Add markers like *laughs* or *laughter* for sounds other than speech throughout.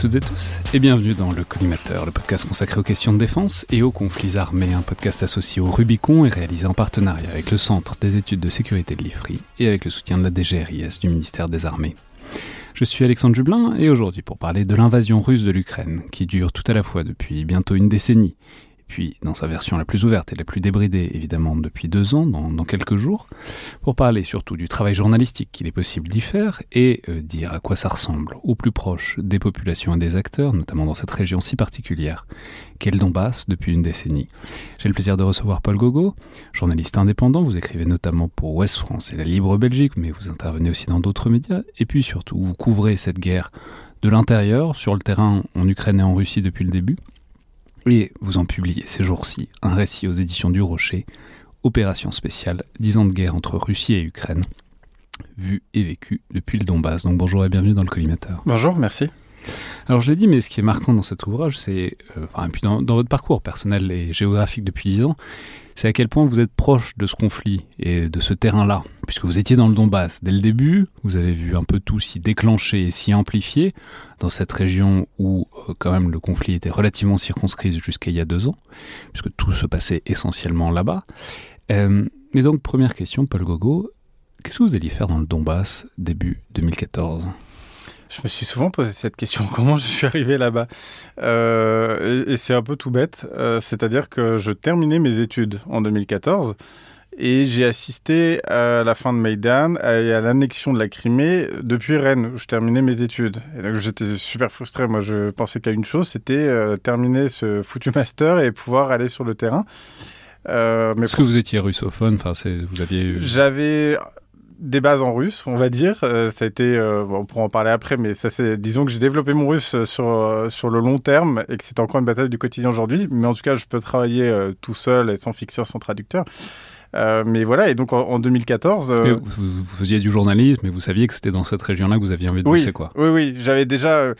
Toutes et tous et bienvenue dans le Collimateur, le podcast consacré aux questions de défense et aux conflits armés, un podcast associé au Rubicon et réalisé en partenariat avec le Centre des études de sécurité de l'IFRI et avec le soutien de la DGRIS du ministère des Armées. Je suis Alexandre Jublin et aujourd'hui pour parler de l'invasion russe de l'Ukraine qui dure tout à la fois depuis bientôt une décennie puis dans sa version la plus ouverte et la plus débridée, évidemment, depuis deux ans, dans, quelques jours, pour parler surtout du travail journalistique qu'il est possible d'y faire et euh, dire à quoi ça ressemble au plus proche des populations et des acteurs, notamment dans cette région si particulière qu'est le Donbass depuis une décennie. J'ai le plaisir de recevoir Paul Gogo, journaliste indépendant, vous écrivez notamment pour Ouest France et la Libre Belgique, mais vous intervenez aussi dans d'autres médias, et puis surtout vous couvrez cette guerre de l'intérieur, sur le terrain en Ukraine et en Russie depuis le début, et vous en publiez ces jours-ci un récit aux éditions du Rocher, Opération spéciale, 10 ans de guerre entre Russie et Ukraine, vu et vécu depuis le Donbass. Donc bonjour et bienvenue dans le collimateur. Bonjour, merci. Alors je l'ai dit, mais ce qui est marquant dans cet ouvrage, c'est, euh, enfin, puis dans, dans, votre parcours personnel et géographique depuis 10 ans, c'est à quel point vous êtes proche de ce conflit et de ce terrain-là, puisque vous étiez dans le Donbass dès le début, vous avez vu un peu tout s'y déclencher et s'y amplifier dans cette région où euh, quand même le conflit était relativement circonscrit jusqu'à il y a deux ans, puisque tout se passait essentiellement là-bas. Euh, mais donc première question, Paul Gogo, qu'est-ce que vous alliez faire dans le Donbass début 2014 je me suis souvent posé cette question, *laughs* comment je suis arrivé là-bas euh, Et, c'est un peu tout bête, euh, c'est-à-dire que je terminais mes études en 2014 et j'ai assisté à la fin de Maïdan et à l'annexion de la Crimée depuis Rennes, où je terminais mes études. Et donc j'étais super frustré, moi je pensais qu'à une chose, c'était euh, terminer ce foutu *laughs* master et pouvoir aller sur le terrain. Euh, mais Est-ce que vous étiez russophone enfin, vous aviez... J'avais des bases en russe, on va dire. Euh, ça a été, euh, on pourra en parler après, mais ça c'est, disons que j'ai développé mon russe euh, sur sur le long terme et que c'est encore une bataille du quotidien aujourd'hui. Mais en tout cas, je peux travailler tout seul et sans fixeur, sans traducteur. mais voilà, et donc en, 2014... Vous, faisiez du journalisme et vous saviez que c'était dans cette région-là que vous aviez envie de bosser, quoi. Oui, oui, j'avais déjà...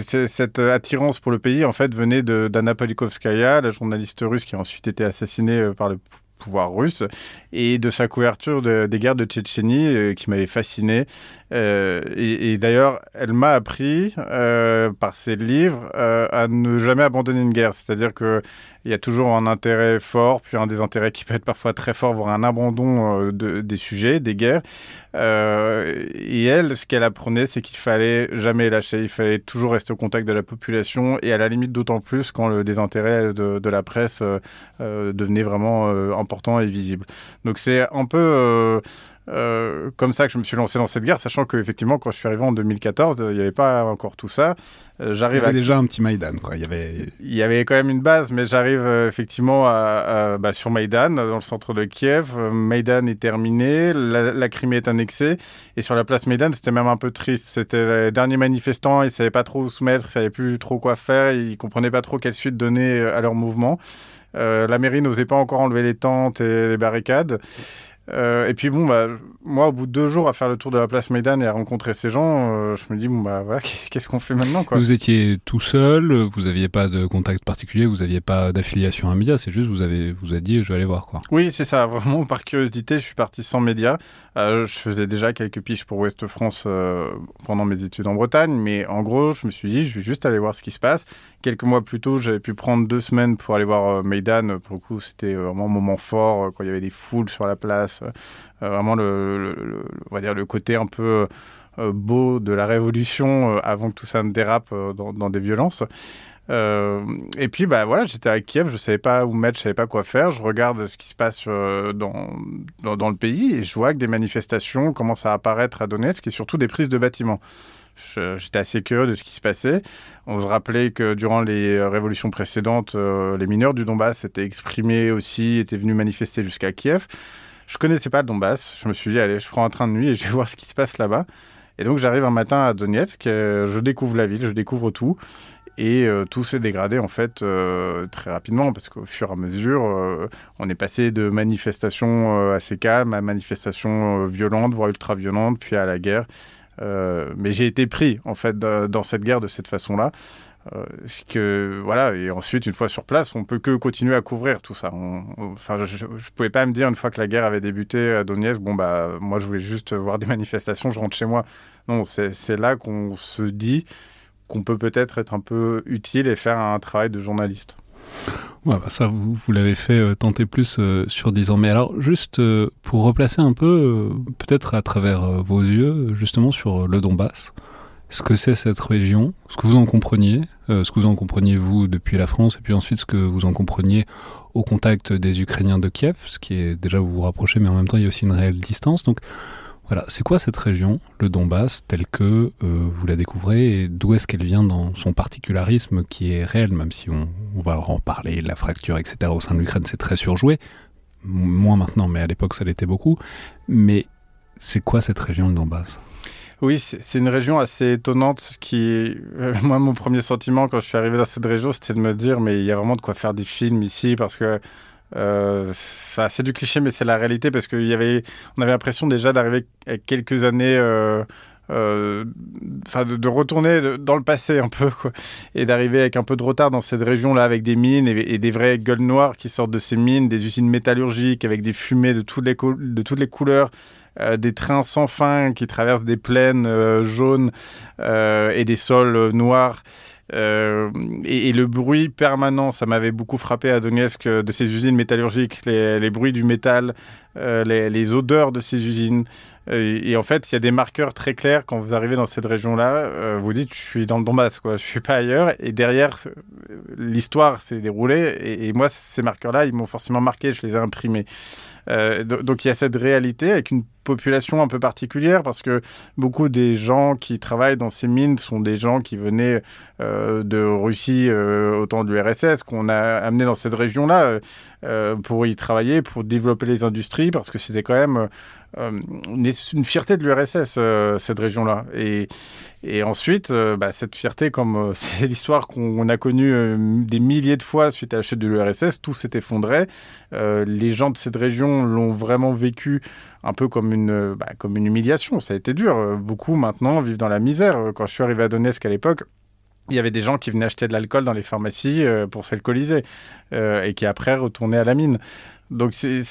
cette attirance pour le pays, en fait, venait d'Anna Polikovskaya, la journaliste russe qui a ensuite été assassinée par le pouvoir russe et de sa couverture des guerres de Tchétchénie euh, qui m'avait fasciné. Euh, et, d'ailleurs, elle m'a appris euh, par ses livres à ne jamais abandonner une guerre. C'est-à-dire qu'il y a toujours un intérêt fort, puis un désintérêt qui peut être parfois très fort, voire un abandon de, des sujets, des guerres. et elle, ce qu'elle apprenait, c'est qu'il fallait jamais lâcher, il fallait toujours rester au contact de la population, et à la limite d'autant plus quand le désintérêt de la presse devenait vraiment important et visible. Donc c'est un peu euh, euh, comme ça que je me suis lancé dans cette guerre, sachant qu'effectivement, quand je suis arrivé en 2014, il n'y avait pas encore tout ça. Euh, j'arrive il y avait déjà un petit Maïdan, quoi. Il y avait... Il y avait quand même une base, mais j'arrive effectivement à, bah, sur Maïdan, dans le centre de Kiev. Maïdan est terminé, la, Crimée est annexée, et sur la place Maïdan, c'était même un peu triste. C'était les derniers manifestants, ils savaient pas trop où se mettre, ils savaient plus trop quoi faire, ils comprenaient pas trop quelle suite donner à leur mouvement. Euh, la mairie n'osait pas encore enlever les tentes et les barricades. Euh, et puis bon, bah, moi, au bout de deux jours à faire le tour de la place Maidan et à rencontrer ces gens, euh, je me dis, bon, bah voilà, *laughs* qu'est-ce qu'on fait maintenant quoi? Vous étiez tout seul, vous n'aviez pas de contact particulier, vous n'aviez pas d'affiliation à un média, c'est juste vous avez vous avez dit, je vais aller voir quoi. Oui, c'est ça, *laughs* vraiment par curiosité, je suis parti sans média. Euh, je faisais déjà quelques piches pour Ouest France pendant mes études en Bretagne, mais en gros, je me suis dit, je vais juste aller voir ce qui se passe. Quelques mois plus tôt, j'avais pu prendre deux semaines pour aller voir Maidan. Pour le coup, c'était vraiment un moment fort, quand il y avait des foules sur la place. Euh, vraiment le, on va dire le côté un peu euh, beau de la révolution euh, avant que tout ça ne dérape dans, des violences. et puis, bah voilà, j'étais à Kiev, je savais pas où mettre, je savais pas quoi faire. Je regarde ce qui se passe dans, dans, le pays et je vois que des manifestations commencent à apparaître à Donetsk et surtout des prises de bâtiments. J'étais assez curieux de ce qui se passait. On se rappelait que durant les révolutions précédentes, les mineurs du Donbass étaient exprimés aussi, étaient venus manifester jusqu'à Kiev. Je connaissais pas le Donbass. Je me suis dit, allez, je prends un train de nuit et je vais *laughs* voir ce qui se passe là-bas. Et donc, j'arrive un matin à Donetsk, euh, je découvre la ville, je découvre tout. Et euh, tout s'est dégradé en fait euh, très rapidement parce qu'au fur et à mesure, on est passé de manifestations assez calmes à manifestations violentes, voire ultra violentes, puis à la guerre. Mais j'ai été pris en fait dans cette guerre de cette façon-là. Euh, que voilà et ensuite une fois sur place on peut que continuer à couvrir tout ça enfin je, ne pouvais pas me dire une fois que la guerre avait débuté à Donetsk bon bah moi je voulais juste voir des *laughs* manifestations je rentre chez moi non c'est là qu'on se dit qu'on peut peut-être être un peu utile et faire un travail de journaliste. Ouais, bah ça, vous, l'avez fait euh, tenter plus euh, sur 10 ans. Mais alors, juste euh, pour replacer un peu, peut-être à travers vos yeux, justement sur le Donbass, ce que c'est cette région, ce que vous en compreniez, ce que vous en compreniez vous depuis la France, et puis ensuite ce que vous en compreniez au contact des Ukrainiens de Kiev, ce qui est déjà vous vous rapprochez, mais en même temps il y a aussi une réelle distance. Donc voilà, c'est quoi cette région, le Donbass, telle que euh, vous la découvrez et d'où est-ce qu'elle vient dans son particularisme qui est réel, même si on, va en parler, la fracture, etc. au sein de l'Ukraine, c'est très surjoué. Moins maintenant, mais à l'époque, ça l'était beaucoup. Mais c'est quoi cette région, le Donbass? Oui, c'est une région assez étonnante qui, moi, mon premier sentiment quand je suis arrivé dans cette région, c'était de me dire, mais il y a vraiment de quoi faire des films ici parce que euh, c'est du cliché, mais c'est la réalité parce qu'on avait, avait l'impression déjà d'arriver quelques années. Euh, euh, de, retourner dans le passé un peu et d'arriver avec un peu de retard dans cette région là avec des mines et, des vraies gueules noires qui sortent de ces mines, des usines métallurgiques avec des fumées de toutes les, de toutes les couleurs, des trains sans fin qui traversent des plaines jaunes et des sols noirs. Euh, et, le bruit permanent, ça m'avait beaucoup frappé à Donetsk euh, de ces usines métallurgiques, les, bruits du métal, euh, les, odeurs de ces usines. Et, en fait, il y a des marqueurs très clairs quand vous arrivez dans cette région-là. vous dites, je suis dans le Donbass, quoi. Je suis pas ailleurs. Et derrière, l'histoire s'est déroulée. Et, et moi, ces marqueurs-là, ils m'ont forcément marqué. Je les ai imprimés. Euh, donc il y a cette réalité avec une population un peu particulière parce que beaucoup des gens qui travaillent dans ces mines sont des gens qui venaient euh, de Russie euh, au temps de l'URSS, qu'on a amené dans cette région-là pour y travailler, pour développer les industries parce que c'était quand même une fierté de l'URSS, cette région-là. Et, ensuite, euh, bah, cette fierté, comme euh, *laughs* c'est l'histoire qu'on a connue euh, des milliers de fois suite à la chute de l'URSS, tout s'est effondré. les gens de cette région l'ont vraiment vécu un peu comme une, bah, comme une humiliation. Ça a été dur. Beaucoup maintenant vivent dans la misère. Quand je suis arrivé à Donetsk à l'époque, il y avait des gens qui venaient acheter de l'alcool dans les pharmacies pour s'alcooliser et qui après retournaient à la mine. Donc c'est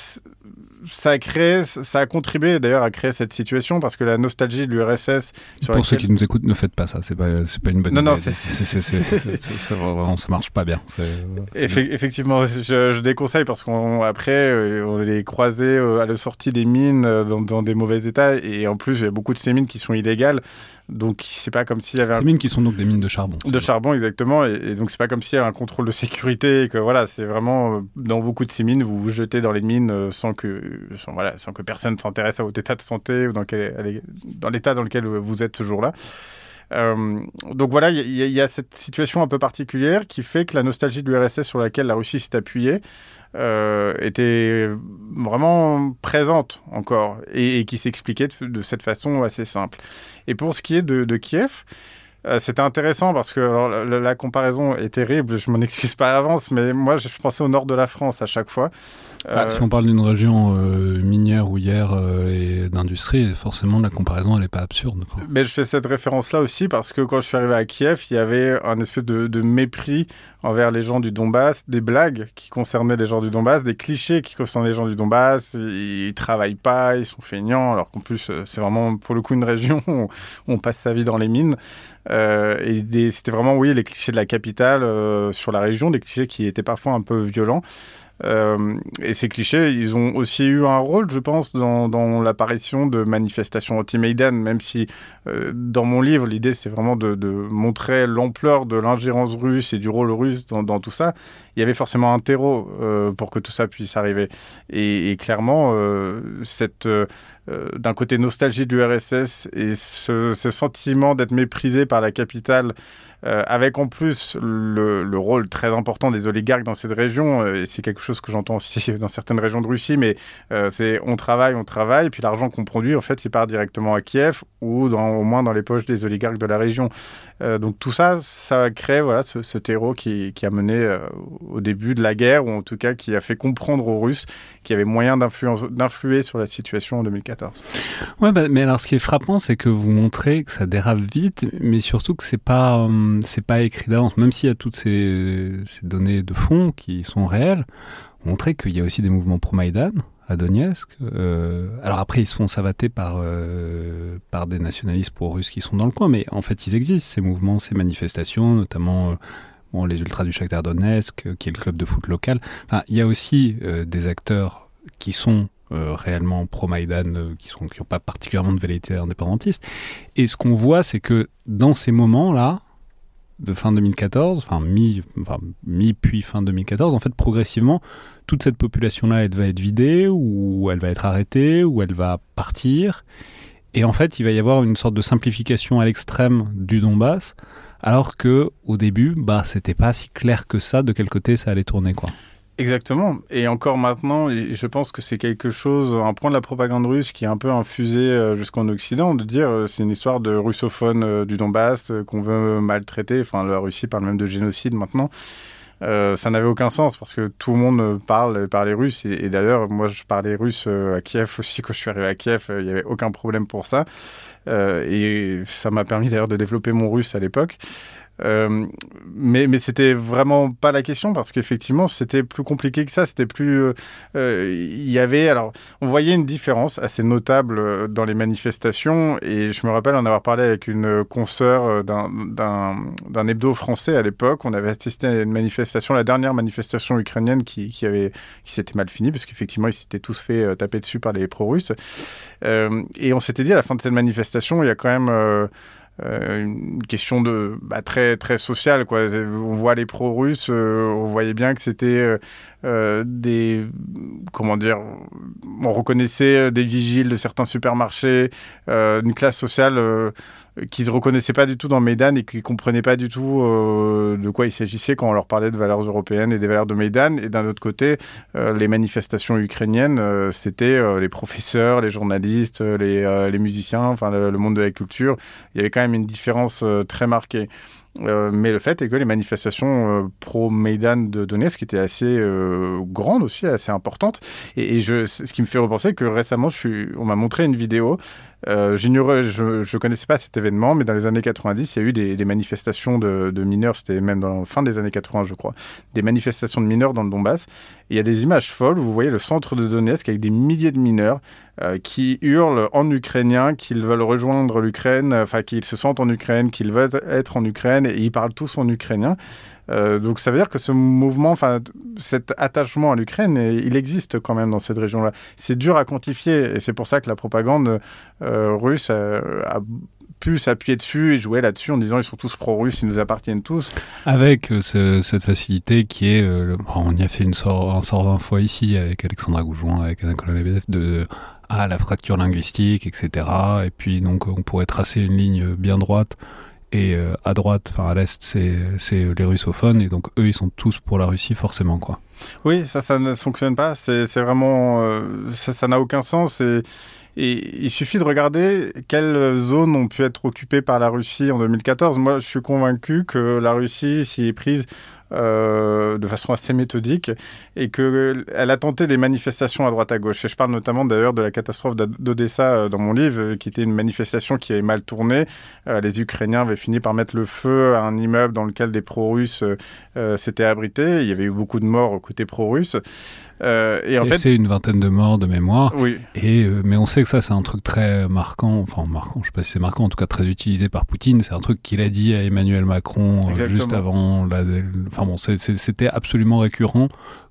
ça a créé, ça a contribué d'ailleurs à créer cette situation parce que la nostalgie de l'URSS. Pour ceux qui nous écoutent, ne faites pas ça. C'est pas, pas une bonne non, idée. Non, c'est vraiment, ça marche pas bien. effectivement, je, déconseille parce qu'après, euh, on les croisait euh, à la sortie des mines euh, dans, dans, des mauvais états et en plus, il y a beaucoup de ces mines qui sont illégales. Donc c'est pas comme s'il y avait. Ces mines qui sont donc des mines de charbon. De charbon exactement, et, donc c'est pas comme s'il y avait un contrôle de sécurité. que voilà, c'est vraiment dans beaucoup de ces mines, vous vous jetez dans les mines sans que sans, voilà, sans que personne s'intéresse à votre état de santé ou dans, dans l'état dans lequel vous êtes ce jour-là. Euh, donc voilà, il y, a cette situation un peu particulière qui fait que la nostalgie de l'URSS sur laquelle la Russie s'est appuyée euh, était vraiment présente encore et, qui s'expliquait de, cette façon assez simple. Et pour ce qui est de, Kiev, euh, c'était intéressant parce que la, comparaison est terrible, je m'en excuse pas à l'avance, mais moi je pensais au nord de la France à chaque fois. Bah, si on parle d'une région euh, minière, houillère euh, et d'industrie, forcément la comparaison elle n'est pas absurde. Mais je fais cette référence-là aussi parce que quand je suis arrivé à Kiev, il y avait un espèce de, mépris envers les gens du Donbass, des blagues qui concernaient les gens du Donbass, des clichés qui concernaient les gens du Donbass. Ils, ne travaillent pas, ils sont feignants, alors qu'en plus euh, c'est vraiment pour le coup une région *laughs* où on passe sa vie dans les mines. et c'était vraiment oui les clichés de la capitale sur la région, des clichés qui étaient parfois un peu violents. Euh, et ces clichés, ils ont aussi eu un rôle, je pense, dans, l'apparition de manifestations anti-Maïdan, même si euh, dans mon livre, l'idée, c'est vraiment de, de, montrer l'ampleur de l'ingérence russe et du rôle russe dans, dans, tout ça. Il y avait forcément un terreau euh, pour que tout ça puisse arriver. Et, clairement, cette d'un côté nostalgie de l'URSS et ce, sentiment d'être méprisé par la capitale euh, avec en plus le, le, rôle très important des oligarques dans cette région, euh, et c'est quelque chose que j'entends aussi *laughs* dans certaines régions de Russie, mais euh, c'est on travaille, on travaille, puis l'argent qu'on produit, en fait, il part directement à Kiev ou dans, au moins dans les poches des oligarques de la région. donc tout ça, ça crée voilà, ce, ce terreau qui, qui, a mené au début de la guerre, ou en tout cas qui a fait comprendre aux Russes qu'il y avait moyen d'influer sur la situation en 2014. Ouais, bah, mais alors ce qui est frappant, c'est que vous montrez que ça dérape vite, mais surtout que c'est pas c'est pas écrit d'avance, même s'il y a toutes ces, données de fond qui sont réelles, montrer qu'il y a aussi des mouvements pro-Maïdan, à Donetsk. alors après, ils se font savater par, par des nationalistes pro-russes qui sont dans le coin, mais en fait, ils existent, ces mouvements, ces manifestations, notamment bon, les Ultras du Shakhtar Donetsk, qui est le club de foot local. Enfin, il y a aussi des acteurs qui sont euh, réellement pro-Maïdan, euh, qui n'ont qui pas particulièrement de velléité indépendantiste. Et ce qu'on voit, c'est que dans ces moments-là, de fin 2014, enfin mi, enfin mi puis fin 2014, en fait progressivement, toute cette population-là, va être vidée, ou elle va être arrêtée, ou elle va partir. Et en fait, il va y avoir une sorte de simplification à l'extrême du Donbass, alors que au début, bah, c'était pas si clair que ça de quel côté ça allait tourner, quoi. Exactement. Et encore maintenant, je pense que c'est quelque chose, un point de la propagande russe qui est un peu infusé euh, jusqu'en Occident, de dire euh, c'est une histoire de russophone euh, du Donbass qu'on veut maltraiter. Enfin, la Russie parle même de génocide maintenant. ça n'avait aucun sens parce que tout le monde parle, parle russe. Et, et d'ailleurs, moi, je parlais russe à Kiev aussi. Quand je suis arrivé à Kiev, il n'y avait aucun problème pour ça. Et ça m'a permis d'ailleurs de développer mon russe à l'époque. Euh, mais mais c'était vraiment pas la question parce qu'effectivement c'était plus compliqué que ça. C'était plus. Euh, euh, il y avait. Alors, on voyait une différence assez notable dans les manifestations et je me rappelle en avoir parlé avec une consoeur d'un hebdo français à l'époque. On avait assisté à une manifestation, la dernière manifestation ukrainienne qui, qui avait qui s'était mal finie parce qu'effectivement ils s'étaient tous fait taper dessus par les pro-russes. et on s'était dit à la fin de cette manifestation, il y a quand même euh, une question de bah, très très sociale quoi. On voit les pro-russes, euh, on voyait bien que c'était euh, des comment dire, on reconnaissait des vigiles de certains supermarchés, une classe sociale qui se reconnaissaient pas du tout dans Maidan et qui comprenaient pas du tout euh, de quoi il s'agissait quand on leur parlait de valeurs européennes et des valeurs de Maidan. Et d'un autre côté, euh, les manifestations ukrainiennes, euh, c'était les professeurs, les journalistes, les, les musiciens, enfin le, monde de la culture. Il y avait quand même une différence très marquée. Mais le fait est que les manifestations pro-Maidan de Donetsk étaient assez grandes aussi, assez importantes. Et, ce qui me fait repenser que récemment, je on m'a montré une vidéo euh, j'ignorais, je ne connaissais pas cet événement, mais dans les années 90, il y a eu des, manifestations de, mineurs, c'était même dans la fin des années 80, je crois, des manifestations de mineurs dans le Donbass. Et il y a des images folles où vous voyez le centre de Donetsk avec des milliers de mineurs euh, qui hurlent en ukrainien qu'ils veulent rejoindre l'Ukraine, enfin qu'ils se sentent en Ukraine, qu'ils veulent être en Ukraine, et ils parlent tous en ukrainien. Euh, donc ça veut dire que ce mouvement, enfin cet attachement à l'Ukraine, il existe quand même dans cette région-là. C'est dur à quantifier et c'est pour ça que la propagande euh, russe a, pu s'appuyer dessus et jouer là-dessus en disant ils sont tous pro-russes, ils nous appartiennent tous. Avec euh, cette facilité qui est, on y a fait un sort d'un fois ici avec Alexandra Goujon, avec Anna Lebedev, de ah, la fracture linguistique, etc. Et puis donc on pourrait tracer une ligne bien droite et euh, à droite, enfin à l'est, c'est les russophones, et donc eux, ils sont tous pour la Russie, forcément, quoi. Oui, ça, ça ne fonctionne pas. C'est vraiment, euh, ça n'a aucun sens. Et, et, il suffit de regarder quelles zones ont pu être occupées par la Russie en 2014. Moi, je suis convaincu que la Russie s'y est prise euh, de façon assez méthodique et qu'elle a tenté des manifestations à droite à gauche. Et je parle notamment d'ailleurs de la catastrophe d'Odessa euh, dans mon livre, euh, qui était une manifestation qui avait mal tourné. les Ukrainiens avaient fini par mettre le feu à un immeuble dans lequel des pro-russes s'étaient abrités. Il y avait eu beaucoup de morts côté pro-russe. Euh, et en fait, c'est une vingtaine de morts de mémoire. Oui. Et euh, mais on sait que ça c'est un truc très marquant, enfin marquant, je sais pas si c'est marquant, en tout cas très utilisé par Poutine. C'est un truc qu'il a dit à Emmanuel Macron euh, juste avant. La, enfin bon, c'était absolument récurrent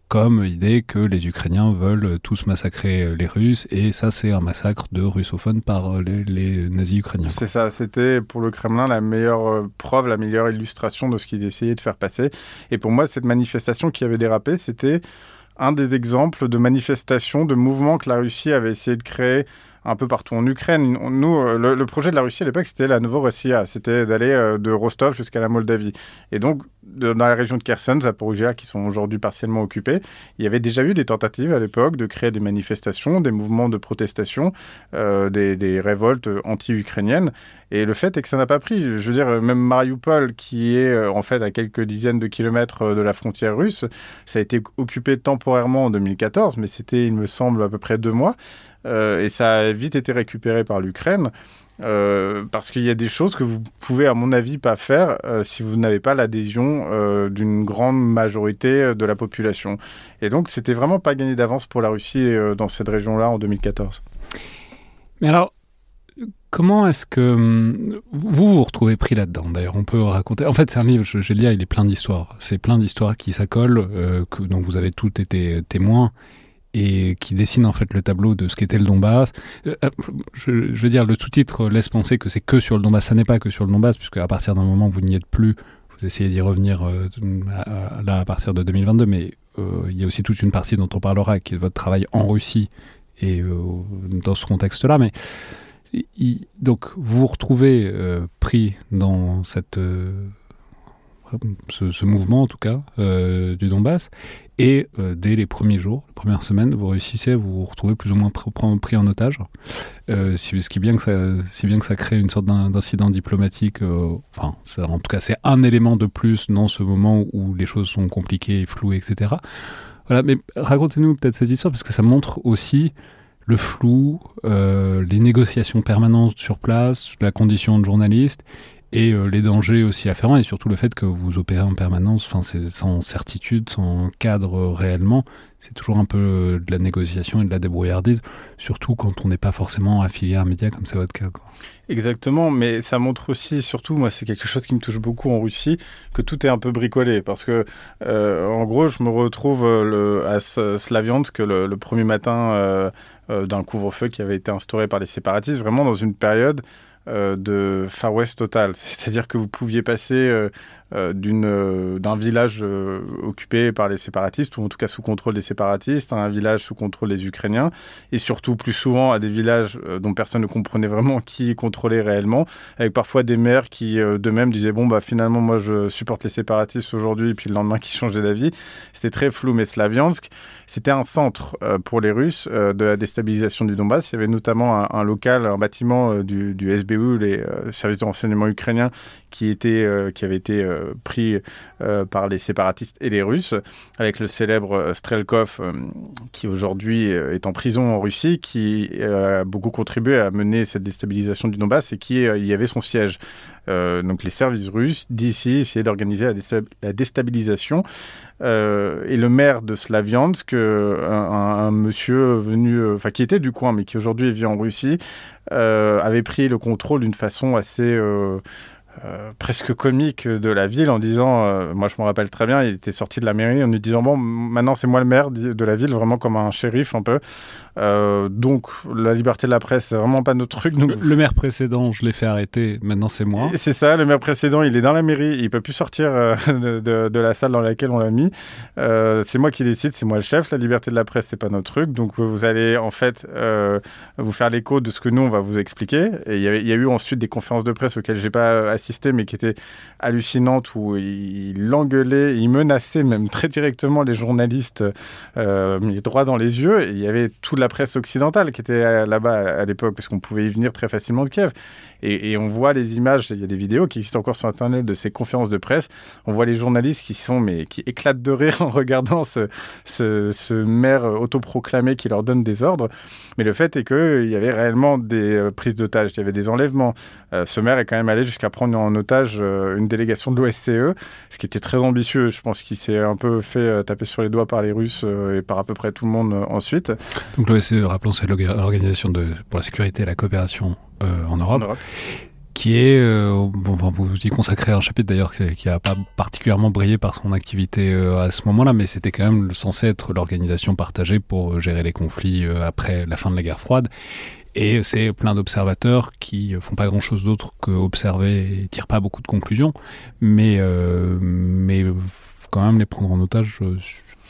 comme idée que les Ukrainiens veulent tous massacrer les Russes, et ça c'est un massacre de russophones par les, les nazis ukrainiens. C'est ça, c'était pour le Kremlin la meilleure preuve, la meilleure illustration de ce qu'ils essayaient de faire passer. Et pour moi, cette manifestation qui avait dérapé, c'était un des exemples de manifestations, de mouvements que la Russie avait essayé de créer un peu partout en Ukraine. Nous, euh, le, projet de la Russie à l'époque, c'était la Novorossia, c'était d'aller euh, de Rostov jusqu'à la Moldavie. Et donc, dans la région de Kherson, Zaporizhia, qui sont aujourd'hui partiellement occupés, il y avait déjà eu des tentatives à l'époque de créer des manifestations, des mouvements de protestation, euh, des, révoltes anti-ukrainiennes. Et le fait est que ça n'a pas pris. Je veux dire, même Mariupol, qui est en fait à quelques dizaines de kilomètres de la frontière russe, ça a été occupé temporairement en 2014, mais c'était, il me semble, à peu près deux mois. Euh, et ça a vite été récupéré par l'Ukraine. Euh, parce qu'il y a des choses que vous pouvez, à mon avis, pas faire euh, si vous n'avez pas l'adhésion euh, d'une grande majorité de la population. Et donc, c'était vraiment pas gagné d'avance pour la Russie dans cette région-là en 2014. Mais alors, comment est-ce que hum, vous vous retrouvez pris là-dedans D'ailleurs, on peut raconter. En fait, c'est un livre, je, je le il est plein d'histoires. C'est plein d'histoires qui s'accolent, dont vous avez toutes été témoins et qui dessine en fait le tableau de ce qu'était le Donbass. Euh, euh, je, veux dire, le sous-titre laisse penser que c'est que sur le Donbass. Ça n'est pas que sur le Donbass, puisque à partir d'un moment vous n'y êtes plus, vous essayez d'y revenir euh, là à partir de 2022, mais il y a aussi toute une partie dont on parlera, qui est votre travail en Russie et dans ce contexte-là. Mais donc vous vous retrouvez pris dans cette ce, mouvement en tout cas du Donbass et euh, dès les premiers jours, les premières semaines, vous réussissez à vous retrouver plus ou moins pris en otage. Euh, ce qui est bien que ça, si bien que ça crée une sorte d'incident diplomatique. Euh, en tout cas, c'est un élément de plus dans ce moment où les choses sont compliquées, floues, etc. Voilà, mais racontez-nous peut-être cette histoire parce que ça montre aussi le flou, les négociations permanentes sur place, la condition de journaliste et euh, les dangers aussi afférents et surtout le fait que vous opérez en permanence, sans certitude, sans cadre réellement, c'est toujours un peu euh, de la négociation et de la débrouillardise, surtout quand on n'est pas forcément affilié à un média comme c'est votre cas. Exactement, mais ça montre aussi, surtout moi c'est quelque chose qui me touche beaucoup en Russie, que tout est un peu bricolé, parce que euh, en gros je me retrouve à Slaviansk le, le premier matin d'un couvre-feu qui avait été instauré par les séparatistes, vraiment dans une période euh, de Far West total. *laughs* C'est-à-dire que vous pouviez passer euh, euh, d'un village occupé par les séparatistes, ou en tout cas sous contrôle des séparatistes, un village sous contrôle des Ukrainiens, et surtout plus souvent à des villages dont personne ne comprenait vraiment qui contrôlait réellement, avec parfois des maires qui d'eux-mêmes disaient bon bah finalement moi je supporte les séparatistes aujourd'hui, et puis le lendemain *laughs* qui changeaient d'avis. C'était très flou, mais Slaviansk, c'était un centre pour les Russes de la déstabilisation du Donbass. Il y avait notamment un, local, un bâtiment du, du SBU les euh, services de renseignement ukrainiens qui, était, euh, qui avaient été euh, pris par les séparatistes et les Russes, avec le célèbre Strelkov, qui aujourd'hui est en prison en Russie, qui a beaucoup contribué à mener cette déstabilisation du Donbass et qui y avait son siège. donc les services russes d'ici essayaient d'organiser la, déstabilisation. et le maire de Slaviansk, un, monsieur venu, enfin qui était du coin, mais qui aujourd'hui vit en Russie, euh, avait pris le contrôle d'une façon assez euh, euh, presque comique de la ville en disant, moi je me rappelle très bien, il était sorti de la mairie en lui disant bon maintenant c'est moi le maire de la ville, vraiment comme un shérif un peu. Euh, donc la liberté de la presse, c'est vraiment pas notre truc. Le, maire précédent, je l'ai fait arrêter, maintenant c'est moi. C'est ça, le maire précédent, il est dans la mairie, il peut plus sortir euh, *laughs* de, la salle dans laquelle on l'a mis. Euh, c'est moi qui décide, c'est moi le chef. La liberté de la presse, c'est pas notre truc. Donc vous allez en fait vous faire l'écho de ce que nous on va vous expliquer. Et il y, a eu ensuite des conférences de presse auxquelles j'ai pas assisté, mais qui étaient hallucinantes où il, engueulait, il menaçait même très directement les journalistes, mis droit dans les yeux. Il y avait tout la presse occidentale qui était là-bas à l'époque, parce qu'on pouvait y venir très facilement de Kiev. Et, on voit les images, il y a des vidéos qui existent encore sur Internet de ces conférences de presse. On voit les journalistes qui sont, mais qui éclatent de rire *laughs* en regardant ce, ce, maire autoproclamé qui leur donne des ordres. Mais le fait est qu'il y avait réellement des euh, prises d'otages, il y avait des enlèvements. Euh, ce maire est quand même allé jusqu'à prendre en otage euh, une délégation de l'OSCE, ce qui était très ambitieux. Je pense qu'il s'est un peu fait taper sur les doigts par les Russes et par à peu près tout le monde ensuite. Donc l'OSCE, rappelons, c'est l'organisation pour la sécurité et la coopération euh, en Europe. qui est, euh, vous y consacrez un chapitre d'ailleurs qui n'a pas particulièrement brillé par son activité euh, à ce moment-là, mais c'était quand même censé être l'organisation partagée pour gérer les conflits après la fin de la guerre froide. Et c'est plein d'observateurs qui font pas grand-chose d'autre que observer et tirent pas beaucoup de conclusions, mais mais quand même les prendre en otage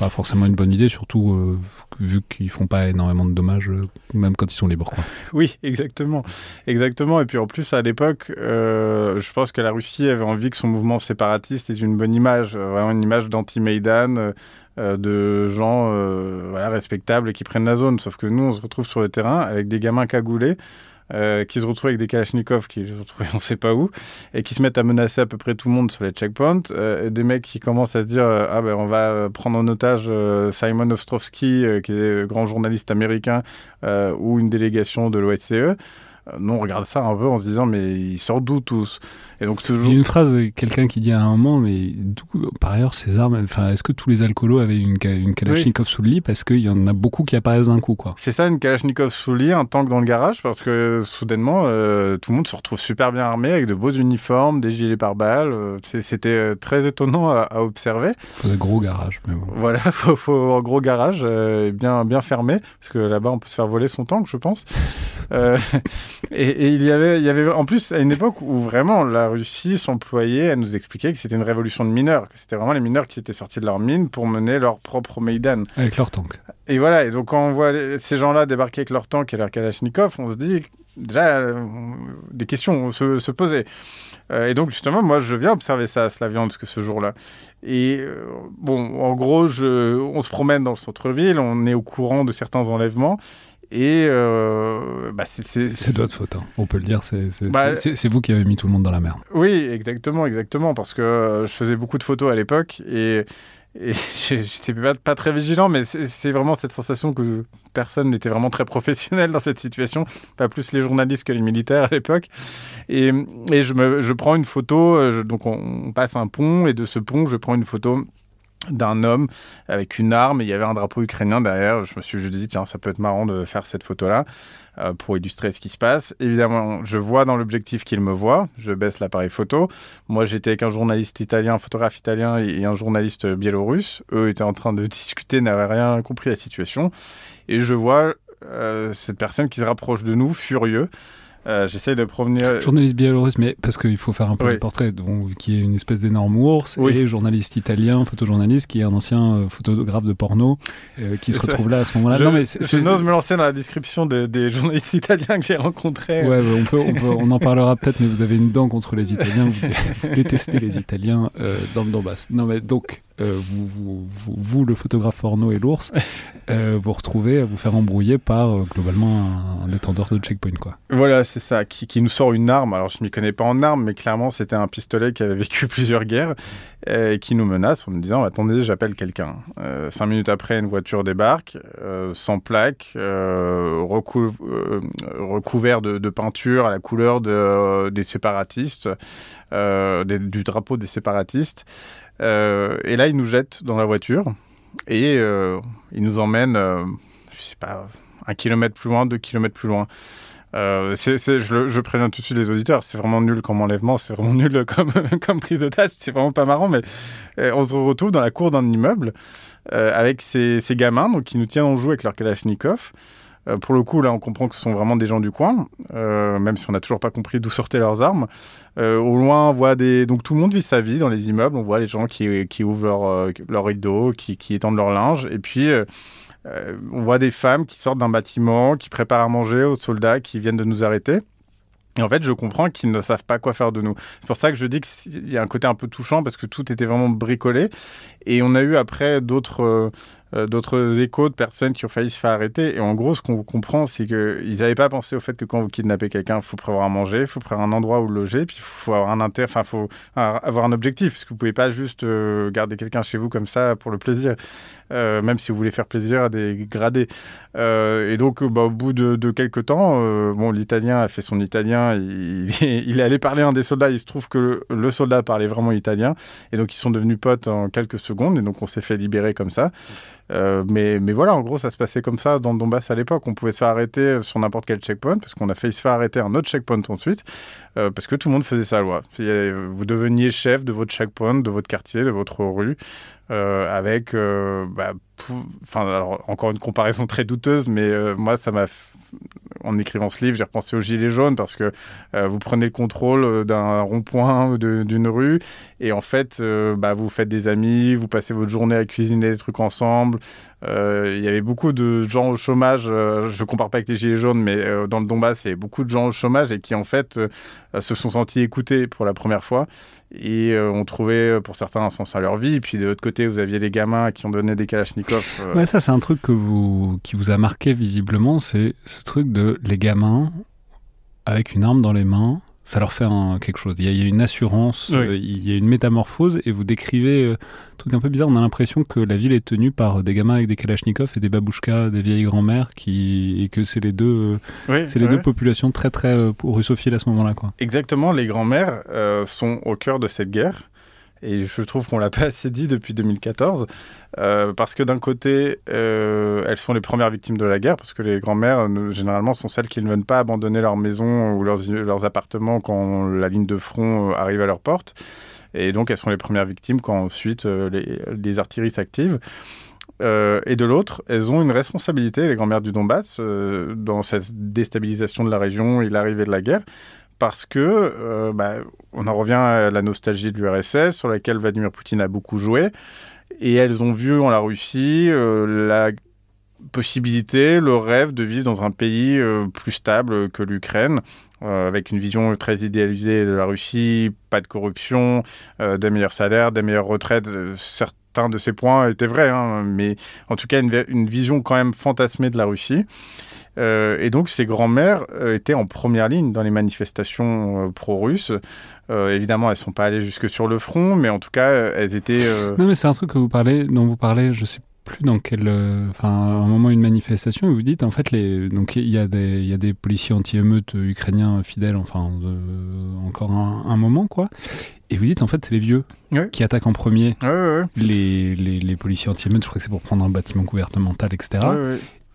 pas forcément une bonne idée, surtout euh, vu qu'ils font pas énormément de dommages, euh, même quand ils sont libres. Quoi. Oui, exactement. Exactement. Et puis en plus, à l'époque, euh, je pense que la Russie avait envie que son mouvement séparatiste ait une bonne image, vraiment une image d'anti-Maïdan, de gens voilà, respectables qui prennent la zone. Sauf que nous, on se retrouve sur le terrain avec des gamins cagoulés. Euh, qui se retrouvent avec des kalachnikovs qui se retrouvent *laughs* on sait pas où, et qui se mettent à menacer à peu près tout le monde sur les checkpoints, euh, des mecs qui commencent à se dire euh, ah ben on va prendre en otage Simon Ostrovsky, qui est grand journaliste américain, ou une délégation de l'OSCE. nous, on regarde ça un peu en se disant, mais ils sortent d'où tous? Et donc ce jour... Il y a une phrase, quelqu'un qui dit à un moment, mais par ailleurs, ces armes, enfin, est-ce que tous les alcoolos avaient une, une Kalachnikov sous le lit? Parce qu'il y en a beaucoup qui apparaissent d'un coup, quoi. C'est ça, une Kalachnikov sous le lit, un tank dans le garage, parce que soudainement, euh, tout le monde se retrouve super bien armé, avec de beaux uniformes, des gilets pare-balles. Euh, c'était euh, très étonnant à, observer. Il faut des gros garages. Mais bon. Voilà, il *laughs* faut, faut, un gros garage, bien, bien fermé, parce que là-bas, on peut se faire voler son tank, je pense. *laughs* et, il, y avait, il y avait, en plus, à une époque où vraiment la Russie s'employait à nous expliquer que c'était une révolution de mineurs, que c'était vraiment les mineurs qui étaient sortis de leur mine pour mener leur propre Maïdan. Avec leur tank. Et voilà, et donc quand on voit ces gens-là débarquer avec leur tank et leur Kalachnikov, on se dit déjà euh, des questions se, se posaient. Euh, et donc justement, moi je viens observer ça à Slaviansk ce jour-là. Et euh, bon, en gros, je, on se promène dans le centre-ville, on est au courant de certains enlèvements. Et euh, bah c'est de votre faute, hein. on peut le dire. Bah, c'est vous qui avez mis tout le monde dans la merde. Oui, exactement, exactement, parce que euh, je faisais beaucoup de photos à l'époque et, et *laughs* j'étais pas, pas, très vigilant, mais c'est vraiment cette sensation que personne n'était vraiment très professionnel dans cette situation, pas plus les journalistes que les militaires à l'époque. Et, et je, me, je prends une photo, euh, donc on passe un pont et de ce pont, je prends une photo d'un homme avec une arme et il y avait un drapeau ukrainien derrière. Je me suis dit, tiens, ça peut être marrant de faire cette photo-là euh, pour illustrer ce qui se passe. Évidemment, je vois dans l'objectif qu'il me voit. Je baisse l'appareil photo. Moi, j'étais avec un journaliste italien, un photographe italien et un journaliste biélorusse. Eux étaient en train de *laughs* discuter, n'avaient rien compris la situation. Et je vois euh, cette personne qui se rapproche de nous, furieux. Euh, j'essaye de provenir. Journaliste biélorusse, mais parce qu'il faut faire un peu le portrait, donc, qui est une espèce d'énorme ours, et journaliste italien, photojournaliste, qui est un ancien euh, photographe de porno, euh, qui se retrouve là à ce moment-là. Je, non, mais je n'ose me lancer dans la description des journalistes italiens que j'ai rencontrés. Ouais, bah, on, peut, on, en parlera peut-être, mais vous avez une dent contre les Italiens, vous, détestez les Italiens dans le Donbass. Non, mais donc, euh, vous, le photographe porno et l'ours, euh, vous retrouvez à vous faire embrouiller par euh, globalement un, détendeur de checkpoint. Voilà, c'est ça, qui, nous sort une arme. Alors je ne m'y connais pas en armes, mais clairement c'était un pistolet qui avait vécu *laughs* plusieurs guerres et qui nous menace en nous disant attendez, j'appelle quelqu'un. cinq minutes après, une voiture débarque, sans plaque, recouvert de, peinture à la couleur des séparatistes, du drapeau des séparatistes. Euh, et là, il nous jette dans la voiture et euh, il nous emmène, euh, je sais pas, un kilomètre plus loin, deux kilomètres plus loin. Je, préviens tout de suite les auditeurs, c'est vraiment nul comme enlèvement, c'est vraiment nul *laughs* comme, comme prise d'otage, c'est vraiment pas marrant, mais on se retrouve dans la cour d'un immeuble avec ces, gamins qui nous tiennent en joue avec leur Kalachnikov. Euh, pour le coup, là, on comprend que ce sont vraiment des gens du coin, euh, même si on n'a toujours pas compris d'où sortaient leurs armes. Euh, au loin, on voit des. Donc tout le monde vit sa vie dans les immeubles. On voit les gens qui, qui ouvrent leur, leur rideau, qui, qui, étendent leur linge. Et puis, on voit des femmes qui sortent d'un bâtiment, qui préparent à manger aux soldats qui viennent de nous arrêter. Et en fait, je comprends qu'ils ne savent pas quoi faire de nous. C'est pour ça que je dis qu'il y a un côté un peu touchant parce que tout était vraiment bricolé. Et on a eu après d'autres euh, d'autres échos de personnes qui ont failli se faire arrêter. Et en gros, ce qu'on comprend, c'est qu'ils n'avaient pas pensé au fait que quand vous kidnappez quelqu'un, il faut prévoir à manger, il faut prévoir un endroit où loger, puis il faut avoir un inter... enfin, faut avoir un objectif, parce que vous pouvez pas juste euh, garder quelqu'un chez vous comme ça pour le plaisir. Euh, même si vous voulez faire plaisir à des gradés. et donc, bah, au bout de, quelques temps, bon, l'Italien a fait son italien, il, est allé parler à un des soldats, il se trouve que le, le, soldat parlait vraiment italien, et donc ils sont devenus potes en quelques secondes, et donc on s'est fait libérer comme ça. Euh, mais, mais, voilà, en gros, ça se passait comme ça dans le Donbass à l'époque. On pouvait se faire arrêter sur n'importe quel checkpoint, parce qu'on a failli se faire arrêter un autre checkpoint ensuite, euh, parce que tout le monde faisait sa loi. Vous deveniez chef de votre checkpoint, de votre quartier, de votre rue, euh, avec, bah, enfin, alors encore une comparaison très douteuse, mais moi, ça m'a en écrivant ce livre, j'ai repensé aux Gilets jaunes parce que euh, vous prenez le contrôle euh, d'un rond-point ou d'une rue et en fait, euh, bah, vous faites des amis, vous passez votre journée à cuisiner des trucs ensemble. Il y avait beaucoup de gens au chômage, je ne compare pas avec les Gilets jaunes, mais dans le Donbass, il y avait beaucoup de gens au chômage et qui en fait se sont sentis écoutés pour la première fois et ont trouvé pour certains un sens à leur vie. Et puis de l'autre côté, vous aviez les gamins qui ont donné des kalachnikovs. Ouais, ça c'est un truc qui vous a marqué visiblement, c'est ce truc de les gamins avec une arme dans les mains, ça leur fait quelque chose. Il y, a, une assurance, euh, il y a une métamorphose, et vous décrivez euh, un truc un peu bizarre. On a l'impression que la ville est tenue par des gamins avec des kalachnikovs et des babouchkas, des vieilles grand-mères, qui et que c'est les deux, euh, c'est les deux populations très très russophiles à ce moment-là, quoi. Exactement, les grand-mères sont au cœur de cette guerre. Et je trouve qu'on l'a *laughs* pas assez dit depuis 2014, euh, parce que d'un côté, euh, elles sont les premières victimes de la guerre, parce que les grands-mères, euh, généralement, sont celles qui ne veulent pas abandonner leur maison ou leurs, appartements quand la ligne de front arrive à leur porte. Et donc, elles sont les premières victimes quand ensuite les, les artilleries s'activent. et de l'autre, elles ont une responsabilité, les grands-mères du Donbass, dans cette déstabilisation de la région et l'arrivée de la guerre, parce que euh, bah, on en revient à la nostalgie de l'URSS sur laquelle Vladimir Poutine a beaucoup joué et elles ont vu en la Russie euh, la possibilité, le rêve de vivre dans un pays euh, plus stable que l'Ukraine, avec une vision très idéalisée de la Russie, pas de corruption, des meilleurs salaires, des meilleures retraites. certains de ces points étaient vrais, hein, mais en tout cas une, une, vision quand même fantasmée de la Russie. Euh, et donc ces grands-mères euh, étaient en première ligne dans les manifestations euh, pro-russes. évidemment, elles ne sont pas allées jusque sur le front, mais en tout cas, elles étaient... Non, mais c'est un truc que vous parlez, dont vous parlez, je sais plus dans quel... Enfin, un moment, une manifestation, et vous dites, en fait, les... donc il y, a des, y a des policiers anti-émeutes ukrainiens fidèles, enfin, encore un, moment, quoi. Et vous dites, en fait, c'est les vieux qui attaquent en premier les, les, les, policiers anti-émeutes. Je crois que c'est pour prendre un bâtiment gouvernemental, etc.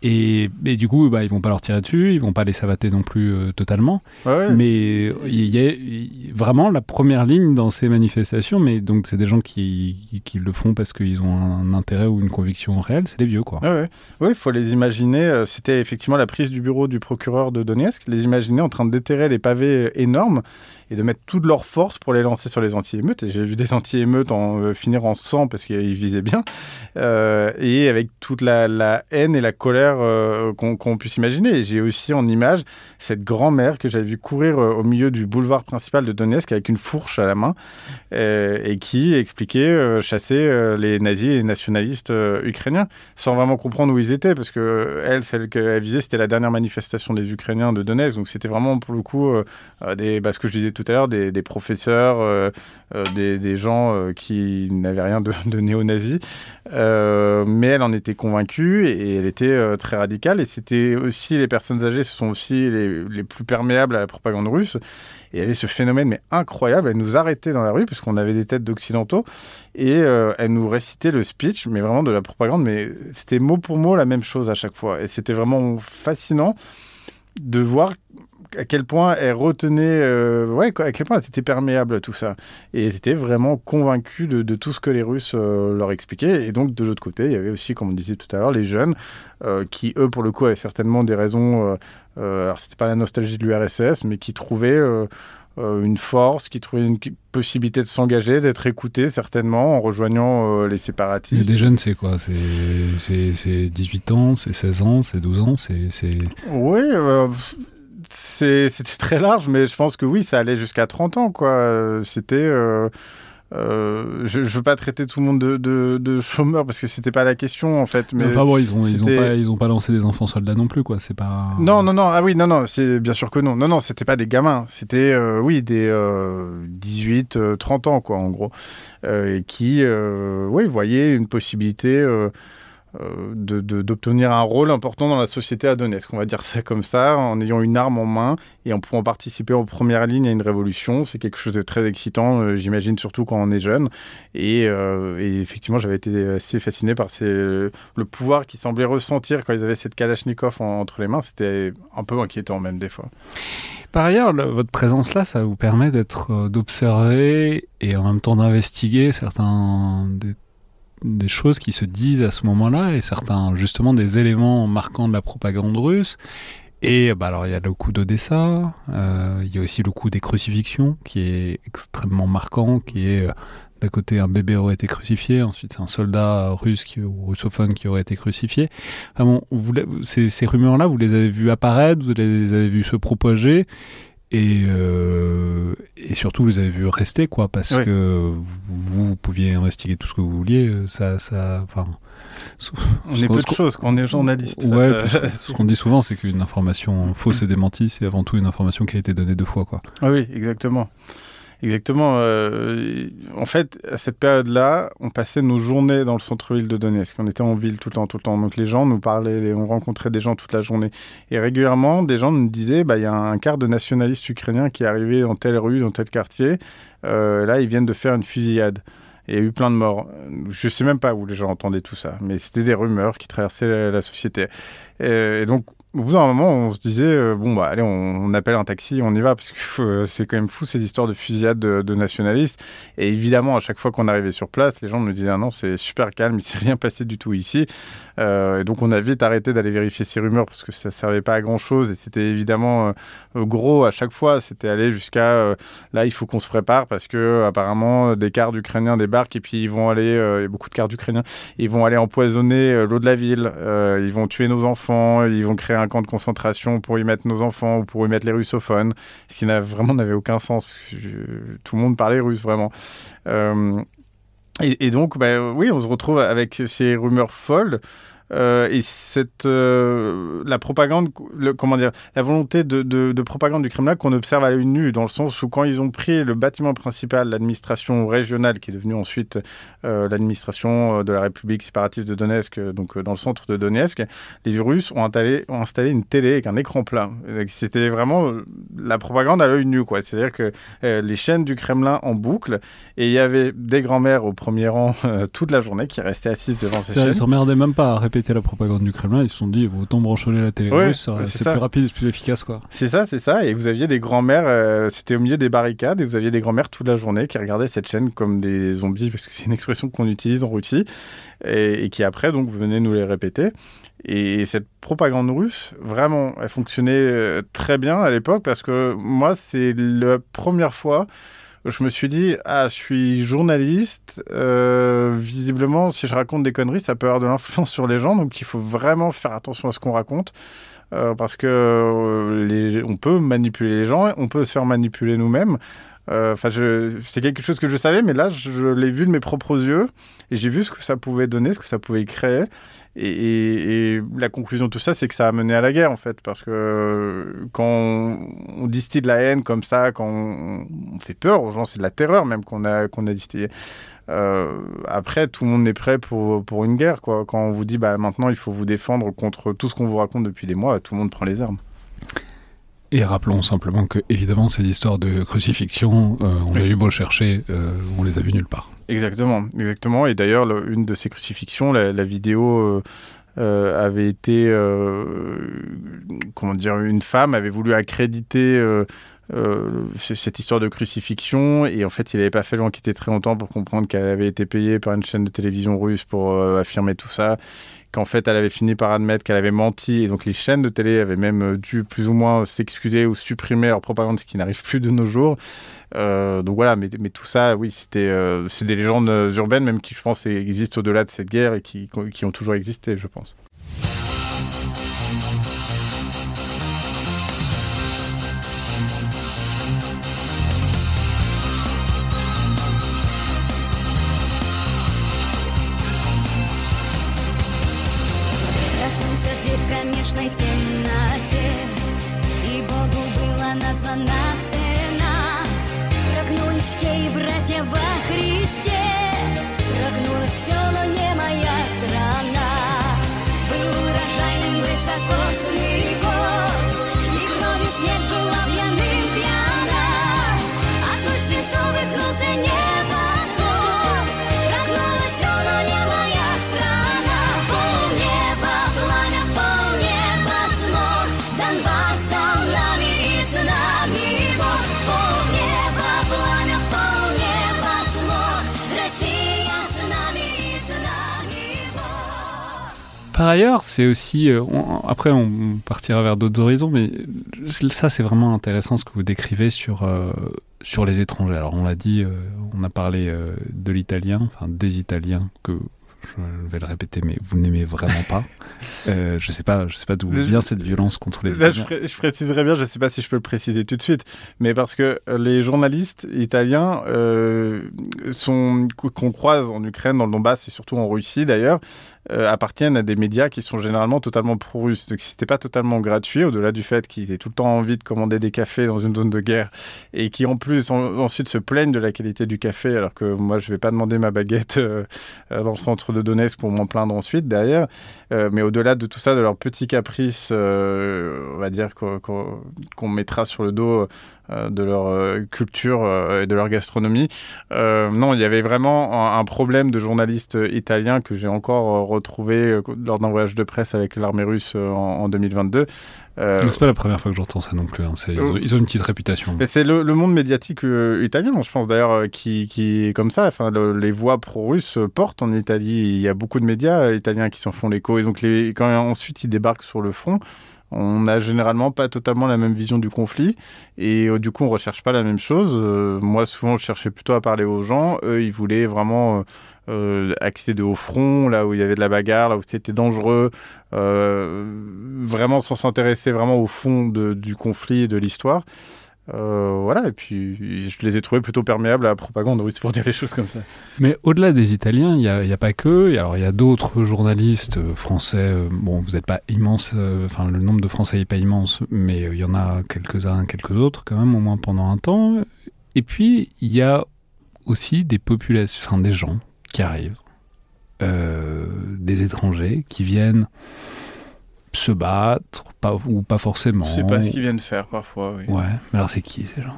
Et, du coup, bah, ils vont pas leur tirer dessus, ils vont pas les savater non plus euh, totalement. Mais il y, a vraiment la première ligne dans ces manifestations, mais donc c'est des gens qui, qui, le font parce qu'ils ont un intérêt ou une conviction réelle, c'est les vieux, quoi. Oui, il faut les imaginer. Euh, c'était effectivement la prise du bureau du procureur de Donetsk, les imaginer en train de déterrer les pavés énormes et de mettre toute leur force pour les lancer sur les anti-émeutes. Et j'ai vu des anti-émeutes en, euh, finir en sang parce qu'ils visaient bien. Euh, et avec toute la, la, haine et la colère euh, qu'on puisse imaginer. j'ai aussi en image cette grand-mère que j'avais vu courir au milieu du boulevard principal de Donetsk avec une fourche à la main et qui expliquait chasser les nazis et les nationalistes ukrainiens sans vraiment comprendre où ils étaient parce que elle, celle qu'elle visait, c'était la dernière manifestation des Ukrainiens de Donetsk. Donc c'était vraiment pour le coup des, bah, ce que je disais tout à l'heure, des, professeurs, euh, euh, des, gens euh, qui n'avaient rien de, néo-nazi. mais elle en était convaincue et, elle était très radicale. Et c'était aussi, les personnes âgées, ce sont aussi les, plus perméables à la propagande russe. Et il avait ce phénomène mais incroyable. Elle nous arrêtait dans la rue parce qu'on avait des têtes d'occidentaux et elle nous récitait le speech, mais vraiment de la propagande. Mais c'était mot pour mot la même chose à chaque fois. Et c'était vraiment fascinant de voir à quel point elle retenait, euh, ouais, à quel point c'était perméable à tout ça. Et ils étaient vraiment convaincus de, tout ce que les Russes euh, leur expliquaient. Et donc, de l'autre côté, il y avait aussi, comme on disait tout à l'heure, les jeunes euh, qui, eux, pour le coup, avaient certainement des raisons. alors, c'était pas la nostalgie de l'URSS, mais qui trouvaient. une force, qui trouvaient une possibilité de s'engager, d'être écoutés certainement en rejoignant les séparatistes. Mais des jeunes, c'est quoi? C'est 18 ans, c'est 16 ans, c'est 12 ans c'est Oui, c'était très large, mais je pense que oui, ça allait jusqu'à 30 ans, quoi. C'était. Euh, euh, je, ne veux pas traiter tout le monde de, de, chômeur parce que c'était pas la question en fait. Mais enfin bon, ils ont, ils ont pas, ils ont pas lancé des enfants soldats non plus quoi. C'est pas. Non non non ah oui non non c'est bien sûr que non non non c'était pas des gamins c'était euh, oui des 18 30 ans quoi en gros qui oui voyaient une possibilité d'obtenir un rôle important dans la société à Donetsk. On va dire ça comme ça, en ayant une arme en main et en pouvant participer en première ligne à une révolution. C'est quelque chose de très excitant, euh, j'imagine, surtout quand on est jeune. Et, euh, effectivement, j'avais été assez fasciné par le pouvoir qu'ils semblaient ressentir quand ils avaient cette Kalachnikov entre les mains. C'était un peu inquiétant même des fois. Par ailleurs, votre présence là, ça vous permet d'être, d'observer et en même temps d'investiguer certains des des choses qui se disent à ce moment-là et certains justement des éléments marquants de la propagande russe. Et bah alors il y a le coup d'Odessa, euh, il y a aussi le coup des crucifixions qui est extrêmement marquant, qui est euh, d'un côté un bébé aurait été crucifié, ensuite c'est un soldat russe qui, ou russophone qui aurait été crucifié. bon, ces, ces rumeurs-là, vous les avez vues apparaître, vous les avez vues se propager, et, euh, et, surtout, vous avez vu rester, quoi, parce que vous, pouviez investiguer tout ce que vous vouliez. Ça, ça, enfin, On est peu de choses quand on est journaliste. Ouais, ce qu'on dit souvent, c'est qu'une information fausse et démentie, c'est avant tout une information qui a été donnée deux fois. Quoi. Ah oui, exactement. Exactement. Euh, en fait, à cette période-là, on passait nos journées dans le centre-ville de Donetsk. On était en ville tout le temps, tout le temps. Donc les gens nous parlaient, on rencontrait des gens toute la journée. Et régulièrement, des gens nous disaient, bah, il y a un quart de nationalistes ukrainiens qui est arrivé dans telle rue, dans tel quartier. Euh, là, ils viennent de faire une fusillade. Et il y a eu plein de morts. Je sais même pas où les gens entendaient tout ça, mais c'était des rumeurs qui traversaient la, société. et donc, au bout d'un moment, on se disait euh, bon bah allez, on, appelle un taxi, on y va parce que euh, c'est quand même fou ces histoires de fusillade de, nationalistes. Et évidemment, à chaque fois qu'on arrivait sur place, les gens nous disaient ah non, c'est super calme, il s'est rien passé du tout ici. Euh, et donc on a vite arrêté d'aller vérifier ces rumeurs parce que ça servait pas à grand chose et c'était évidemment gros à chaque fois. C'était aller jusqu'à là, il faut qu'on se prépare parce que apparemment des quarts d'Ukrainiens débarquent et puis ils vont aller, il y a beaucoup de quarts d'Ukrainiens, ils vont aller empoisonner l'eau de la ville, ils vont tuer nos enfants, ils vont créer un camp de concentration pour y mettre nos enfants ou pour y mettre les russophones, ce qui n'a vraiment n'avait aucun sens. tout le monde parlait russe vraiment. Euh, et, donc, bah, oui, on se retrouve avec ces rumeurs folles. Euh, et cette euh, la propagande, le, comment dire, la volonté de, de, propagande du Kremlin qu'on observe à l'œil nu, dans le sens où quand ils ont pris le bâtiment principal, l'administration régionale, qui est devenue ensuite euh, l'administration de la République séparatiste de Donetsk, donc dans le centre de Donetsk, les Russes ont installé, ont installé une télé avec un écran plat. C'était vraiment la propagande à l'œil nu, quoi. C'est-à-dire que les chaînes du Kremlin en boucle, et il y avait des grands-mères au premier rang *laughs* toute la journée qui restaient assises devant ces chaînes. Ils s'emmerdaient même pas à la propagande du Kremlin, ils se sont dit autant brancher la télé russe, c'est plus rapide et plus efficace quoi. C'est ça, c'est ça. Et vous aviez des grands-mères, euh, c'était au milieu des barricades, et vous aviez des grands-mères toute la journée qui regardaient cette chaîne comme des zombies, parce que c'est une expression qu'on utilise en Russie, et, qui après donc venez nous les répéter. Et cette propagande russe, vraiment, elle fonctionnait euh, très bien à l'époque parce que moi, c'est la première fois je me suis dit, ah, je suis journaliste. Euh, visiblement, si je raconte des conneries, ça peut avoir de l'influence sur les gens. Donc, il faut vraiment faire attention à ce qu'on raconte. Euh, parce que euh, on peut manipuler les gens, on peut se faire manipuler nous-mêmes. Enfin, c'est quelque chose que je savais, mais là, je l'ai vu de mes propres yeux et j'ai vu ce que ça pouvait donner, ce que ça pouvait créer. Et, la conclusion de tout ça, c'est que ça a mené à la guerre, en fait, parce que quand on, distille de la haine comme ça, quand on, fait peur aux gens, c'est de la terreur même qu'on a, qu'on a distillé. Euh, après, tout le monde est prêt pour, pour une guerre, quoi. Quand on vous dit, bah, maintenant, il faut vous défendre contre tout ce qu'on vous raconte depuis des mois, tout le monde prend les armes. Et rappelons simplement que, évidemment, ces histoires de crucifixion, euh, on a eu beau chercher, euh, on les a vues nulle part. Exactement, exactement. Et d'ailleurs, une de ces crucifixions, la, vidéo euh, avait été, comment dire, une femme avait voulu accréditer cette histoire de crucifixion et en fait, il n'avait pas fallu enquêter très longtemps pour comprendre qu'elle avait été payée par une chaîne de télévision russe pour affirmer tout ça qu'en fait elle avait fini par admettre qu'elle avait menti et donc les chaînes de télé avaient même dû plus ou moins s'excuser ou supprimer leur propagande, ce qui n'arrive plus de nos jours. Euh, donc voilà, mais, mais, tout ça, oui, c'était euh, c'est des légendes urbaines, même qui, je pense, existent au-delà de cette guerre et qui, qui ont toujours existé, je pense. C'est aussi. Euh, après, on partira vers d'autres horizons, mais ça, c'est vraiment intéressant ce que vous décrivez sur, euh, sur les étrangers. Alors, on l'a dit, euh, on a parlé de l'italien, enfin des Italiens, que je vais le répéter, mais vous n'aimez vraiment pas. *laughs* Euh, je sais pas, je sais pas d'où vient cette violence contre les Là, je, je, préciserai bien, je sais pas si je peux le préciser tout de suite, mais parce que les journalistes italiens euh, sont qu'on croise en Ukraine, dans le Donbass et surtout en Russie d'ailleurs, euh, appartiennent à des médias qui sont généralement totalement pro-russes. Donc, c'était pas totalement gratuit, au-delà du fait qu'ils aient tout le temps envie de commander des cafés dans une zone de guerre et qui en plus ensuite se plaignent de la qualité du café, alors que moi, je vais pas demander ma baguette euh, dans le centre de Donetsk pour m'en plaindre ensuite derrière. Euh, mais au-delà de tout ça, de leurs petits caprices, on va dire qu'on mettra sur le dos de leur euh, culture euh, et de leur gastronomie. non, il y avait vraiment un, problème de journalistes italiens que j'ai encore retrouvé lors d'un voyage de presse avec l'armée russe en, 2022. Euh, c'est pas la première fois que j'entends ça non plus. Hein. Ils, ont, ils, ont, une petite réputation. C'est le, monde médiatique italien, je pense d'ailleurs, qui, qui est comme ça. Enfin, les voix pro-russes portent en Italie. Il y a beaucoup de médias italiens qui s'en font l'écho. Et donc, les, quand ensuite ils débarquent sur le front, on n'a généralement pas totalement la même vision du conflit et euh, du coup on recherche pas la même chose. Euh, moi souvent je cherchais plutôt à parler aux gens, eux ils voulaient vraiment euh, accéder au front, là où il y avait de la bagarre, là où c'était dangereux, vraiment sans s'intéresser vraiment au fond du conflit et de l'histoire. Euh, voilà, et puis je les ai trouvés plutôt perméables à la propagande, oui, c'est pour dire les choses comme ça. Mais au-delà des Italiens, il n'y a, a, pas que. Alors, il y a d'autres journalistes euh, français. Euh, bon, vous n'êtes pas immense, enfin, le nombre de Français n'est pas immense, mais il y en a quelques-uns, quelques autres, quand même, au moins pendant un temps. Et puis, il y a aussi des populations, enfin, des gens qui arrivent, des étrangers qui viennent se battre, pas, ou pas forcément. C'est pas ce qu'ils viennent faire parfois. Oui. Ouais, mais alors c'est qui ces gens?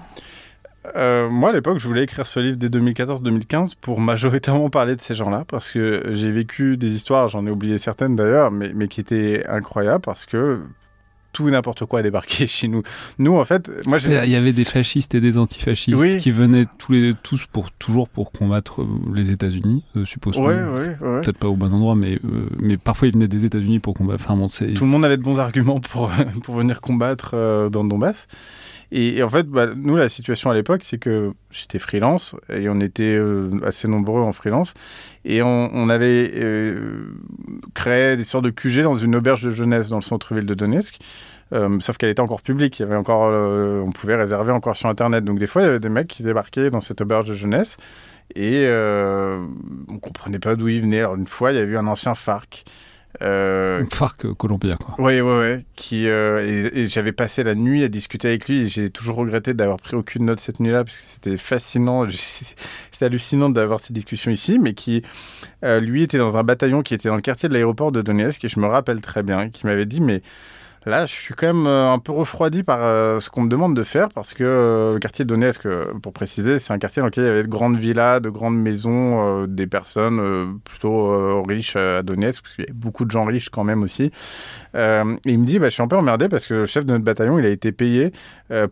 Euh, moi, à l'époque, je voulais écrire ce livre dès 2014-2015 pour majoritairement parler de ces gens-là, parce que j'ai vécu des histoires, j'en ai oublié certaines d'ailleurs, mais, mais qui étaient incroyables, parce que tout n'importe quoi a débarqué *laughs* chez nous. Nous, en fait, moi, il y avait des fascistes et des antifascistes qui venaient tous les tous pour toujours pour combattre euh, les États-Unis, euh, suppose. Ouais, ouais, Peut-être pas au bon endroit, mais euh, mais parfois ils venaient des États-Unis pour combattre. Enfin, bon, tout le monde avait de bons arguments pour *laughs* pour venir combattre dans le Donbass. Et, en fait, bah, nous, la situation à l'époque, c'est que j'étais freelance et on était assez nombreux en freelance. Et on, avait créé des sortes de QG dans une auberge de jeunesse dans le centre-ville de Donetsk. Euh, sauf qu'elle était encore publique. Il y avait encore, euh, on pouvait réserver encore sur Internet. Donc des fois, il y avait des mecs qui débarquaient dans cette auberge de jeunesse et euh, on comprenait pas d'où ils venaient. Alors une fois, il y avait eu un ancien FARC. Euh, FARC colombien, quoi. Oui, oui, oui. Qui, et, j'avais passé la nuit à discuter avec lui et j'ai toujours regretté d'avoir pris aucune note cette nuit-là parce que c'était fascinant. *laughs* C'était hallucinant d'avoir ces discussions ici, mais qui, lui, était dans un bataillon qui était dans le quartier de l'aéroport de Donetsk et je me rappelle très bien, qui m'avait dit, mais Là, je suis quand même euh, un peu refroidi par euh, ce qu'on me demande de faire parce que euh, le quartier de Donetsk, pour préciser, c'est un quartier dans lequel il y avait de grandes villas, de grandes maisons, des personnes plutôt riches à Donetsk, parce qu'il y a beaucoup de gens riches quand même aussi. il me dit, bah, je suis un peu emmerdé parce que le chef de notre bataillon, il a été payé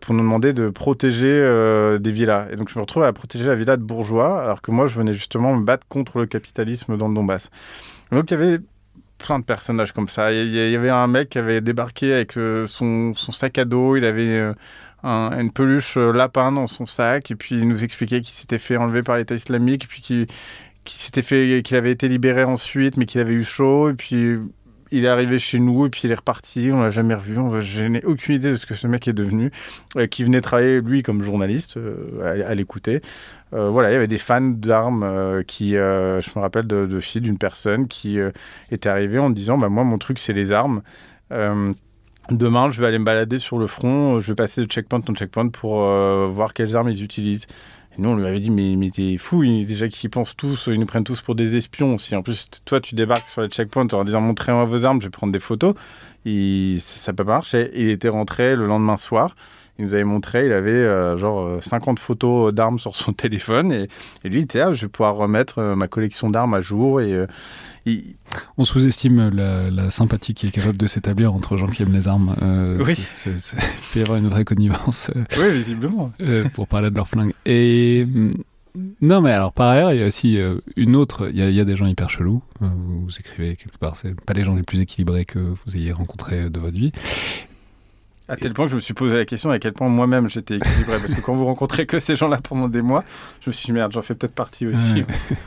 pour nous demander de protéger des villas. Et donc, je me retrouve à protéger la villa de bourgeois, alors que moi, je venais justement me battre contre le capitalisme dans le Donbass. Donc, il y avait plein de personnages comme ça. Il y avait un mec qui avait débarqué avec euh, son, sac à dos, il avait euh, une peluche euh, lapin dans son sac, et puis il nous expliquait qu'il s'était fait enlever par l'État islamique, et puis qu'il s'était fait, qu'il avait été libéré ensuite, mais qu'il avait eu chaud, et puis il est arrivé chez nous et puis il est reparti. On l'a jamais revu. Je n'ai aucune idée de ce que ce mec est devenu. Euh, qui venait travailler lui comme journaliste euh, à, l'écouter. Euh, voilà, il y avait des fans d'armes qui, je me rappelle de, de d'une personne qui était arrivée en disant, bah moi mon truc c'est les armes. Demain, je vais aller me balader sur le front, je vais passer de checkpoint en checkpoint pour voir quelles armes ils utilisent nous, on lui avait dit, mais, mais t'es fou, déjà qu'ils pensent tous, ils nous prennent tous pour des espions. Si en plus, toi, tu débarques sur les checkpoints en disant, montrez-moi vos armes, je vais prendre des photos, et ça, peut marcher. Il était rentré le lendemain soir. Il nous avait montré, il avait euh, genre 50 photos d'armes sur son *laughs* téléphone. Et, lui, il était, ah, je vais pouvoir remettre euh, ma collection d'armes à jour. Et, euh, on sous-estime la, sympathie qui est capable de s'établir entre gens qui aiment les armes. Euh, oui. *laughs* il peut y avoir une vraie connivence. Euh, oui, visiblement. Euh, pour parler de leur flingue. Et. Mm, non, mais alors par ailleurs, il y a aussi une autre. Il y, a des gens hyper chelous. vous écrivez quelque part, c'est pas les gens les plus équilibrés que vous ayez rencontrés de votre vie. À tel point que je me suis posé la question à quel point moi-même j'étais équilibré. parce que quand vous rencontrez que ces gens-là pendant des mois, je me suis dit merde, j'en fais peut-être partie aussi.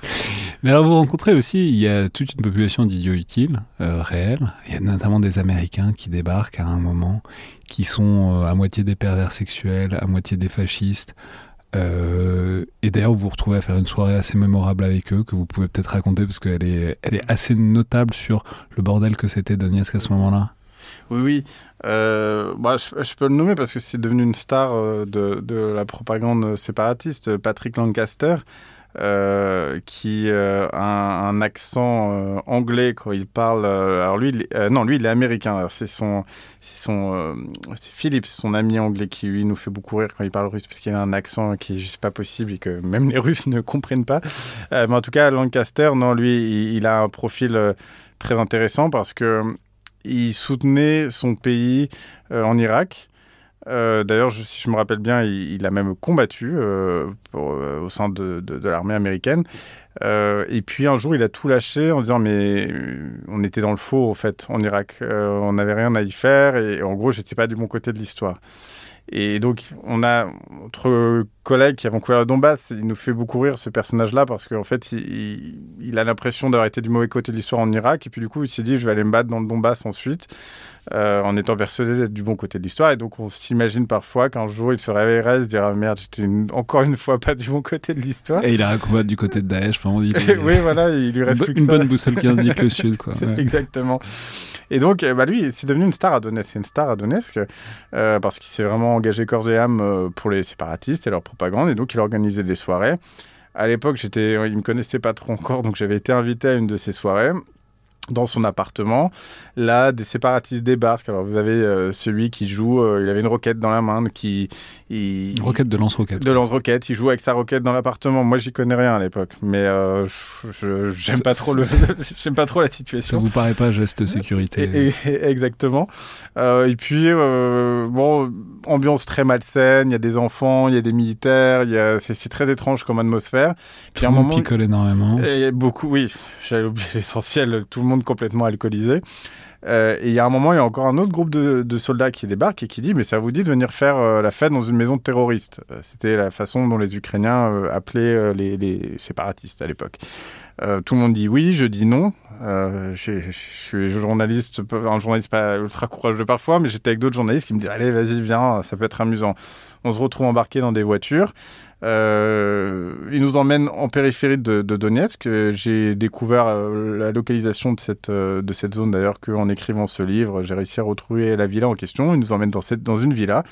*laughs* Mais alors vous rencontrez aussi, il y a toute une population d'idiots utiles, euh, réels. Il y a notamment des Américains qui débarquent à un moment, qui sont euh, à moitié des pervers sexuels, à moitié des fascistes. Euh, et d'ailleurs, vous vous retrouvez à faire une soirée assez mémorable avec eux, que vous pouvez peut-être raconter, parce qu'elle est, elle est assez notable sur le bordel que c'était Donetsk à ce moment-là. Oui, oui. Euh, bah, je, peux le nommer parce que c'est devenu une star euh, de, de, la propagande séparatiste, Patrick Lancaster. Euh, qui euh, a un, accent anglais quand il parle. alors lui, non, lui, il est américain. C'est son, c'est son, c'est Philippe, son ami anglais, qui lui nous fait beaucoup rire quand il parle russe parce qu'il a un accent qui est juste pas possible et que même les Russes ne comprennent pas. mais en tout cas, Lancaster, non, lui, il a un profil très intéressant parce que il soutenait son pays euh, en Irak. Euh, d'ailleurs, si je me rappelle bien, il, a même combattu euh, au sein de, l'armée américaine. et puis un jour, il a tout lâché en disant mais on était dans le faux en fait en Irak, on n'avait rien à y faire et en gros, j'étais pas du bon côté de l'histoire. Et donc, on a notre collègue qui avons couvert le Donbass, il nous fait beaucoup rire ce personnage-là parce qu'en fait, il, a l'impression d'avoir été du mauvais côté de l'histoire en Irak. Et puis, du coup, il s'est dit, je vais aller me battre dans le Donbass ensuite, euh, en étant persuadé d'être du bon côté de l'histoire. Et donc, on s'imagine parfois qu'un jour, il se réveillerait et se dirait, merde, j'étais encore une fois pas du bon côté de l'histoire. Et il a un combat du côté de Daesh. Enfin, on dit, *laughs* oui, voilà, il lui reste une, plus que une bonne boussole qui indique le sud, quoi. *laughs* Exactement. Et donc, euh, bah, lui, c'est devenu une star à Donetsk. C'est une star à Donetsk euh, parce qu'il s'est vraiment engagé corps et âme euh, pour les séparatistes et leur propagande. Et donc, il organisait des soirées. À l'époque, j'étais, il me connaissait pas trop encore, donc j'avais été invité à une de ces soirées dans son appartement. Là, des séparatistes débarquent. Alors, vous avez euh, celui qui joue, euh, il avait une roquette dans la main, qui... une roquette de lance-roquette. De lance-roquette, il joue avec sa roquette dans l'appartement. Moi, j'y connais rien à l'époque, mais euh, je j'aime pas trop le, *laughs* j'aime pas trop la situation. Ça vous paraît pas geste sécurité Exactement. et puis, bon, ambiance très malsaine. Il y a des enfants, il y a des militaires. Il y a... c'est, très étrange comme atmosphère. Puis tout le monde picole énormément. Et beaucoup, oui. J'avais oublié *laughs* l'essentiel. Tout le monde complètement alcoolisé. Euh, et il y a un moment, il y a encore un autre groupe de, soldats qui débarque et qui dit Mais ça vous dit de venir faire euh, la fête dans une maison de terroristes? Euh, C'était la façon dont les Ukrainiens appelaient les, séparatistes à l'époque. tout le monde dit oui, je dis non. je suis journaliste, un journaliste pas ultra courageux parfois, mais j'étais avec d'autres journalistes qui me disent Allez, vas-y, viens, ça peut être amusant. On se retrouve embarqués dans des voitures. Euh, il nous emmène en périphérie de, Donetsk. J'ai découvert la localisation de cette, de cette zone d'ailleurs qu'en écrivant ce livre, j'ai réussi à retrouver la villa en question. Il nous emmène dans, cette, dans une villa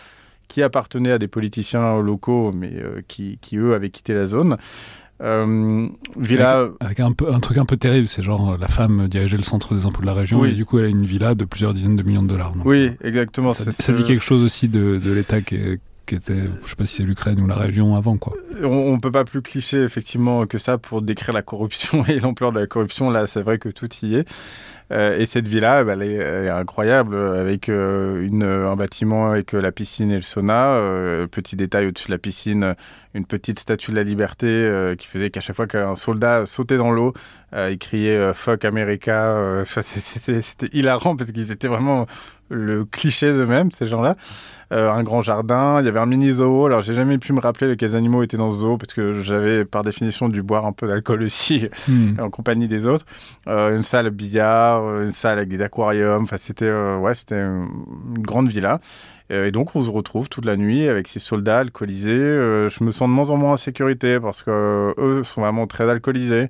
qui appartenait à des politiciens locaux, mais qui, qui, eux avaient quitté la zone. villa avec, un, peu, un truc un peu terrible, c'est genre la femme dirigeait le centre des impôts de la région et du coup elle a une villa de plusieurs dizaines de millions de dollars. oui, exactement. Ça, ça dit quelque chose aussi de, de l'État qui est, qui était, je sais pas si c'est l'Ukraine ou la région avant quoi. On, ne peut pas plus cliché effectivement que ça pour décrire la corruption *laughs* et l'ampleur de la corruption. Là, c'est vrai que tout y est. Euh, et cette villa, bah, elle, est, incroyable, avec euh, un bâtiment avec euh, la piscine et le sauna. petit détail au-dessus de la piscine, une petite statue de la liberté qui faisait qu'à chaque fois qu'un soldat sautait dans l'eau, il criait Fuck America. *laughs* C'était hilarant parce qu'ils étaient vraiment le cliché d'eux-mêmes, ces gens-là. Euh, un grand jardin, il y avait un mini zoo. Alors, j'ai jamais pu me rappeler quels animaux étaient dans ce zoo parce que j'avais, par définition, dû boire un peu d'alcool aussi hmm. *laughs* en compagnie des autres. Euh, une salle billard, une salle avec des aquariums. Enfin, c'était euh, ouais, c'était une grande villa. Et donc, on se retrouve toute la nuit avec ces soldats alcoolisés. je me sens de moins en moins en sécurité parce que eux sont vraiment très alcoolisés.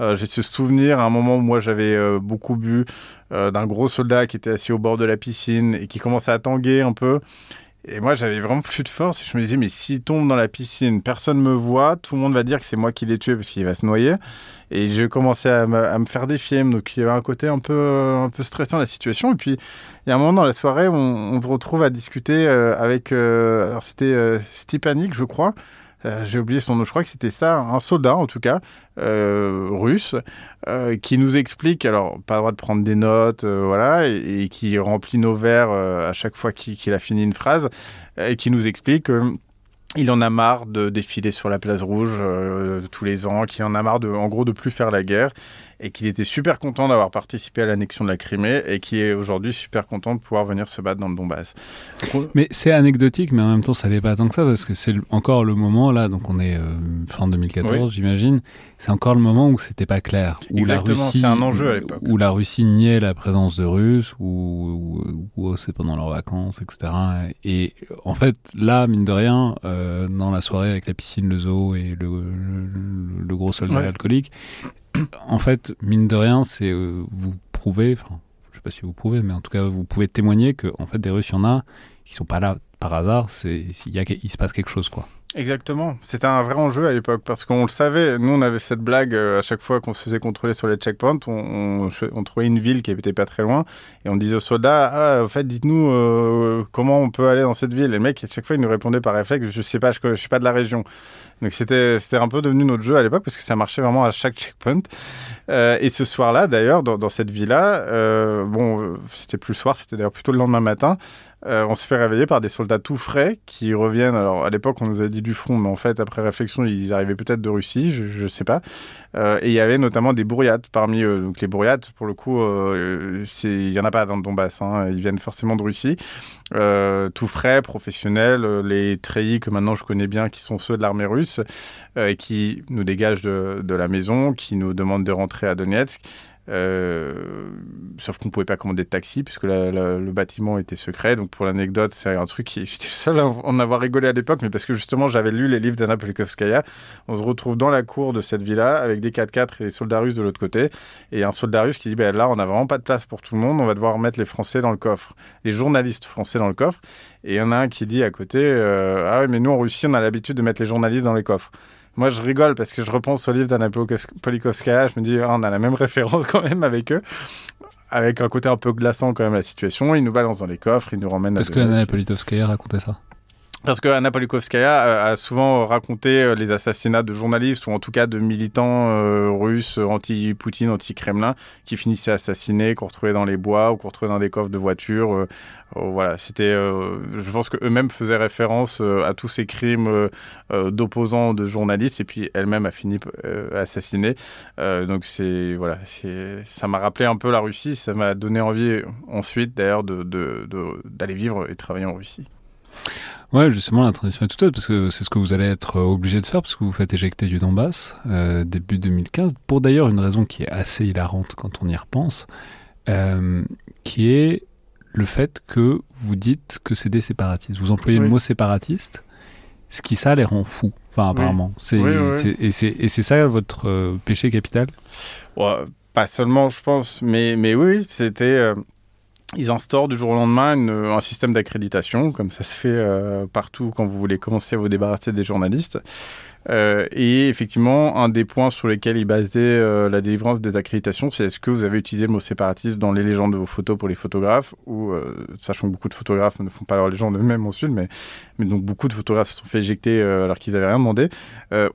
Euh, j'ai ce souvenir à un moment où moi j'avais euh, beaucoup bu euh, d'un gros soldat qui était assis au bord de la piscine et qui commençait à tanguer un peu. Et moi, j'avais vraiment plus de force. Et je me disais, mais s'il tombe dans la piscine, personne me voit, tout le monde va dire que c'est moi qui l'ai tué parce qu'il va se noyer. Et j'ai commencé à, me faire défier. Donc, il y avait un côté un peu, stressant la situation. Et puis, il y a un moment dans la soirée où on, se retrouve à discuter avec. alors, c'était Stepanik, je crois. Euh, j'ai oublié son nom, je crois que c'était ça, un soldat en tout cas, euh, russe, euh, qui nous explique, alors pas le droit de prendre des notes, voilà, et, qui remplit nos verres à chaque fois qu'il a fini une phrase, et qui nous explique il en a marre de défiler sur la place rouge euh, tous les ans, qu'il en a marre de, en gros, de plus faire la guerre et qu'il était super content d'avoir participé à l'annexion de la Crimée et qui est aujourd'hui super content de pouvoir venir se battre dans le Donbass. Mais c'est anecdotique, mais en même temps, ça n'est pas tant que ça parce que c'est encore le moment là, donc on est euh, fin 2014, j'imagine. C'est encore le moment où c'était pas clair, où la Russie, un enjeu à l'époque, où la Russie niait la présence de Russes, ou c'est pendant leurs vacances, etc. Et en fait, là, mine de rien, euh, dans la soirée avec la piscine, le zoo et le, le, gros soldat alcoolique, en fait, mine de rien, c'est euh, vous prouvez, enfin, je sais pas si vous prouvez, mais en tout cas, vous pouvez témoigner que en fait, des Russes, il y en a qui sont pas là par hasard. C'est il y a, il se passe quelque chose, quoi. Exactement. C'était un vrai enjeu à l'époque parce qu'on le savait. Nous, on avait cette blague euh, à chaque fois qu'on se faisait contrôler sur les checkpoints. On, trouvait une ville qui était pas très loin et on disait aux soldats Ah, en fait, dites-nous euh, comment on peut aller dans cette ville? Et le mec, à chaque fois, il nous répondait par réflexe Je sais pas, je, je suis pas de la région. Donc c'était un peu devenu notre jeu à l'époque parce que ça marchait vraiment à chaque checkpoint. Euh, et ce soir-là, d'ailleurs, dans, cette villa, euh, bon, c'était plus le soir, c'était d'ailleurs plutôt le lendemain matin. Euh, on se fait réveiller par des soldats tout frais qui reviennent. Alors à l'époque, on nous a dit du front, mais en fait, après réflexion, ils arrivaient peut-être de Russie, je ne sais pas. Euh, et il y avait notamment des bourriates parmi eux. Donc les bourriates, pour le coup, euh, il n'y en a pas dans le Donbass. Hein. Ils viennent forcément de Russie. tout frais, professionnels, les treillis que maintenant je connais bien, qui sont ceux de l'armée russe, qui nous dégagent de, la maison, qui nous demandent de rentrer à Donetsk. Euh, sauf qu'on pouvait pas commander de taxi puisque le bâtiment était secret. Donc pour l'anecdote, c'est un truc qui *laughs* j'étais seul à en avoir rigolé à l'époque, mais parce que justement j'avais lu les livres d'Anna Polikovskaya. On se retrouve dans la cour de cette villa avec des 4x4 et des soldats russes de l'autre côté, et un soldat russe qui dit ben là on n'a vraiment pas de place pour tout le monde, on va devoir mettre les Français dans le coffre, les journalistes français dans le coffre. Et il y en a un qui dit à côté euh, ah oui mais nous en Russie on a l'habitude de mettre les journalistes dans les coffres. Moi, je rigole parce que je repense au livre d'Anna Polikovskaya. Je me dis, ah, on a la même référence *laughs* quand même avec eux. Avec un côté un peu glaçant quand même la situation. Ils nous balancent dans les coffres, ils nous ramènent Parce que Anna Polikovskaya racontait ça parce que Anna Polikovskaya a souvent raconté euh, les assassinats de journalistes ou en tout cas de militants euh, russes anti-Poutine, anti-Kremlin, qui finissaient assassinés, qu'on retrouvait dans les bois ou qu'on retrouvait dans des coffres de voitures. Euh, voilà, c'était. je pense qu'eux-mêmes faisaient référence à tous ces crimes d'opposants de journalistes et puis elle-même a fini assassinée. donc c'est voilà, ça m'a rappelé un peu la Russie. Ça m'a donné envie ensuite d'ailleurs d'aller vivre et travailler en Russie. Ouais, justement, la transition est toute faite, parce que c'est ce que vous allez être euh, obligé de faire, parce que vous faites éjecter du Donbass euh, début 2015, pour d'ailleurs une raison qui est assez hilarante quand on y repense, euh, qui est le fait que vous dites que c'est des séparatistes. Vous employez le mot séparatiste, ce qui ça les rend fous, enfin apparemment. C'est, et c'est ça votre euh, péché capital? Ouais, Pas seulement, je pense, mais, mais oui, c'était ils instaurent du jour au lendemain un système d'accréditation, comme ça se fait euh, partout quand vous voulez commencer à vous débarrasser des journalistes. Euh, et effectivement, un des points sur lesquels il basait euh, la délivrance des accréditations, c'est est-ce que vous avez utilisé le mot séparatiste dans les légendes de vos photos pour les photographes, ou euh, sachant que beaucoup de photographes ne font pas leur légende eux-mêmes ensuite, mais, mais donc beaucoup de photographes se sont fait éjecter alors qu'ils n'avaient rien demandé,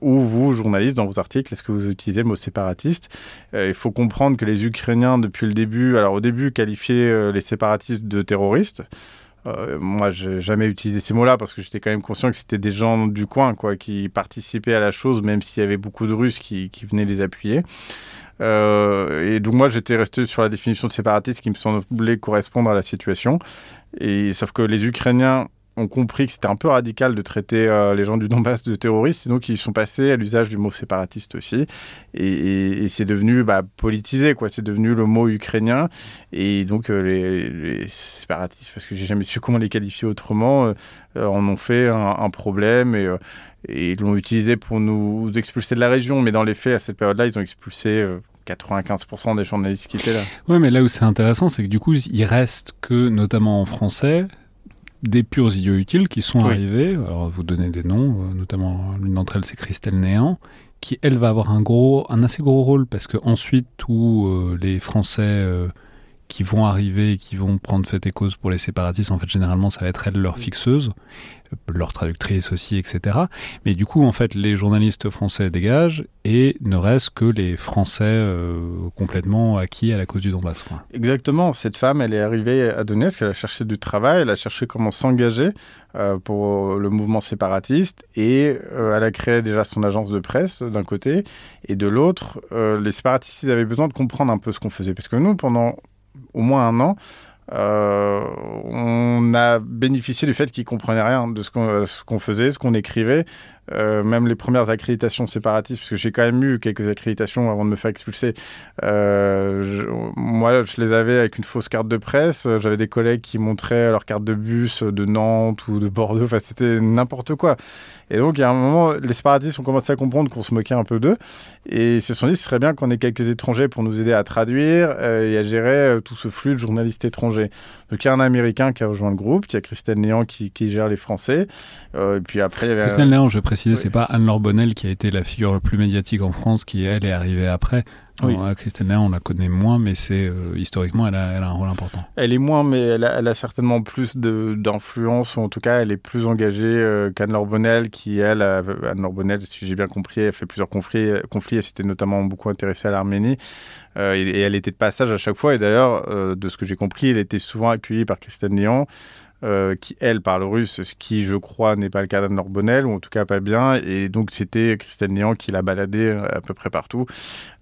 ou vous, journalistes, dans vos articles, est-ce que vous utilisez le mot séparatiste? Il faut comprendre que les Ukrainiens, depuis le début, alors au début, qualifiaient les séparatistes de terroristes. Euh, moi, j'ai jamais utilisé ces mots-là parce que j'étais quand même conscient que c'était des gens du coin, quoi, qui participaient à la chose, même s'il y avait beaucoup de Russes qui, qui venaient les appuyer. Euh, et donc moi, j'étais resté sur la définition de séparatiste qui me semblait correspondre à la situation. Et sauf que les Ukrainiens ont compris que c'était un peu radical de traiter euh, les gens du Donbass de terroristes, donc ils sont passés à l'usage du mot séparatiste aussi, et, c'est devenu bah, politisé, quoi. C'est devenu le mot ukrainien, et donc euh, les, séparatistes, parce que j'ai jamais su comment les qualifier autrement, euh, en ont fait un, problème et, et ils l'ont utilisé pour nous expulser de la région, mais dans les faits, à cette période-là, ils ont expulsé 95% des journalistes qui étaient là. Oui, mais là où c'est intéressant, c'est que du coup, il reste que, notamment en français, des purs idiots utiles qui sont arrivés. Alors, vous donnez des noms, euh, notamment l'une d'entre elles, c'est Christelle Néant, qui, elle, va avoir un, gros, un assez gros rôle parce que ensuite, tous euh, les Français euh, qui vont arriver et qui vont prendre fait et cause pour les séparatistes, en fait, généralement, ça va être elles leur fixeuse, leur traductrice aussi, etc. Mais du coup, en fait, les journalistes français dégagent et ne reste que les Français euh, complètement acquis à la cause du Donbass. Quoi. Exactement. Cette femme, elle est arrivée à Donetsk, elle a cherché du travail, elle a cherché comment s'engager euh, pour le mouvement séparatiste et euh, elle a créé déjà son agence de presse d'un côté et de l'autre, les séparatistes ils avaient besoin de comprendre un peu ce qu'on faisait parce que nous, pendant au moins un an, euh, on a bénéficié du fait qu'ils comprenaient rien de ce qu'on faisait, ce qu'on écrivait. Euh, même les premières accréditations séparatistes, parce que j'ai quand même eu quelques accréditations avant de me faire expulser. Euh, moi, je les avais avec une fausse carte de presse. J'avais des collègues qui montraient leur carte de bus de Nantes ou de Bordeaux. Enfin, c'était n'importe quoi. Et donc, il y a un moment, les séparatistes ont commencé à comprendre qu'on se moquait un peu d'eux. Et ils se sont dit, ce serait bien qu'on ait quelques étrangers pour nous aider à traduire euh, et à gérer tout ce flux de journalistes étrangers. Donc, il y a un Américain qui a rejoint le groupe, il y a Christelle Néant qui, qui gère les Français. et puis après, il y avait... Christelle Néant, je c'est pas Anne-Laure Bonnel qui a été la figure la plus médiatique en France, qui elle est arrivée après. Oui. Christine on la connaît moins, mais c'est euh, historiquement, elle a, elle a, un rôle important. Elle est moins, mais elle a, elle a certainement plus d'influence, ou en tout cas, elle est plus engagée euh, qu'Anne-Laure Bonnel, qui, elle, Anne-Laure Bonnel, si j'ai bien compris, elle fait plusieurs conflits, conflits elle s'était notamment beaucoup intéressée à l'Arménie. Euh, et, elle était de passage à chaque fois. Et d'ailleurs, de ce que j'ai compris, elle était souvent accueillie par Christine Lyon. Euh, qui, elle, parle russe, ce qui, je crois, n'est pas le cas d'Anne Bonnel, ou en tout cas pas bien. Et donc, c'était Christelle Néant qui l'a baladé euh, à peu près partout.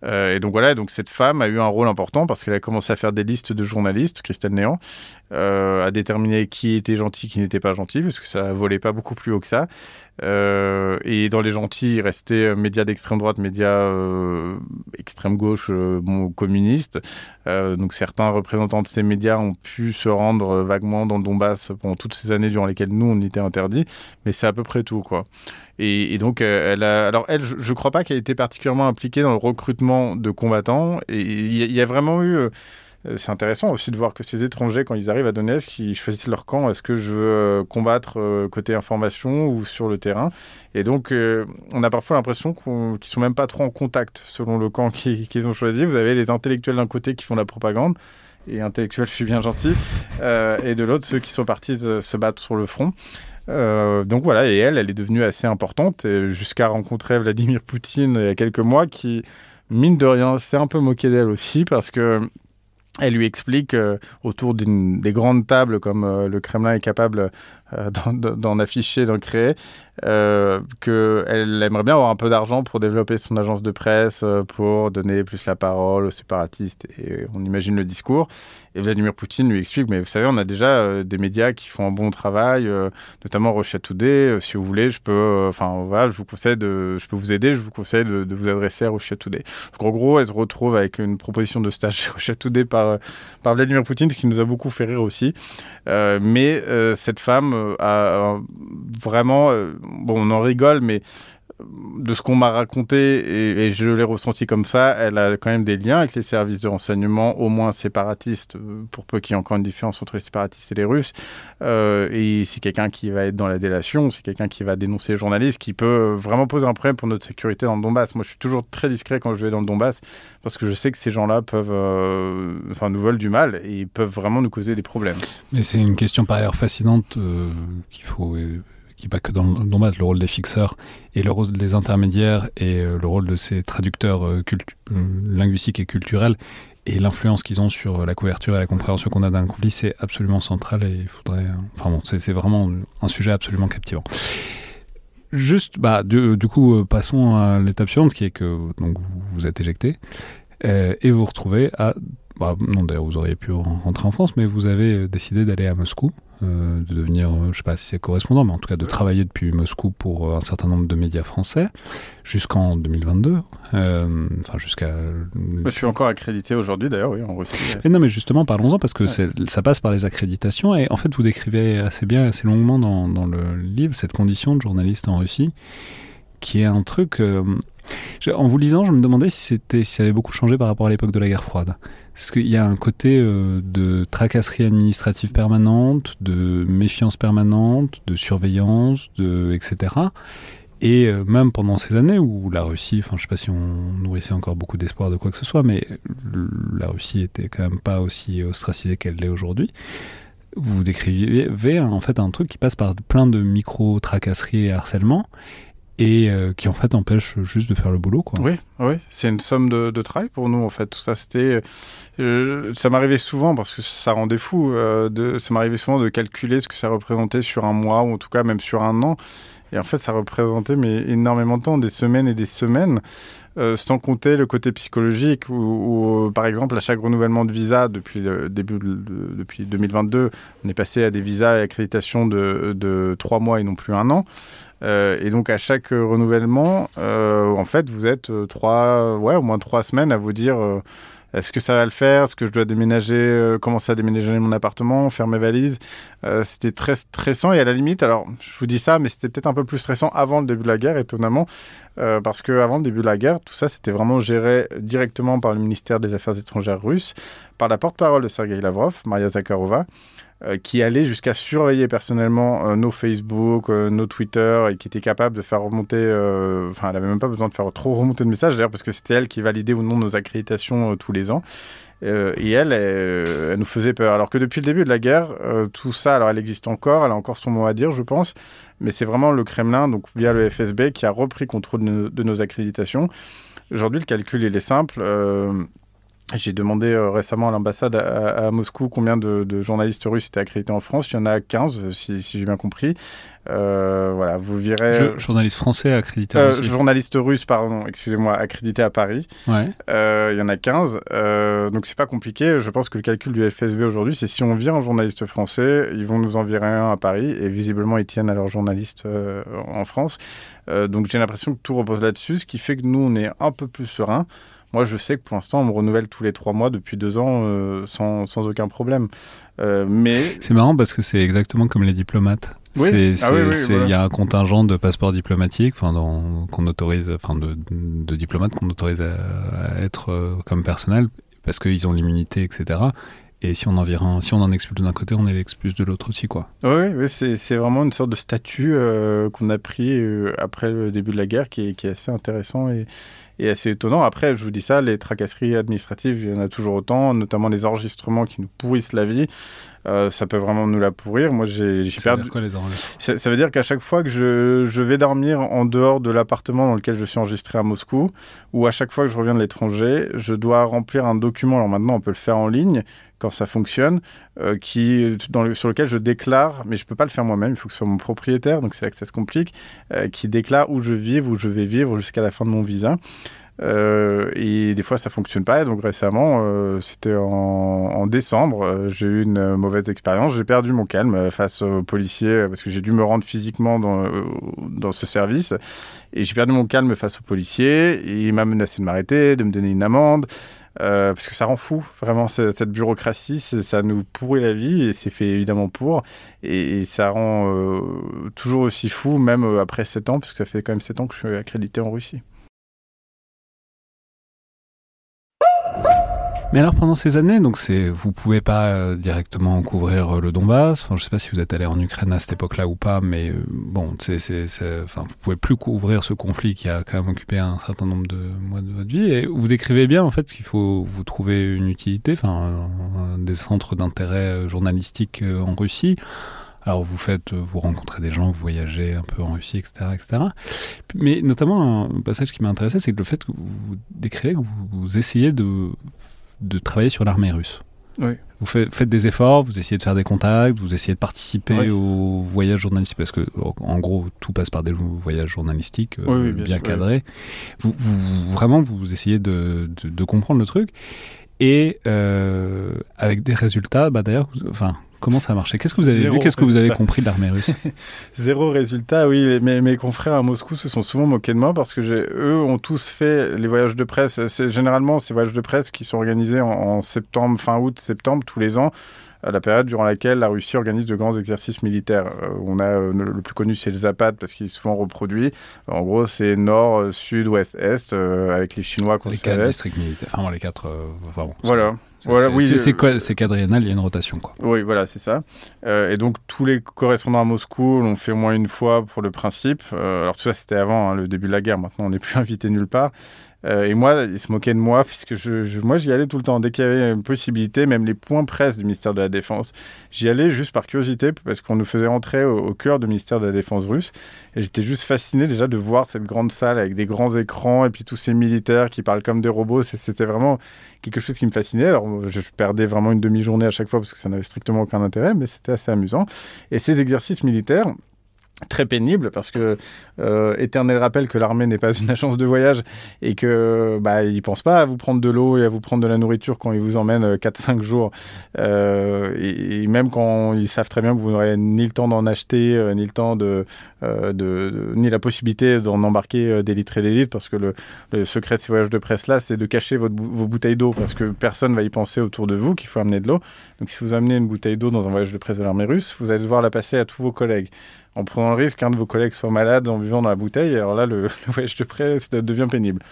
Euh, et donc, voilà, donc cette femme a eu un rôle important parce qu'elle a commencé à faire des listes de journalistes, Christelle Néant, à déterminer qui était gentil, qui n'était pas gentil, parce que ça volait pas beaucoup plus haut que ça. et dans les gentils, il restait médias d'extrême droite, médias extrême gauche, communistes. donc, certains représentants de ces médias ont pu se rendre vaguement dans le Donbass pendant toutes ces années durant lesquelles nous, on était interdit, mais c'est à peu près tout, quoi. Et, donc, euh, elle alors elle, je, ne crois pas qu'elle ait été particulièrement impliquée dans le recrutement de combattants, et il y, a vraiment eu... Euh, c'est intéressant aussi de voir que ces étrangers, quand ils arrivent à Donetsk, ils choisissent leur camp. Est-ce que je veux euh, combattre côté information ou sur le terrain? Et donc, on a parfois l'impression qu'ils ne sont même pas trop en contact selon le camp *laughs* qu'ils ont choisi. Vous avez les intellectuels d'un côté qui font la propagande et intellectuel, je suis bien gentil, euh, et de l'autre, ceux qui sont partis se battre sur le front. Euh, donc voilà, et elle, elle est devenue assez importante, jusqu'à rencontrer Vladimir Poutine il y a quelques mois, qui, mine de rien, s'est un peu moqué d'elle aussi, parce que elle lui explique euh, autour des grandes tables comme le Kremlin est capable *laughs* d'en afficher, d'en créer, euh, qu'elle aimerait bien avoir un peu d'argent pour développer son agence de presse, euh, pour donner plus la parole aux séparatistes, et on imagine le discours. Et Vladimir Poutine lui explique, mais vous savez, on a déjà euh, des médias qui font un bon travail, euh, notamment Russia Today. si vous voulez, je peux, enfin voilà, je vous conseille de, je peux vous aider, je vous conseille de, vous adresser à Russia Today. Donc en gros, elle se retrouve avec une proposition de stage chez Russia Today par, par Vladimir Poutine, ce qui nous a beaucoup fait rire aussi. mais cette femme a vraiment bon, on en rigole, mais de ce qu'on m'a raconté, et, je l'ai ressenti comme ça, elle a quand même des liens avec les services de renseignement, au moins séparatistes, euh, pour peu qu'il y ait encore une différence entre les séparatistes et les Russes. Euh, et c'est quelqu'un qui va être dans la délation, c'est quelqu'un qui va dénoncer les journalistes, qui peut vraiment poser un problème pour notre sécurité dans le Donbass. Moi, je suis toujours très discret quand je vais dans le Donbass, parce que je sais que ces gens-là peuvent, euh, enfin, nous veulent du mal et ils peuvent vraiment nous causer des problèmes. Mais c'est une question par ailleurs fascinante qu'il faut qui pas que dans le Donbass, le rôle des fixeurs et le rôle des intermédiaires et euh, le rôle de ces traducteurs euh, euh, linguistiques et culturels et l'influence qu'ils ont sur la couverture et la compréhension qu'on a d'un conflit, c'est absolument central et il faudrait. Enfin bon, c'est vraiment un sujet absolument captivant. Juste, bah, du, coup, passons à l'étape suivante qui est que donc, vous êtes éjecté et vous vous retrouvez à. Bah, non, d'ailleurs, vous auriez pu rentrer en France, mais vous avez décidé d'aller à Moscou euh, de devenir, euh, je ne sais pas si c'est correspondant, mais en tout cas de travailler depuis Moscou pour euh, un certain nombre de médias français jusqu'en 2022. Enfin, jusqu'à. Je suis encore accrédité aujourd'hui, d'ailleurs, oui, en Russie. Et non, mais justement, parlons-en parce que ça passe par les accréditations et en fait, vous décrivez assez bien, assez longuement dans, dans le livre cette condition de journaliste en Russie qui est un truc. En vous lisant, je me demandais si, c'était, si ça avait beaucoup changé par rapport à l'époque de la guerre froide. Parce qu'il y a un côté euh, de tracasserie administrative permanente, de méfiance permanente, de surveillance, de, etc. Et euh, même pendant ces années où la Russie, enfin je sais pas si on nourrissait encore beaucoup d'espoir de quoi que ce soit, mais la Russie était quand même pas aussi ostracisée qu'elle l'est aujourd'hui. Vous décrivez en fait un truc qui passe par plein de micro-tracasseries et harcèlements et euh, qui en fait empêche juste de faire le boulot quoi. Oui, oui, c'est une somme de, travail pour nous en fait. Tout ça c'était euh, ça m'arrivait souvent parce que ça rendait fou de ça m'arrivait souvent de calculer ce que ça représentait sur un mois ou en tout cas même sur un an et en fait, ça représentait mais, énormément de temps, des semaines et des semaines, euh, sans compter le côté psychologique, où, par exemple, à chaque renouvellement de visa depuis le début depuis 2022, on est passé à des visas et accréditation de, trois mois et non plus un an. Euh, et donc à chaque renouvellement, euh, en fait, vous êtes trois, ouais, au moins trois semaines à vous dire est-ce que ça va le faire? Est-ce que je dois déménager, euh, commencer à déménager mon appartement, faire mes valises? Euh, C'était très stressant. Et à la limite, alors je vous dis ça, mais c'était peut-être un peu plus stressant avant le début de la guerre, étonnamment, euh, parce qu'avant le début de la guerre, tout ça c'était vraiment géré directement par le ministère des Affaires étrangères russe, par la porte-parole de Sergei Lavrov, Maria Zakharova. Euh, qui allait jusqu'à surveiller personnellement euh, nos Facebook, euh, nos Twitter, et qui était capable de faire remonter, enfin, elle n'avait même pas besoin de faire trop remonter de messages, d'ailleurs, parce que c'était elle qui validait ou non nos accréditations tous les ans. et elle, elle, nous faisait peur. Alors que depuis le début de la guerre, tout ça, alors elle existe encore, elle a encore son mot à dire, je pense, mais c'est vraiment le Kremlin, donc via le FSB, qui a repris contrôle de, de nos accréditations. Aujourd'hui, le calcul, il est simple. J'ai demandé euh, récemment à l'ambassade à, Moscou combien de, journalistes russes étaient accrédités en France. Il y en a 15, si, j'ai bien compris. Euh, voilà, vous verrez. journaliste français accrédité euh, Journaliste russe, pardon, excusez-moi, accrédité à Paris. Ouais. il y en a 15. donc c'est pas compliqué. Je pense que le calcul du FSB aujourd'hui, c'est si on vire un journaliste français, ils vont nous en virer un à Paris. Et visiblement, ils tiennent à leurs journalistes en France. donc j'ai l'impression que tout repose là-dessus, ce qui fait que nous, on est un peu plus serein. Moi, je sais que pour l'instant, on me renouvelle tous les trois mois depuis deux ans euh, sans, sans, aucun problème. Euh, mais c'est marrant parce que c'est exactement comme les diplomates. Oui. Ah il y a un contingent de passeports diplomatiques, qu'on autorise, enfin, de, de diplomates qu'on autorise à, être euh, comme personnel parce qu'ils ont l'immunité, etc. Et si on en vire si on en expulse d'un côté, on expulse de l'autre aussi, quoi. Oui, oui c'est vraiment une sorte de statut qu'on a pris après le début de la guerre qui est, qui est assez intéressant et, et assez étonnant. Après, je vous dis ça, les tracasseries administratives, il y en a toujours autant, notamment les enregistrements qui nous pourrissent la vie. Euh, ça peut vraiment nous la pourrir. Moi, j'ai perdu. Quoi, les ça, ça, veut dire qu'à chaque fois que je, je, vais dormir en dehors de l'appartement dans lequel je suis enregistré à Moscou, ou à chaque fois que je reviens de l'étranger, je dois remplir un document. Alors maintenant, on peut le faire en ligne quand ça fonctionne, euh, qui, sur lequel je déclare, mais je ne peux pas le faire moi-même, il faut que ce soit mon propriétaire, donc c'est là que ça se complique, euh, qui déclare où je vis, où je vais vivre jusqu'à la fin de mon visa. Euh, et des fois, ça fonctionne pas. Donc récemment, c'était en, décembre, j'ai eu une mauvaise expérience. J'ai perdu mon calme face aux policiers parce que j'ai dû me rendre physiquement dans, ce service. Et j'ai perdu mon calme face aux policiers. Il m'a menacé de m'arrêter, de me donner une amende. Euh, parce que ça rend fou, vraiment, cette bureaucratie, ça nous pourrit la vie, et c'est fait évidemment pour, et, ça rend euh, toujours aussi fou, même après 7 ans, puisque ça fait quand même 7 ans que je suis accrédité en Russie. Mais alors pendant ces années, donc c'est, vous pouvez pas euh, directement couvrir euh, le Donbass. Enfin, je sais pas si vous êtes allé en Ukraine à cette époque-là ou pas, mais euh, bon, c'est, enfin, vous pouvez plus couvrir ce conflit qui a quand même occupé un certain nombre de mois de votre vie. Et vous décrivez bien en fait qu'il faut vous trouver une utilité, enfin, des centres d'intérêt journalistique en Russie. Alors vous faites, vous rencontrez des gens, vous voyagez un peu en Russie, etc., etc. Mais notamment un passage qui m'a intéressé, c'est que le fait que vous décrivez que vous essayez de de travailler sur l'armée russe. Vous faites, des efforts, vous essayez de faire des contacts, vous essayez de participer aux voyages journalistiques, parce que en gros tout passe par des voyages journalistiques euh, bien, cadrés. Vous, vraiment, vous essayez de, comprendre le truc, et euh, avec des résultats, bah d'ailleurs, enfin, Comment ça a marché? Qu'est-ce que vous avez vu? Qu'est-ce que vous avez compris de l'armée russe? *laughs* Zéro résultat, oui. Mes, mes, confrères à Moscou se sont souvent moqués de moi parce que eux ont tous fait les voyages de presse. C'est généralement ces voyages de presse qui sont organisés en, septembre, fin août, septembre, tous les ans la période durant laquelle la Russie organise de grands exercices militaires. Euh, on a euh, le plus connu, c'est le Zapad parce qu'il est souvent reproduit. En gros, c'est nord, euh, sud, ouest, est, avec les Chinois. Les quatre districts militaires, enfin les quatre. voilà. Voilà, oui, c'est euh, C'est quadriennal, il y a une rotation, quoi. Oui, voilà, c'est ça. Euh, et donc, tous les correspondants à Moscou l'ont fait au moins une fois pour le principe. Euh, alors, tout ça, c'était avant hein, le début de la guerre. Maintenant, on n'est plus *laughs* invité nulle part. Euh, et moi, ils se moquaient de moi, puisque je, je- moi, j'y allais tout le temps. Dès qu'il y avait une possibilité, même les points presse du ministère de la Défense, j'y allais juste par curiosité, parce qu'on nous faisait entrer au, cœur du ministère de la Défense russe. Et j'étais juste fasciné déjà de voir cette grande salle avec des grands écrans et puis tous ces militaires qui parlent comme des robots. C'était vraiment quelque chose qui me fascinait. Alors, je perdais vraiment une demi-journée à chaque fois parce que ça n'avait strictement aucun intérêt, mais c'était assez amusant. Et ces exercices militaires, très pénibles parce que euh, éternel rappel que l'armée n'est pas une *laughs* agence de voyage et que bah ils pensent pas à vous prendre de l'eau et à vous prendre de la nourriture quand ils vous emmènent 4-5 jours. Euh, et, même quand ils savent très bien que vous n'aurez ni le temps d'en acheter euh, ni le temps de, euh, de, ni la possibilité d'en embarquer euh, des litres et des litres parce que le, le secret de ces voyages de presse là c'est de cacher votre vos bouteilles d'eau parce que personne va y penser autour de vous qu'il faut amener de l'eau. Donc si vous amenez une bouteille d'eau dans un voyage de presse de l'armée russe vous allez devoir la passer à tous vos collègues en prenant le risque qu'un de vos collègues soit malade en buvant dans la bouteille. Alors là, le, *laughs* le voyage de presse devient pénible.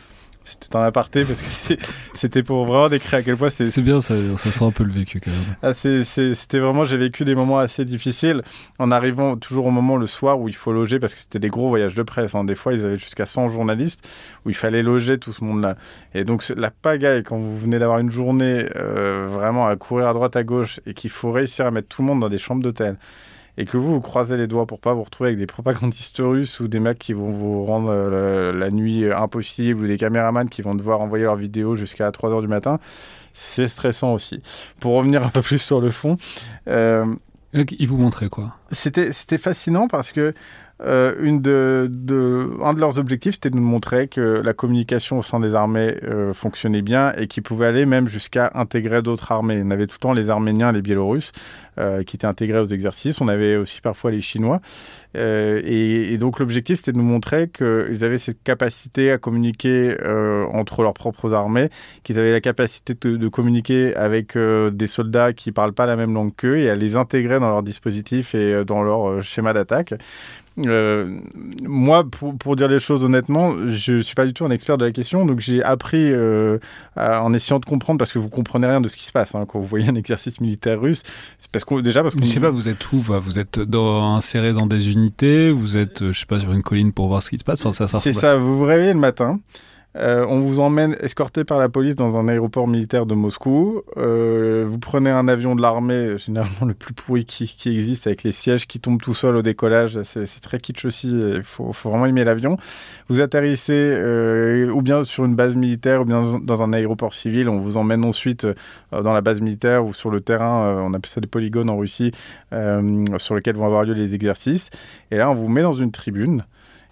C'était un aparté parce que c'était pour vraiment décrire à quel point c'est. C'est bien, ça, ça sent un peu le vécu, quand même. Ah, c'était vraiment, j'ai vécu des moments assez difficiles en arrivant toujours au moment le soir où il faut loger parce que c'était des gros voyages de presse. hein. Des fois, ils avaient jusqu'à 100 journalistes où il fallait loger tout ce monde-là. Et donc, la pagaille, quand vous venez d'avoir une journée euh, vraiment à courir à droite à gauche et qu'il faut réussir à mettre tout le monde dans des chambres d'hôtel et que vous, vous croisez les doigts pour pas vous retrouver avec des propagandistes russes ou des mecs qui vont vous rendre euh, la nuit euh, impossible ou des caméramans qui vont devoir envoyer leurs vidéos jusqu'à 3 heures du matin, c'est stressant aussi. Pour revenir un peu plus sur le fond, euh, Il vous montrait quoi? c'était c'était fascinant parce que euh, de, un de leurs objectifs, c'était de nous montrer que la communication au sein des armées euh, fonctionnait bien et qu'ils pouvaient aller même jusqu'à intégrer d'autres armées. On avait tout le temps les Arméniens, les Biélorusses euh, qui étaient intégrés aux exercices. On avait aussi parfois les Chinois. Euh, et, donc l'objectif, c'était de nous montrer qu'ils avaient cette capacité à communiquer entre leurs propres armées, qu'ils avaient la capacité de, de communiquer avec des soldats qui parlent pas la même langue qu'eux et à les intégrer dans leur dispositif et dans leur schéma d'attaque. Euh, moi, pour, pour dire les choses honnêtement, je suis pas du tout un expert de la question, donc j'ai appris euh, à- en essayant de comprendre parce que vous comprenez rien de ce qui se passe hein, quand vous voyez un exercice militaire russe. C'est parce qu'on déjà parce qu'on Je sais pas, vous êtes où va Vous êtes dans, inséré dans des unités Vous êtes, euh, je sais pas, sur une colline pour voir ce qui se passe enfin, ça, ça C'est ça, vous vous réveillez le matin, euh, on vous emmène escorté par la police dans un aéroport militaire de Moscou, euh, vous prenez un avion de l'armée, généralement le plus pourri qui, existe, avec les sièges qui tombent tout seuls au décollage, c'est très kitsch aussi, il faut, vraiment aimer l'avion. Vous atterrissez euh, ou bien sur une base militaire ou bien dans- un aéroport civil, on vous emmène ensuite euh, dans la base militaire ou sur le terrain, euh, on appelle ça des polygones en Russie, euh, sur lesquels vont avoir lieu les exercices. Et là, on vous met dans une tribune.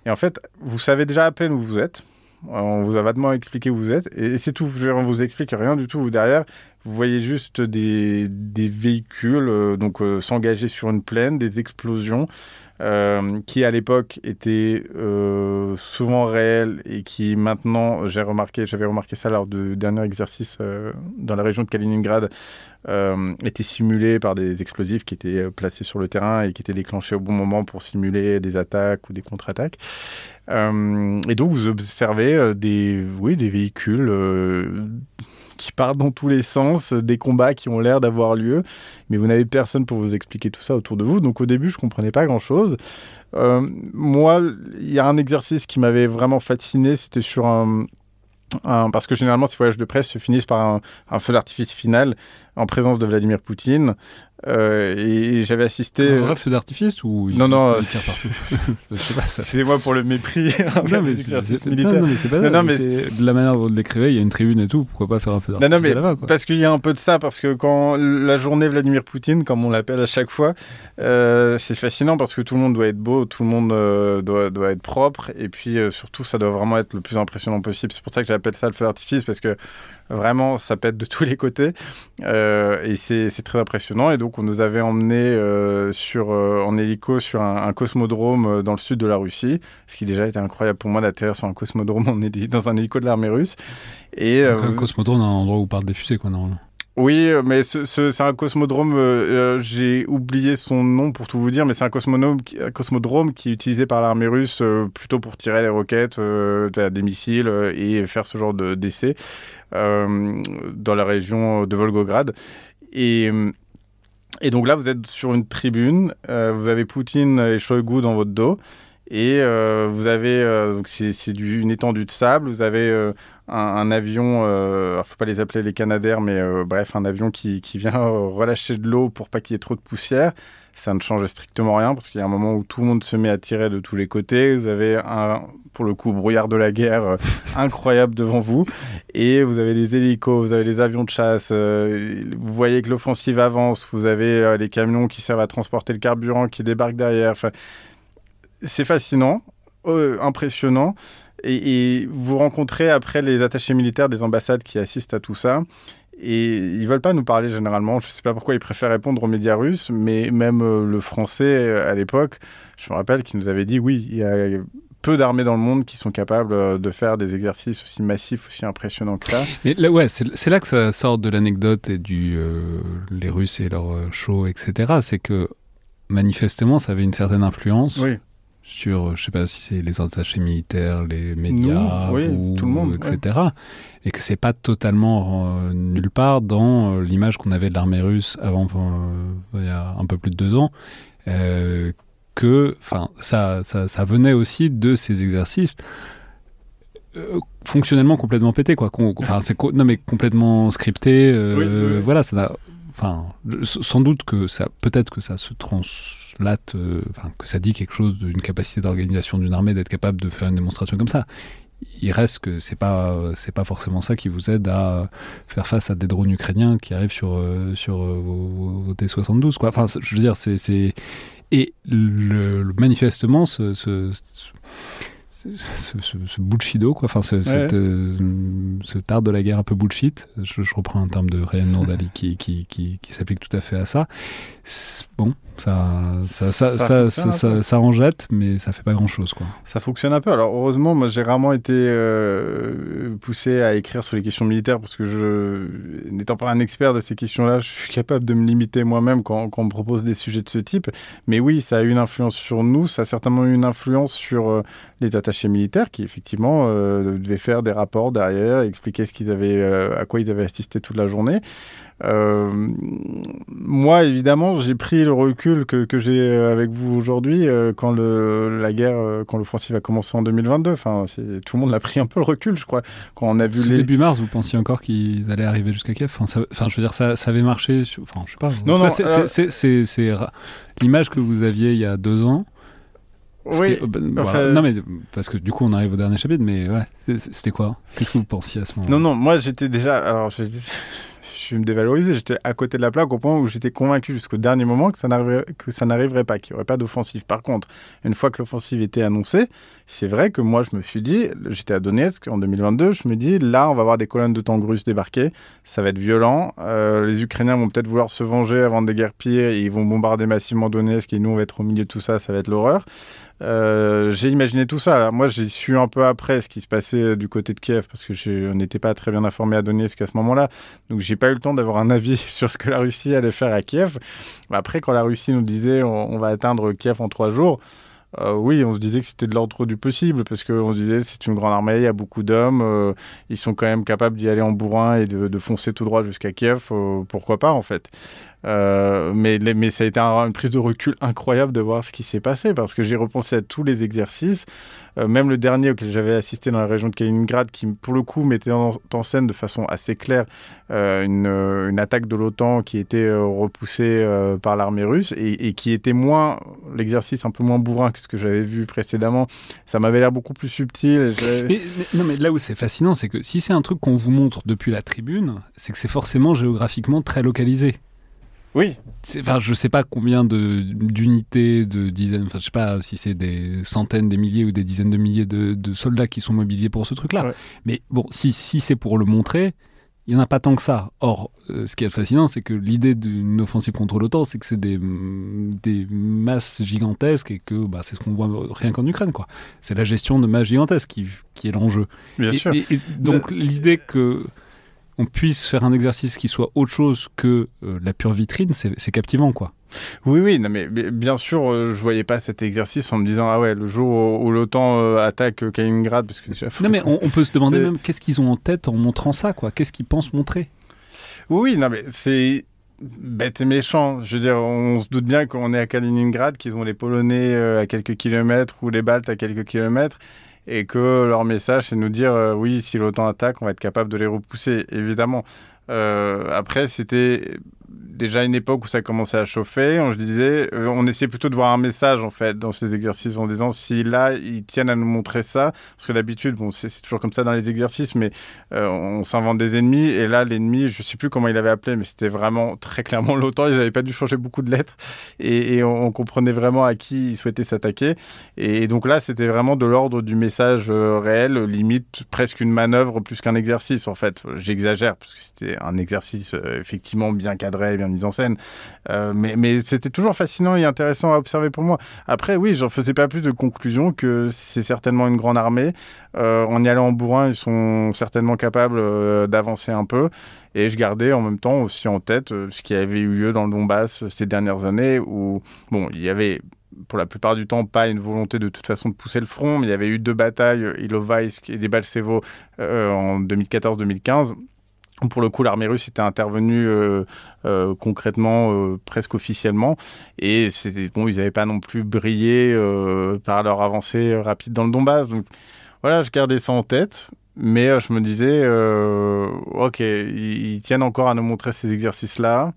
Et en fait, vous savez déjà à peine où vous êtes. On vous a vaguement expliqué où vous êtes. Et c'est tout. On vous explique rien du tout. Derrière, vous voyez juste des, véhicules euh, donc euh, s'engager sur une plaine, des explosions euh, qui, à l'époque, étaient souvent réelles et qui, maintenant, j'ai remarqué, j'avais remarqué ça lors du dernier exercice dans la région de Kaliningrad, étaient simulés par des explosifs qui étaient placés sur le terrain et qui étaient déclenchés au bon moment pour simuler des attaques ou des contre-attaques. Euh, et donc vous observez euh, des, oui, des véhicules euh, qui partent dans tous les sens, des combats qui ont l'air d'avoir lieu, mais vous n'avez personne pour vous expliquer tout ça autour de vous. Donc au début, je comprenais pas grand-chose. Moi, il y a un exercice qui m'avait vraiment fasciné, c'était sur un, parce que généralement ces voyages de presse se finissent par un feu d'artifice final en présence de Vladimir Poutine. Euh, et j'avais assisté. Un vrai feu d'artifice ou il, Non, non, il tire partout *laughs* Je sais pas ça. Excusez-moi pour le mépris. *laughs* Non mais, c'est, militaires. non, non, mais c'est pas Non, ça, non, mais mais- c'est de la manière dont vous l'écrivez, il y a une tribune et tout, pourquoi pas faire un feu d'artifice non, mais quoi. parce qu'il y a un peu de ça, parce que quand la journée Vladimir Poutine, comme on l'appelle à chaque fois, euh, c'est fascinant parce que tout le monde doit être beau, tout le monde euh, doit, doit être propre, et puis surtout, ça doit vraiment être le plus impressionnant possible. C'est pour ça que j'appelle ça le feu d'artifice, parce que vraiment, ça pète de *laughs* tous les côtés, euh, et c'est très impressionnant. Et donc, on nous avait emmenés euh, sur, euh, en hélico sur un, un cosmodrome dans le sud de la Russie, ce qui déjà était incroyable pour moi d'atterrir sur un cosmodrome en *laughs* dans un hélico de l'armée russe. Et, Donc, un cosmodrome, un endroit où partent des fusées, quoi, normalement. Oui, mais c'est un cosmodrome, euh, j'ai oublié son nom pour tout vous dire, mais c'est un cosmodrome, un cosmodrome qui est utilisé par l'armée russe plutôt pour tirer les roquettes, des missiles et faire ce genre d'essais dans la région de Volgograd. Et donc là, vous êtes sur une tribune, euh, vous avez Poutine et Shoigu dans votre dos, et euh, vous avez, euh, c'est une étendue de sable, vous avez un, avion, il ne faut pas les appeler les Canadaires, mais bref, un avion qui vient *laughs* relâcher de l'eau pour pas qu'il y ait trop de poussière ça ne change strictement rien parce qu'il y a un moment où tout le monde se met à tirer de tous les côtés. Vous avez un, pour le coup, brouillard de la guerre euh, *laughs* incroyable devant vous. Et vous avez les hélicos, vous avez les avions de chasse. Euh, vous voyez que l'offensive avance. Vous avez euh, les camions qui servent à transporter le carburant qui débarquent derrière. Enfin, c'est fascinant, impressionnant. Et, et, vous rencontrez après les attachés militaires des ambassades qui assistent à tout ça. Et ils veulent pas nous parler généralement. Je ne sais pas pourquoi ils préfèrent répondre aux médias russes, mais même euh, le français euh, à l'époque, je me rappelle qu'il nous avait dit oui, il y a peu d'armées dans le monde qui sont capables euh, de faire des exercices aussi massifs, aussi impressionnants que ça. *laughs* Mais là, ouais, c'est là que ça sort de l'anecdote et du les Russes et leur show, etc. C'est que manifestement, ça avait une certaine influence. Oui sur, je sais pas si c'est les attachés militaires, les médias, ou, tout le monde, etc. Et que c'est pas totalement euh, nulle part dans euh, l'image qu'on avait de l'armée russe avant, euh, il y a un peu plus de deux ans, que, enfin, ça, ça, ça, venait aussi de ces exercices fonctionnellement complètement pétés, quoi. Enfin, c'est non mais complètement scripté. voilà, ça Enfin, sans doute que ça, peut-être que ça se trans euh, que ça dit quelque chose d'une capacité d'organisation d'une armée d'être capable de faire une démonstration comme ça. Il reste que c'est pas c'est pas forcément ça qui vous aide à faire face à des drones ukrainiens qui arrivent sur euh, sur euh, vos, T72 quoi. Enfin, je veux dire c'est et le, manifestement ce, ce ce, ce, bullshido, quoi. Enfin, ce, art de la guerre un peu bullshit. Je, reprends un terme de Ryan Nordali qui, qui, qui, qui s'applique tout à fait à ça. Bon, ça, ça, ça, ça, ça, en jette, mais ça fait pas grand chose. Quoi. Ça fonctionne un peu. Alors, heureusement, moi, j'ai rarement été euh, poussé à écrire sur les questions militaires parce que je, n'étant pas un expert de ces questions-là, je suis capable de me limiter moi-même quand, quand, on me propose des sujets de ce type. Mais oui, ça a eu une influence sur nous. Ça a certainement eu une influence sur euh, les attachés militaires qui, effectivement, euh, devaient faire des rapports derrière, expliquer ce qu'ils avaient, à quoi ils avaient assisté toute la journée. Euh, moi, évidemment, j'ai pris le recul que, que j'ai euh, avec vous aujourd'hui euh, quand le, la guerre, quand l'offensive a commencé en 2022. Enfin, tout le monde l'a pris un peu le recul, je crois. Quand on a vu les... début mars, vous pensiez encore qu'ils allaient arriver jusqu'à Kiev enfin, enfin, je veux dire, ça, ça avait marché. Enfin, je sais pas. Non, non. C'est l'image que vous aviez il y a deux ans. Oui. Non, mais parce que du coup, on arrive au dernier chapitre, mais ouais, c'était quoi? Qu'est-ce que vous pensiez à ce moment Non, non, moi j'étais déjà. Alors, me dévaloriser. J'étais à côté de la plaque au point où j'étais convaincu jusqu'au dernier moment que ça n'arriverait pas, qu'il n'y aurait pas d'offensive. Par contre, une fois que l'offensive était annoncée, c'est vrai que moi, je me suis dit, j'étais à Donetsk en 2022, je me dis, là, on va voir des colonnes de tanks russes débarquer, ça va être violent. Euh, les Ukrainiens vont peut-être vouloir se venger avant des guerres pires, et ils vont bombarder massivement Donetsk, et nous, on va être au milieu de tout ça, ça va être l'horreur. Euh, j'ai imaginé tout ça. Moi, j'ai su un peu après ce qui se passait du côté de Kiev parce que je n'étais pas très bien informé à Donetsk à ce moment-là. Donc, j'ai pas eu le temps d'avoir un avis *laughs* sur ce que la Russie allait faire à Kiev. Après, quand la Russie nous disait on, va atteindre Kiev en trois jours, euh, oui, on se disait que c'était de l'ordre du possible parce qu'on se disait c'est une grande armée, il y a beaucoup d'hommes, euh, ils sont quand même capables d'y aller en bourrin et de foncer tout droit jusqu'à Kiev. pourquoi pas en fait euh, mais, ça a été une prise de recul incroyable de voir ce qui s'est passé parce que j'ai repensé à tous les exercices, euh, même le dernier auquel j'avais assisté dans la région de Kaliningrad, qui pour le coup mettait en, scène de façon assez claire euh, une, attaque de l'OTAN qui était repoussée par l'armée russe et, qui était moins l'exercice un peu moins bourrin que ce que j'avais vu précédemment. Ça m'avait l'air beaucoup plus subtil. non, mais là où c'est fascinant, c'est que si c'est un truc qu'on vous montre depuis la tribune, c'est que c'est forcément géographiquement très localisé. Oui. Enfin, je sais pas combien d'unités, de, dizaines, enfin, je sais pas si c'est des centaines, des milliers ou des dizaines de milliers de, soldats qui sont mobilisés pour ce truc-là. Mais bon, si, si c'est pour le montrer, il n'y en a pas tant que ça. Or, euh, ce qui est fascinant, c'est que l'idée d'une offensive contre l'OTAN, c'est que c'est des, des, masses gigantesques et que bah, c'est ce qu'on voit rien qu'en Ukraine. quoi. C'est la gestion de masses gigantesques qui, qui est l'enjeu. Bien sûr. Et, donc, l'idée que on puisse faire un exercice qui soit autre chose que euh, la pure vitrine, c'est captivant, quoi. Oui, oui, non, mais bien sûr, euh, je voyais pas cet exercice en me disant ah ouais, le jour où, l'OTAN euh, attaque Kaliningrad, parce que déjà. Non, mais *laughs* on, peut se demander même qu'est-ce qu'ils ont en tête en montrant ça, quoi. Qu'est-ce qu'ils pensent montrer? Oui, non, mais c'est bête et méchant. Je veux dire, on se doute bien qu'on est à Kaliningrad, qu'ils ont les Polonais à quelques kilomètres ou les Baltes à quelques kilomètres et que leur message c'est de nous dire euh, oui si l'OTAN attaque on va être capable de les repousser évidemment. Euh, après c'était déjà une époque où ça commençait à chauffer. On, je disais, euh, on essayait plutôt de voir un message en fait dans ces exercices en disant si là ils tiennent à nous montrer ça, parce que d'habitude, bon, c'est toujours comme ça dans les exercices, mais euh, on s'invente des ennemis et là l'ennemi, je sais plus comment il avait appelé, mais c'était vraiment très clairement *laughs* l'OTAN. Ils n'avaient pas dû changer beaucoup de lettres et, on, comprenait vraiment à qui ils souhaitaient s'attaquer. Et, donc là, c'était vraiment de l'ordre du message euh, réel, limite presque une manœuvre plus qu'un exercice en fait. J'exagère parce que c'était un exercice effectivement bien cadré, bien mise en scène. Euh, mais, c'était toujours fascinant et intéressant à observer pour moi. Après, oui, j'en faisais pas plus de conclusion que c'est certainement une grande armée. Euh, en y allant en bourrin, ils sont certainement capables euh, d'avancer un peu. Et je gardais en même temps aussi en tête ce qui avait eu lieu dans le Donbass ces dernières années où, bon, il y avait pour la plupart du temps, pas une volonté de toute façon de pousser le front, mais il y avait eu deux batailles, Ilovaisk et Debaltsevo, en 2014-2015 pour le coup, l'armée russe était intervenue euh, euh, concrètement, euh, presque officiellement, et c'était bon, ils n'avaient pas non plus brillé par leur avancée rapide dans le Donbass. Donc voilà, je gardais ça en tête, mais je me disais, ok, ils, tiennent encore à nous montrer ces exercices-là.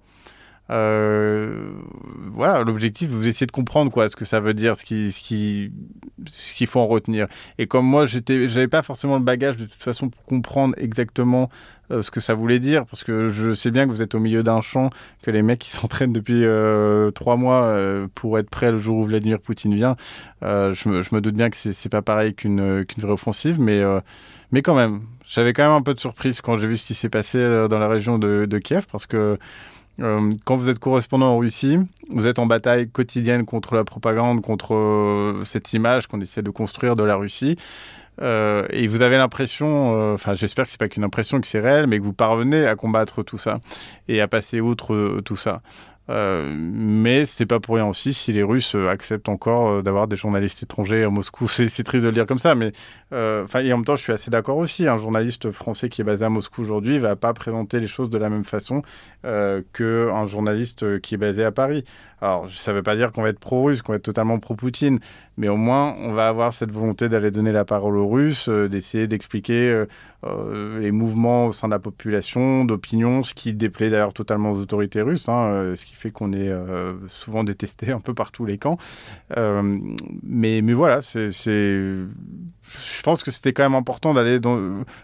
Voilà, l'objectif, vous essayez de comprendre quoi, ce que ça veut dire, ce qu'il ce qui, ce qu'il faut en retenir. Et comme moi, j'étais, j'avais pas forcément le bagage de toute façon pour comprendre exactement euh, ce que ça voulait dire, parce que je sais bien que vous êtes au milieu d'un champ, que les mecs qui *laughs* s'entraînent depuis euh, trois mois euh, pour être prêts le jour où Vladimir Poutine vient, je me, doute bien que c'est pas pareil qu'une qu'une vraie offensive, mais, mais quand même, j'avais quand même un peu de surprise quand j'ai vu ce qui s'est passé dans la région de Kiev, parce que quand vous êtes correspondant en Russie, vous êtes en bataille quotidienne contre la propagande, contre cette image qu'on essaie de construire de la Russie. Euh, et vous avez l'impression, euh, enfin j'espère que c'est pas qu'une impression, que c'est réel, mais que vous parvenez à combattre tout ça et à passer outre euh, tout ça. Euh, mais c'est pas pour rien aussi si les Russes acceptent encore d'avoir des journalistes étrangers à Moscou. *laughs* C'est triste de le dire comme ça, mais enfin et en même temps je suis assez d'accord aussi. Un journaliste français qui est basé à Moscou aujourd'hui va pas présenter les choses de la même façon euh, qu'un journaliste qui est basé à Paris. Alors, ça ne veut pas dire qu'on va être pro-russe, qu'on va être totalement pro-Poutine, mais au moins, on va avoir cette volonté d'aller donner la parole aux Russes, euh, d'essayer d'expliquer euh, euh, les mouvements au sein de la population, d'opinion, ce qui déplaît d'ailleurs totalement aux autorités russes, hein, ce qui fait qu'on est souvent détesté *laughs* un peu par tous les camps. mais, mais voilà, c'est je pense que c'était quand même important d'aller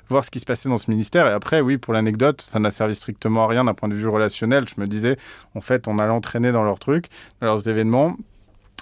voir ce qui se passait dans ce ministère. Et après, oui, pour l'anecdote, ça n'a servi strictement à rien d'un point de vue relationnel. Je me disais, en fait, on allait entraîner dans leurs trucs, dans leurs événements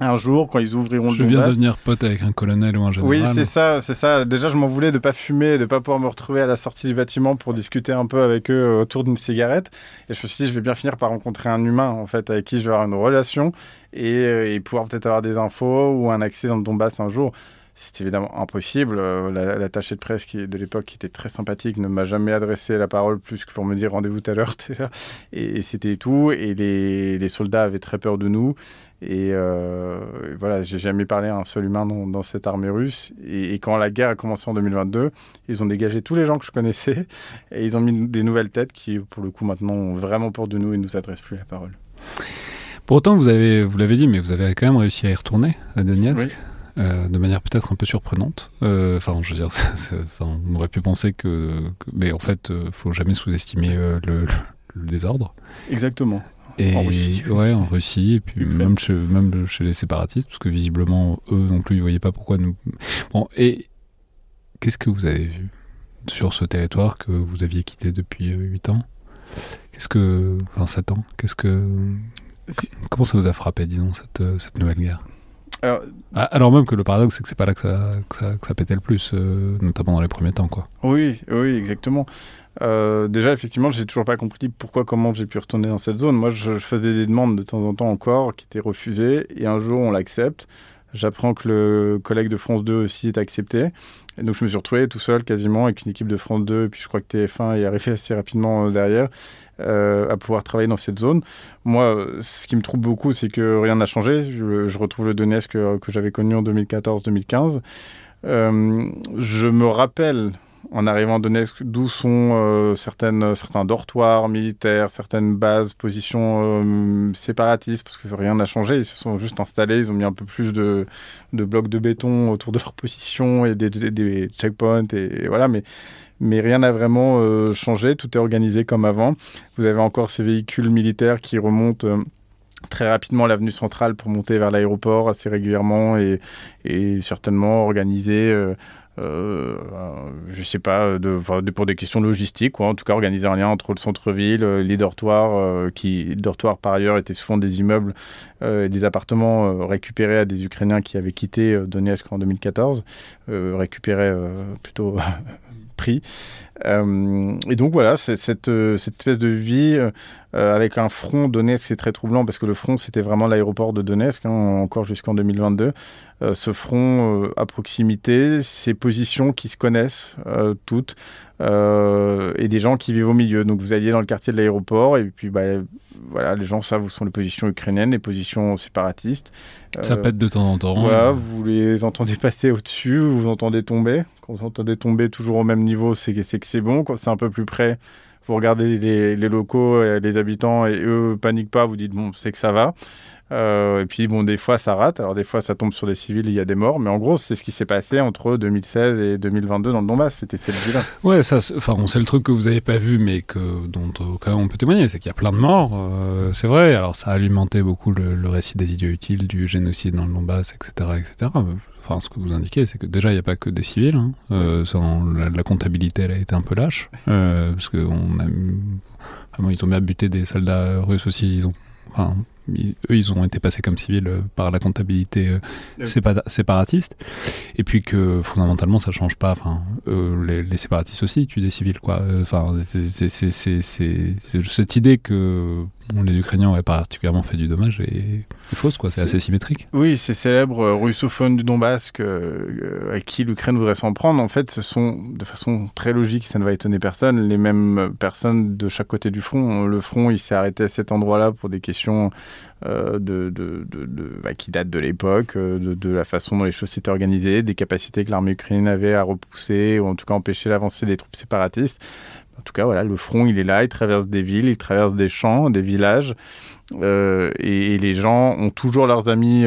un jour, quand ils ouvriront je le Je viens devenir pote avec un colonel ou un général. Oui, c'est ça, c'est ça. Déjà, je m'en voulais de pas fumer, de pas pouvoir me retrouver à la sortie du bâtiment pour discuter un peu avec eux autour d'une cigarette. Et je me suis dit, je vais bien finir par rencontrer un humain, en fait, avec qui je vais avoir une relation et, euh, et pouvoir peut-être avoir des infos ou un accès dans le Donbass un jour. C'est évidemment impossible. Euh, l'attaché de presse qui, de l'époque, qui était très sympathique, ne m'a jamais adressé la parole plus que pour me dire rendez-vous tout à l'heure. *laughs* Et, c'était tout. Et les, soldats avaient très peur de nous. Et, euh, voilà, j'ai jamais parlé à un seul humain dans, cette armée russe. Et, quand la guerre a commencé en 2022, ils ont dégagé tous les gens que je connaissais et ils ont mis des nouvelles têtes qui, pour le coup, maintenant ont vraiment peur de nous et ne nous adressent plus la parole. Pour autant, vous avez, vous l'avez dit, mais vous avez quand même réussi à y retourner à Donetsk. Euh, de manière peut-être un peu surprenante. Euh, enfin, je veux dire, *laughs* on aurait pu penser que, mais en fait, euh, faut jamais sous-estimer le, désordre. Exactement. Et en Russie. *laughs* Ouais, en Russie, et puis même chez, même chez les séparatistes, parce que visiblement, eux non plus, ils voyaient pas pourquoi nous. Bon, et qu'est-ce que vous avez vu sur ce territoire que vous aviez quitté depuis 8 ans? Qu'est-ce que. Enfin, 7 ans? Qu'est-ce que. Comment ça vous a frappé, disons, cette, cette nouvelle guerre? Ah, alors, même que le paradoxe, c'est que c'est pas là que ça, que ça, pétait le plus, euh, notamment dans les premiers temps. Quoi. Oui, oui, exactement. Euh, déjà, effectivement, j'ai toujours pas compris pourquoi, comment j'ai pu retourner dans cette zone. Moi, je, faisais des demandes de temps en temps encore qui étaient refusées, et un jour, on l'accepte. J'apprends que le collègue de France 2 aussi est accepté. Et donc je me suis retrouvé tout seul quasiment avec une équipe de France 2, et puis je crois que TF1 est arrivé assez rapidement derrière. à pouvoir travailler dans cette zone. Moi, ce qui me trouble beaucoup, c'est que rien n'a changé. Je, retrouve le Donetsk que, que j'avais connu en 2014-2015. je me rappelle en arrivant à Donetsk, d'où sont euh, certaines, certains dortoirs militaires, certaines bases, positions euh, séparatistes, parce que rien n'a changé. Ils se sont juste installés, ils ont mis un peu plus de, blocs de béton autour de *laughs* leur position et des, checkpoints, et, voilà, mais, mais rien n'a vraiment euh, changé, tout est organisé comme avant. Vous avez encore ces véhicules militaires qui remontent très rapidement l'avenue centrale pour monter vers l'aéroport assez régulièrement et, certainement organisés euh, je sais pas, pour des questions logistiques, quoi. en tout cas organiser un lien entre le centre-ville, euh, les dortoirs, euh, qui dortoirs par ailleurs étaient souvent des immeubles, euh, des appartements récupérés à des Ukrainiens qui avaient quitté Donetsk en 2014, récupérés plutôt *laughs* pris. et donc voilà, cette, cette, espèce de vie avec un front Donetsk, c'est très troublant parce que le front c'était vraiment l'aéroport de Donetsk, hein, encore jusqu'en 2022. Euh, ce front euh, à proximité, ces positions qui se connaissent euh, et des gens qui vivent au milieu. Donc vous alliez dans le quartier de l'aéroport, et puis bah, voilà, les gens savent où sont les positions ukrainiennes, les positions séparatistes. Ça pète de temps en temps. Voilà, vous les entendez *laughs* passer au-dessus, vous entendez tomber. Quand vous entendez tomber toujours au même niveau, c'est que c'est bon. Quand c'est un peu plus près, vous regardez les, les locaux, et les habitants, et eux paniquent pas, vous dites bon, c'est que ça va. Euh, et puis, bon, des fois, ça rate. Alors, des fois, ça tombe sur des civils, il y a des morts. Mais en gros, c'est ce qui s'est passé entre 2016 et 2022 dans le Donbass. C'était cette ville-là. Ouais, ça, enfin, c'est le truc que vous n'avez pas vu, mais que, dont, au cas où on peut témoigner. C'est qu'il y a plein de morts. Euh, c'est vrai. Alors, ça a alimenté beaucoup le, récit des idiots utiles, du génocide dans le Donbass, etc., etc. Enfin, ce que vous indiquez, c'est que déjà, il n'y a pas que des civils. Hein. Euh, la, comptabilité, elle a été un peu lâche. parce qu'on a. Vraiment, ils ont bien buté des soldats russes aussi. Ils ont. Enfin, eux, ils ont été passés comme civils euh, par la comptabilité euh, séparatiste. Et puis que fondamentalement, ça change pas. Enfin, les, séparatistes aussi tuent des civils, quoi. Enfin, c'est cette idée que les Ukrainiens auraient particulièrement fait du dommage et fausse, quoi. C'est assez symétrique. Oui, ces célèbres euh, russophones du Donbass à qui l'Ukraine voudrait s'en prendre, en fait, ce sont de façon très logique, ça ne va étonner personne, les mêmes personnes de chaque côté du front. Le front, il s'est arrêté à cet endroit-là pour des questions euh, de, de, bah, qui datent de l'époque, euh, de, la façon dont les choses s'étaient organisées, des capacités que l'armée ukrainienne avait à repousser ou en tout cas empêcher l'avancée des troupes séparatistes. En tout cas, voilà, le front, il est là, il traverse des villes, il traverse des champs, des villages. Euh, et, les gens ont toujours leurs amis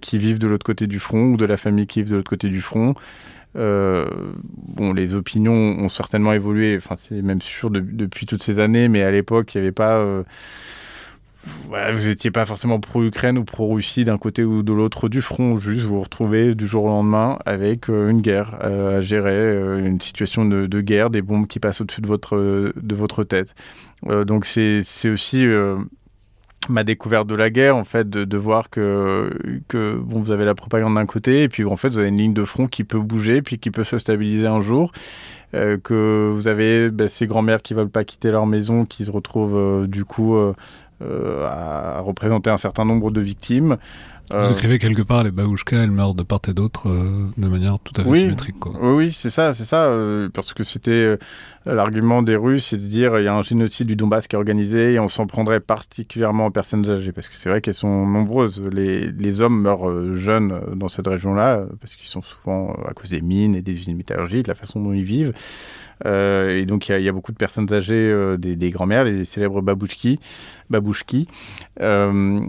qui vivent de l'autre côté du front ou de la famille qui vit de l'autre côté du front. bon, les opinions ont certainement évolué, enfin, c'est même sûr depuis toutes ces années, mais à l'époque, il n'y avait pas vous n'étiez pas forcément pro-Ukraine ou pro-Russie d'un côté ou de l'autre du front, juste vous vous retrouvez du jour au lendemain avec euh, une guerre euh, à gérer, euh, une situation de, guerre, des bombes qui passent au-dessus de votre, de votre tête. donc c'est aussi ma découverte de la guerre, en fait, de, voir que, bon, vous avez la propagande d'un côté, et puis en fait, vous avez une ligne de front qui peut bouger, puis qui peut se stabiliser un jour. que vous avez ben, ces grands-mères qui veulent pas quitter leur maison, qui se retrouvent du coup euh, à représenter un certain nombre de victimes. Vous euh, écrivez quelque part, les babouchkas, elles meurent de part et d'autre euh, de manière tout à fait symétrique. Quoi. Oui, c'est ça, c'est ça. parce que c'était l'argument des Russes, c'est de dire il y a un génocide du Donbass qui est organisé et on s'en prendrait particulièrement aux personnes âgées. Parce que c'est vrai qu'elles sont nombreuses. Les, les hommes meurent jeunes dans cette région-là, parce qu'ils sont souvent à cause des mines et des usines métallurgiques, de la façon dont ils vivent. Euh, et donc, il y, a beaucoup de personnes âgées, euh, des, grands-mères, les célèbres babouchki. babouchki. Euh,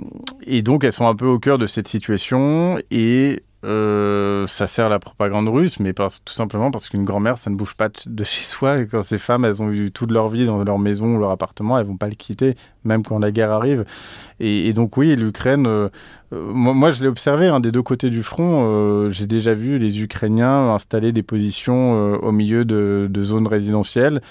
et donc, elles sont un peu au cœur de cette situation. Et euh, ça sert la propagande russe, mais tout simplement parce qu'une grand-mère, ça ne bouge pas de chez soi. Et quand ces femmes, elles ont eu toute leur vie dans leur maison ou leur appartement, elles vont pas le quitter, même quand la guerre arrive. Et, donc oui, l'Ukraine, euh, euh, moi, je l'ai observé hein, des deux côtés du front. J'ai déjà vu les Ukrainiens installer des positions au milieu de zones résidentielles.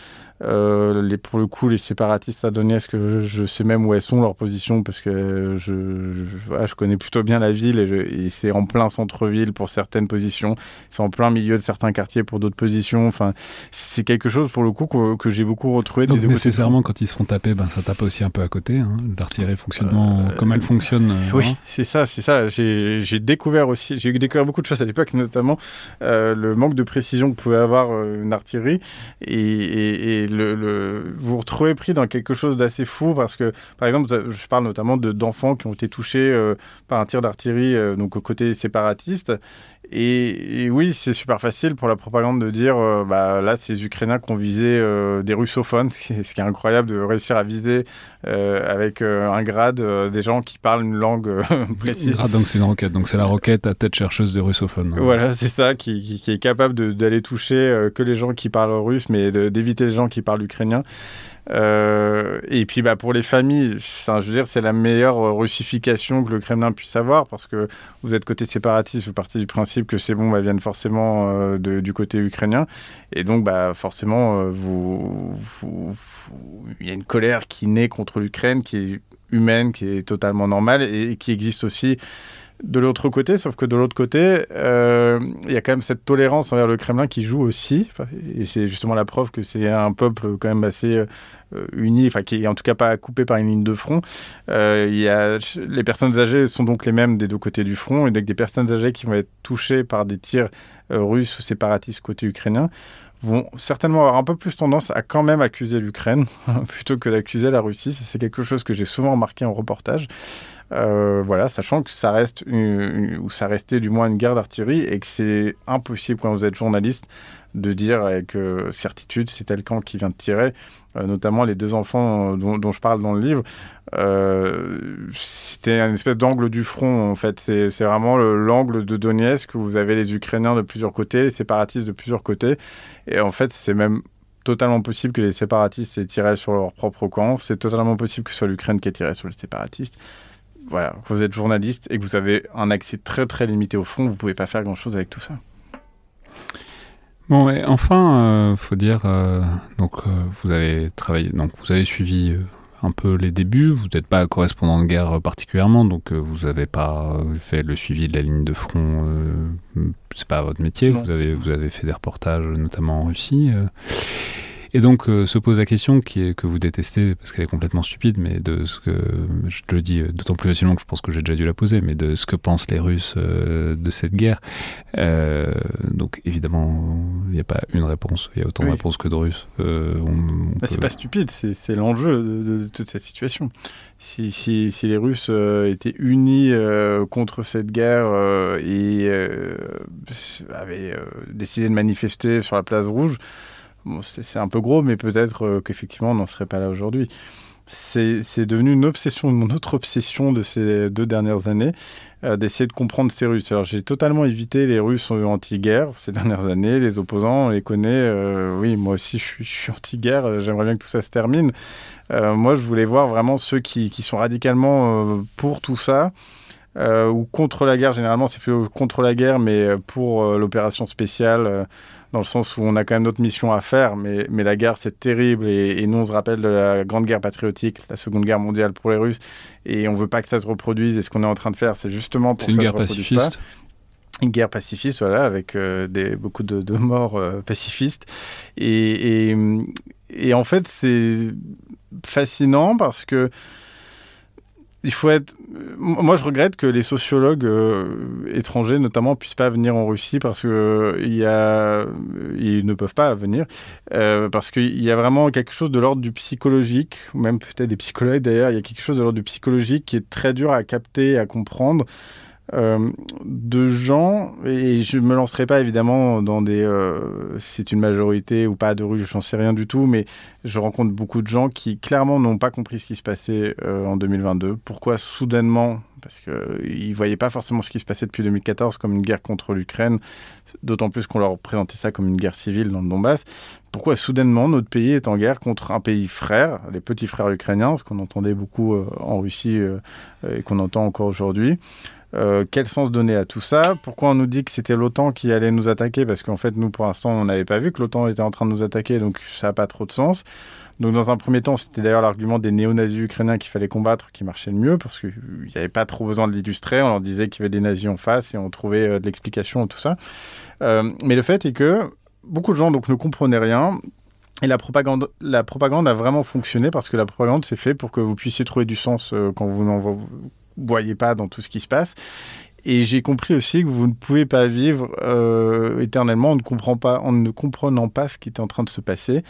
Euh, les, pour le coup, les séparatistes à Donetsk, je, je, sais même où elles sont, leurs positions, parce que je, je, je connais plutôt bien la ville et, c'est en plein centre-ville pour certaines positions. C'est en plein milieu de certains quartiers pour d'autres positions. Enfin, c'est quelque chose, pour le coup, que, j'ai beaucoup retrouvé. Donc, nécessairement, quand ils se font taper, ben, ça tape aussi un peu à côté. Hein. L'artillerie fonctionnement, euh, comme elle fonctionne. Euh, oui, c'est ça, c'est ça. J'ai découvert aussi, j'ai découvert beaucoup de choses à l'époque, notamment euh, le manque de précision que pouvait avoir une artillerie. Et, vous vous retrouvez pris dans quelque chose d'assez fou parce que, par exemple, je parle notamment d'enfants qui ont été touchés par un tir d'artillerie, donc au côté séparatiste. Et, oui, c'est super facile pour la propagande de dire, bah, là, c'est les Ukrainiens qui ont visé des russophones, *laughs* ce qui, est, ce qui, est, incroyable de réussir à viser avec un grade des gens qui parlent une langue *laughs* précise. Ah, donc c'est une roquette, donc c'est la roquette à tête chercheuse de russophones. Voilà, c'est ça, qui, est capable d'aller toucher euh, que les gens qui parlent russe, mais d'éviter les gens qui parlent ukrainien. Euh, et puis bah, pour les familles, je veux dire, c'est la meilleure russification que le Kremlin puisse avoir parce que vous êtes côté séparatiste, vous partez du principe que ces bombes viennent forcément euh, du côté ukrainien. Et donc, bah, forcément, il y a une colère qui naît contre l'Ukraine qui est humaine, qui est totalement normale et qui existe aussi de l'autre côté, sauf que de l'autre côté, euh, il y a quand même cette tolérance envers le Kremlin qui joue aussi, et c'est justement la preuve que c'est un peuple quand même assez euh, uni, enfin qui est en tout cas pas coupé par une ligne de front. Euh, y a, les personnes âgées sont donc les mêmes des deux côtés du front, et donc des personnes âgées qui vont être touchées par des tirs russes ou séparatistes côté ukrainien vont certainement avoir un peu plus tendance à quand même accuser l'Ukraine *laughs* plutôt que d'accuser la Russie. C'est quelque chose que j'ai souvent remarqué en reportage. Euh, voilà, sachant que ça reste ça restait du moins une guerre d'artillerie et que c'est impossible quand vous êtes journaliste de dire avec euh, certitude c'est tel camp qui vient de tirer. Euh, notamment les deux enfants dont, je parle dans le livre, c'était une espèce d'angle du front en fait. C'est vraiment l'angle de Donetsk où vous avez les Ukrainiens de plusieurs côtés, les séparatistes de plusieurs côtés. Et en fait, c'est même totalement possible que les séparatistes aient tiré sur leur propre camp. C'est totalement possible que ce soit l'Ukraine qui ait tiré sur les séparatistes voilà, quand vous êtes journaliste et que vous avez un accès très très limité au front, vous pouvez pas faire grand chose avec tout ça. Bon, et enfin, euh, faut dire, euh, donc euh, vous avez travaillé, donc vous avez suivi un peu les débuts. Vous n'êtes pas correspondant de guerre particulièrement, donc vous n'avez pas fait le suivi de la ligne de front. c'est pas votre métier. Vous avez vous avez fait des reportages, notamment en Russie. Et donc euh, se pose la question qui est, que vous détestez, parce qu'elle est complètement stupide, mais de ce que, je te le dis d'autant plus facilement que je pense que j'ai déjà dû la poser, mais de ce que pensent les Russes euh, de cette guerre. Euh, donc évidemment, il n'y a pas une réponse, il y a autant de réponses que de Russes. Bah, c'est pas stupide, c'est l'enjeu de, toute cette situation. Si, si, si les Russes étaient unis contre cette guerre et avaient décidé de manifester sur la place rouge, c'est un peu gros, mais peut-être euh, qu'effectivement, on n'en serait pas là aujourd'hui. C'est devenu une obsession, mon autre obsession de ces deux dernières années, euh, d'essayer de comprendre ces Russes. Alors j'ai totalement évité les Russes anti-guerre ces dernières années, les opposants, on les connaît. Euh, oui, moi aussi je suis, anti-guerre, j'aimerais bien que tout ça se termine. moi je voulais voir vraiment ceux qui, qui sont radicalement pour tout ça. ou contre la guerre, généralement c'est plus contre la guerre, mais pour l'opération spéciale dans le sens où on a quand même notre mission à faire, mais, mais la guerre c'est terrible et, nous on se rappelle de la grande guerre patriotique, la seconde guerre mondiale pour les Russes, et on veut pas que ça se reproduise. Et ce qu'on est en train de faire, c'est justement pour que ça ne se reproduise pacifiste. pas une guerre pacifiste, voilà, avec euh, des, beaucoup de, morts euh, pacifistes. Et, et, et, en fait, c'est fascinant parce que il faut être. Moi, je regrette que les sociologues euh, étrangers, notamment, puissent pas venir en Russie parce que euh, y a, ils ne peuvent pas venir euh, parce qu'il y a vraiment quelque chose de l'ordre du psychologique, ou même peut-être des psychologues d'ailleurs. Il y a quelque chose de l'ordre du psychologique qui est très dur à capter, à comprendre. Euh, de gens, et je me lancerai pas évidemment dans des. Euh, c'est une majorité ou pas de rue, j'en sais rien du tout, mais je rencontre beaucoup de gens qui clairement n'ont pas compris ce qui se passait euh, en 2022. Pourquoi soudainement? Parce qu'ils ne voyaient pas forcément ce qui se passait depuis 2014 comme une guerre contre l'Ukraine, d'autant plus qu'on leur présentait ça comme une guerre civile dans le Donbass. Pourquoi soudainement notre pays est en guerre contre un pays frère, les petits frères ukrainiens, ce qu'on entendait beaucoup en Russie et qu'on entend encore aujourd'hui? Euh, quel sens donner à tout ça? Pourquoi on nous dit que c'était l'OTAN qui allait nous attaquer? Parce qu'en fait, nous, pour l'instant, on n'avait pas vu que l'OTAN était en train de nous attaquer, donc ça n'a pas trop de sens. Donc, dans un premier temps, c'était d'ailleurs l'argument des néo-nazis ukrainiens qu'il fallait combattre qui marchait le mieux, parce qu'il n'y avait pas trop besoin de l'illustrer. On leur disait qu'il y avait des nazis en face et on trouvait euh, de l'explication et tout ça. Euh, mais le fait est que beaucoup de gens donc, ne comprenaient rien. Et la propagande, la propagande a vraiment fonctionné parce que la propagande, c'est fait pour que vous puissiez trouver du sens quand vous voyez pas dans tout ce qui se passe. Et j'ai compris aussi que vous ne pouvez pas vivre euh, éternellement en ne, comprend pas, ne comprenant pas ce qui est en train de se passer.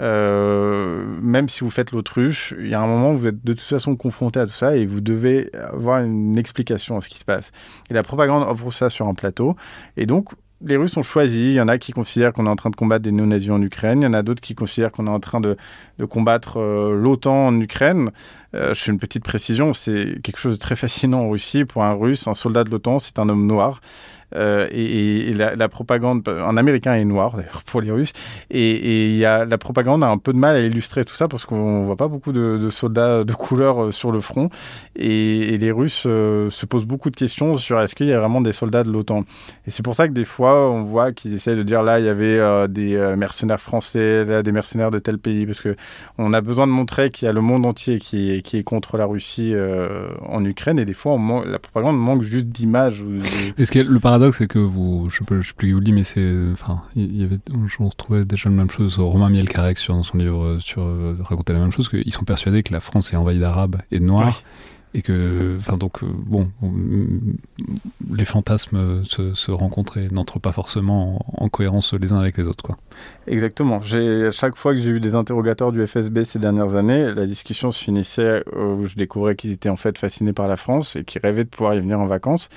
Euh, même si vous faites l'autruche, il y a un moment où vous êtes de toute façon confronté à tout ça et vous devez avoir une explication à ce qui se passe. Et la propagande offre ça sur un plateau. Et donc, les Russes ont choisi. Il y en a qui considèrent qu'on est en train de combattre des néo-nazis en Ukraine. Il y en a d'autres qui considèrent qu'on est en train de, combattre euh, l'OTAN en Ukraine. Euh, je fais une petite précision. C'est quelque chose de très fascinant en Russie. Pour un Russe, un soldat de l'OTAN, c'est un homme noir. Euh, et, la, propagande, un Américain est noir d'ailleurs pour les Russes, et, y a, la propagande a un peu de mal à illustrer tout ça parce qu'on voit pas beaucoup de, soldats de couleur euh, sur le front, et, les Russes euh, se posent beaucoup de questions sur est-ce qu'il y a vraiment des soldats de l'OTAN. Et c'est pour ça que des fois on voit qu'ils essaient de dire là il y avait des mercenaires français, là des mercenaires de tel pays, parce que on a besoin de montrer qu'il y a le monde entier qui est, qui est contre la Russie en Ukraine, et des fois la propagande manque juste d'images. Est-ce que le paradoxe c'est que vous, je ne sais, plus qui vous le dit, mais c'est, enfin, il y avait, je retrouvais déjà la même chose. Romain Mielcarek sur dans son livre sur euh, racontait la même chose qu'ils sont persuadés que la France est envahie d'arabes et de noirs. Et que, enfin, donc, euh, bon, les fantasmes se, se rencontrent et n'entrent pas forcément en, cohérence les uns avec les autres, quoi. Exactement. J'ai, à chaque fois que j'ai eu des interrogateurs du FSB ces dernières années, la discussion se finissait où je découvrais qu'ils étaient en fait fascinés par la France et qu'ils rêvaient de pouvoir y venir en vacances.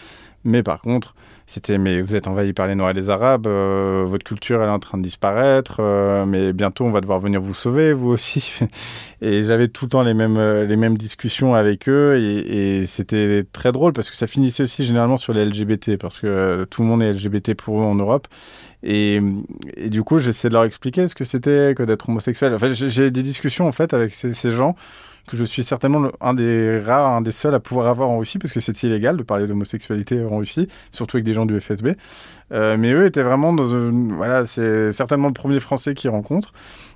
Mais par contre, c'était mais vous êtes envahi par les Noirs et les Arabes, euh, votre culture elle est en train de disparaître, euh, mais bientôt on va devoir venir vous sauver, vous aussi. *laughs* et j'avais tout le temps les mêmes, euh, les mêmes discussions avec eux et, c'était très drôle parce que ça finissait aussi généralement sur les LGBT parce que tout le monde est LGBT pour eux en Europe. Et, du coup, j'essaie de leur expliquer ce que c'était que d'être homosexuel. En fait, j'ai des discussions en fait avec ces gens que je suis certainement un des rares, un des seuls à pouvoir avoir en Russie, parce que c'est illégal de parler d'homosexualité en Russie, surtout avec des gens du FSB. Euh, mais eux étaient vraiment dans une... Voilà, c'est certainement le premier Français qu'ils rencontrent.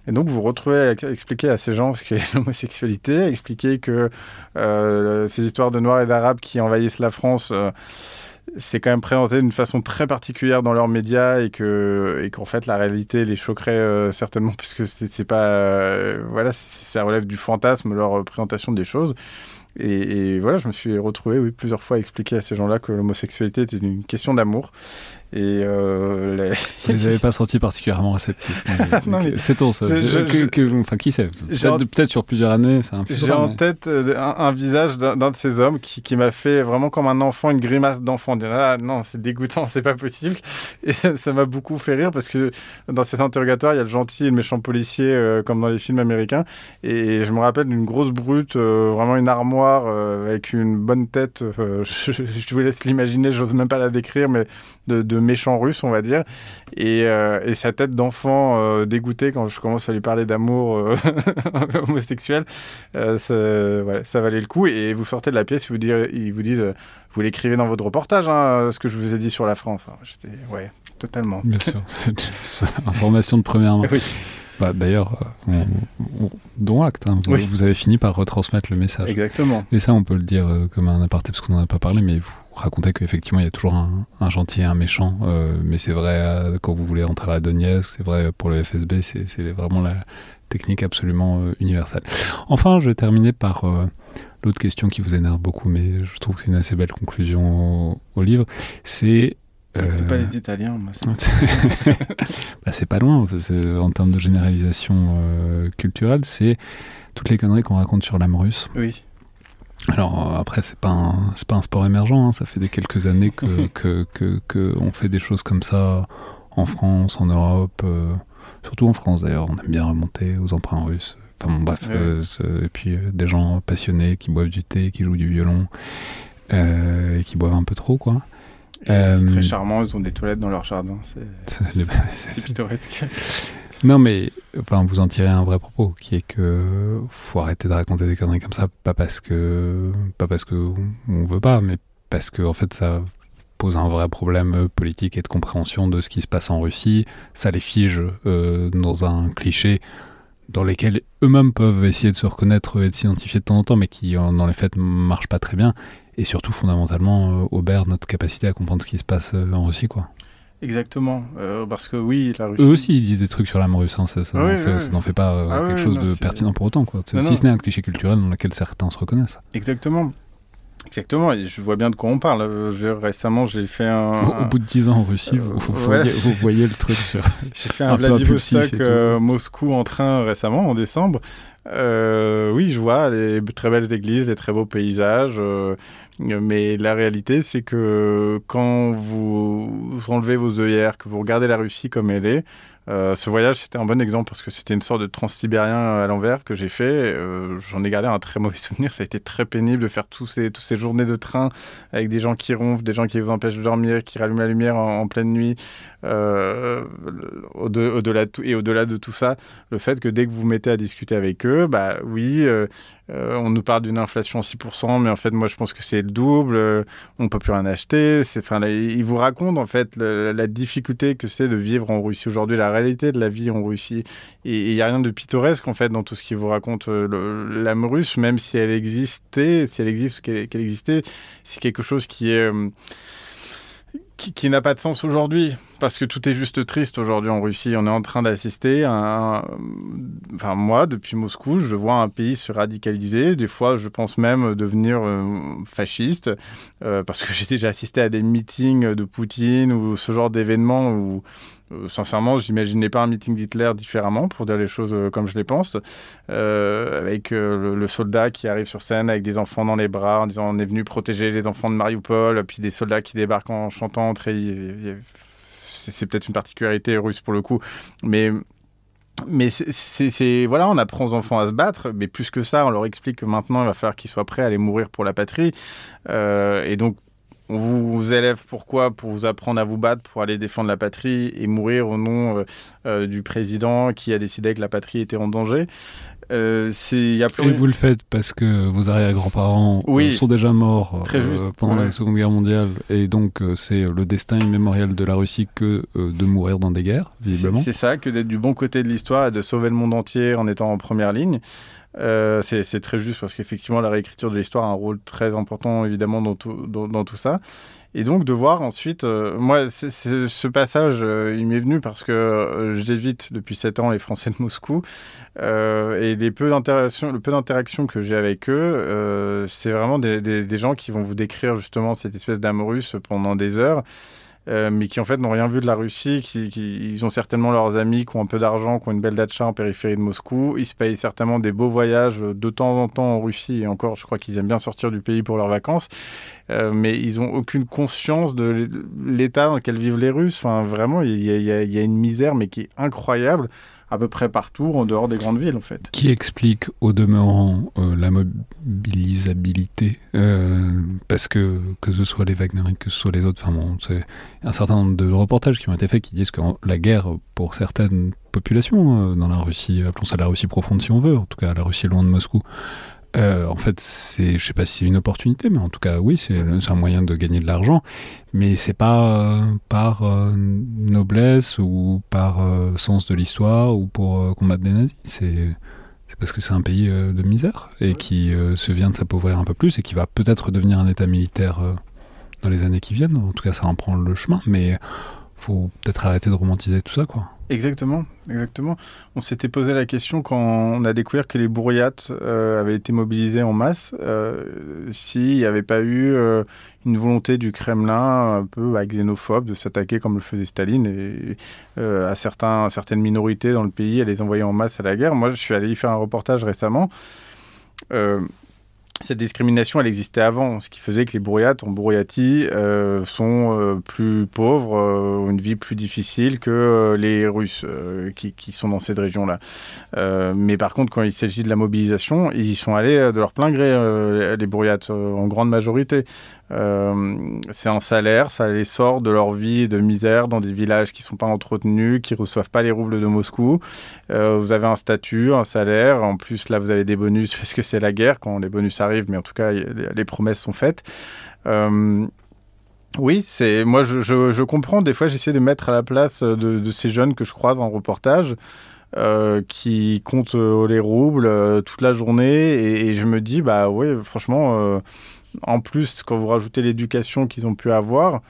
Et donc, vous vous retrouvez à expliquer à ces gens ce qu'est *laughs* l'homosexualité, expliquer que euh, ces histoires de Noirs et d'Arabes qui envahissent la France... Euh, c'est quand même présenté d'une façon très particulière dans leurs médias et que et qu'en fait la réalité les choquerait euh, certainement *laughs* puisque c'est pas euh, voilà ça relève du fantasme leur présentation des choses. Et, voilà je me suis retrouvé plusieurs fois à expliquer à ces gens-là que l'homosexualité était une question d'amour et euh, Vous les avez pas senti particulièrement réceptifs. *laughs* C'est on ça. enfin, qui sait Peut-être sur plusieurs années, c'est un J'ai en tête euh, un, visage d'un de ces hommes qui, qui m'a fait vraiment comme un enfant, une grimace d'enfant. Ah non, c'est dégoûtant, c'est pas possible. *laughs* Et ça m'a beaucoup fait rire parce que dans ces interrogatoires, il y a le gentil et le méchant policier euh, comme dans les films américains. Et je me rappelle d'une grosse brute, euh, vraiment une armoire avec une bonne tête. *laughs* Je, je, vous laisse l'imaginer, j'ose même pas la décrire, mais de, de méchant russe, on va dire. Et, euh, sa tête d'enfant euh, dégoûté quand je commence à lui parler d'amour euh, *laughs* homosexuel, ça, voilà, ça, valait le coup. Et vous sortez de la pièce, ils vous, ils vous disent vous l'écrivez dans votre reportage, hein, ce que je vous ai dit sur la France. J'étais, ouais, totalement. Bien sûr, c'est *laughs* information de première main. Bah, D'ailleurs, dont acte, hein. vous, vous, avez fini par retransmettre le message. Exactement. Et ça, on peut le dire comme un aparté parce qu'on n'en a pas parlé, mais vous racontait qu'effectivement il y a toujours un, gentil et un méchant, euh, mais c'est vrai euh, quand vous voulez rentrer à Donetsk, c'est vrai pour le FSB, c'est vraiment la technique absolument euh, universelle. Enfin, je vais terminer par l'autre question qui vous énerve beaucoup, mais je trouve que c'est une assez belle conclusion au, livre. C'est c'est pas les Italiens, moi. *laughs* bah, c'est pas loin. En termes de généralisation culturelle, c'est toutes les conneries qu'on raconte sur l'âme russe. Oui. Alors euh, après c'est pas un, c'est pas un sport émergent, hein. ça fait des quelques années que, *laughs* que, que, que, on fait des choses comme ça en France, en Europe, euh, surtout en France d'ailleurs, on aime bien remonter aux emprunts russes. Enfin bon, bref, euh, et puis des gens passionnés qui boivent du thé, qui jouent du violon et qui boivent un peu trop quoi. c'est très charmant, ils ont des toilettes dans leur jardin, c'est, *laughs* c'est pittoresque. Non, mais enfin, vous en tirez un vrai propos, qui est que faut arrêter de raconter des conneries comme ça, pas parce que pas parce que on veut pas, mais parce que en fait ça pose un vrai problème politique et de compréhension de ce qui se passe en Russie. Ça les fige euh, dans un cliché dans lequel eux-mêmes peuvent essayer de se reconnaître et de s'identifier de temps en temps, mais qui dans les faits marche pas très bien. Et surtout, fondamentalement, euh, obère notre capacité à comprendre ce qui se passe euh, en Russie, quoi. Exactement, euh, parce que oui, la Russie... Eux aussi, ils disent des trucs sur l'âme russe, hein, ça, n'en fait, pas euh, ah quelque chose de pertinent pour autant, quoi. si ce n'est un cliché culturel dans lequel certains se reconnaissent. Exactement. Exactement, et je vois bien de quoi on parle. Euh, récemment, j'ai fait un. Au, bout de 10 ans en Russie, vous, *laughs* voyez, le truc sur. j'ai fait un, un Vladivostok euh, Moscou en train récemment, en décembre. Oui, je vois les très belles églises, les très beaux paysages. Mais la réalité, c'est que quand vous enlevez vos œillères, que vous regardez la Russie comme elle est, euh, ce voyage, c'était un bon exemple parce que c'était une sorte de transsibérien à l'envers que j'ai fait. Euh, j'en ai gardé un très mauvais *laughs* souvenir. Ça a été très pénible de faire tous ces, toutes ces journées de train avec des gens qui ronflent, des gens qui vous empêchent de dormir, qui rallument la lumière en, pleine nuit. Euh, au-delà et au-delà de tout ça, le fait que dès que vous vous mettez à discuter avec eux, bah oui, euh, on nous parle d'une inflation 6%, mais en fait, moi, je pense que c'est le double. Euh, on ne peut plus rien acheter. Enfin, ils vous racontent en fait la difficulté que c'est de vivre en Russie aujourd'hui, la réalité de la vie en Russie. Et il n'y a rien de pittoresque en fait dans tout ce qu'ils vous racontent. Euh, l'âme russe, même si elle existait, si elle existe, qu'elle existait, c'est quelque chose qui est qui, n'a pas de sens aujourd'hui, parce que tout est juste triste aujourd'hui en Russie. On est en train d'assister à, enfin moi, depuis Moscou, je vois un pays se radicaliser. Des fois, je pense même devenir euh, fasciste, euh, parce que *laughs* j'ai déjà assisté à des meetings de Poutine ou ce genre d'événements où euh, sincèrement, j'imaginais pas un meeting d'Hitler différemment, pour dire les choses euh, comme je les pense, avec le, soldat qui arrive sur scène avec des enfants dans les bras en disant on est venu protéger les enfants de Mariupol, puis des soldats qui débarquent en chantant. C'est peut-être une particularité russe pour le coup, mais mais c'est voilà, on apprend aux enfants à se battre, mais plus que ça, on leur explique que maintenant il va falloir qu'ils soient prêts à aller mourir pour la patrie. et donc on vous élève pourquoi? Pour vous apprendre à vous battre, pour aller défendre la patrie et mourir au nom euh, euh, du président qui a décidé que la patrie était en danger. Euh, y a plus... Et vous le faites parce que vos arrière-grands-parents euh, sont déjà morts pendant la Seconde Guerre mondiale, et donc c'est le destin immémorial de la Russie que de mourir dans des guerres, visiblement. C'est ça, que d'être du bon côté de l'histoire et de sauver le monde entier en étant en première ligne. Euh, c'est très juste parce qu'effectivement, la réécriture de l'histoire a un rôle très important, évidemment, dans tout, dans, tout ça. Et donc, de voir ensuite, euh, moi, ce passage, euh, il m'est venu parce que j'évite depuis 7 ans les Français de Moscou. et les peu le peu d'interactions que j'ai avec eux, c'est vraiment des, gens qui vont vous décrire justement cette espèce d'amour russe pendant des heures. Euh, mais qui en fait n'ont rien vu de la Russie, qui, ils ont certainement leurs amis qui ont un peu d'argent, qui ont une belle datcha en périphérie de Moscou. Ils se payent certainement des beaux voyages de temps en temps en Russie, et encore, je crois qu'ils aiment bien sortir du pays pour leurs vacances. Euh, mais ils n'ont aucune conscience de l'état dans lequel vivent les Russes. Enfin, vraiment, il y, y, a une misère, mais qui est incroyable à peu près partout en dehors des grandes villes en fait. Qui explique au demeurant euh, la mobilisabilité euh, Parce que que ce soit les Wagner, que ce soit les autres, enfin bon, c'est un certain nombre de reportages qui ont été faits qui disent que la guerre pour certaines populations euh, dans la Russie, appelons ça la Russie profonde si on veut, en tout cas la Russie loin de Moscou, euh, en fait, c'est, je sais pas si c'est une opportunité, mais en tout cas, oui, c'est, un moyen de gagner de l'argent. Mais c'est pas euh, par euh, noblesse ou par sens de l'histoire ou pour combattre des nazis. C'est, parce que c'est un pays de misère et qui se vient de s'appauvrir un peu plus et qui va peut-être devenir un État militaire dans les années qui viennent. En tout cas, ça en prend le chemin. Mais faut peut-être arrêter de romantiser tout ça, quoi. Exactement, exactement. On s'était posé la question quand on a découvert que les bourriates euh, avaient été mobilisés en masse, euh, s'il n'y avait pas eu euh, une volonté du Kremlin un peu xénophobe de s'attaquer comme le faisait Staline et, à, certains, certaines minorités dans le pays, à les envoyer en masse à la guerre. Moi, je suis allé y faire un reportage récemment cette discrimination, elle existait avant, ce qui faisait que les bourriates en bourriatie euh, sont euh, plus pauvres, ont euh, une vie plus difficile que les Russes qui, qui, sont dans cette région-là. mais par contre, quand il s'agit de la mobilisation, ils y sont allés de leur plein gré, les bourriates, en grande majorité. Euh, c'est un salaire, ça les sort de leur vie de misère dans des villages qui sont pas entretenus, qui reçoivent pas les roubles de Moscou. Euh, vous avez un statut, un salaire. En plus, là, vous avez des bonus *laughs* parce que c'est la guerre quand les bonus arrivent, mais en tout cas, les, promesses sont faites. Euh, oui, c'est moi je, comprends. Des fois, j'essaie de mettre à la place de, ces jeunes que je croise en reportage. qui comptent les roubles toute la journée et, je me dis bah oui franchement en plus, quand vous rajoutez l'éducation qu'ils ont pu avoir,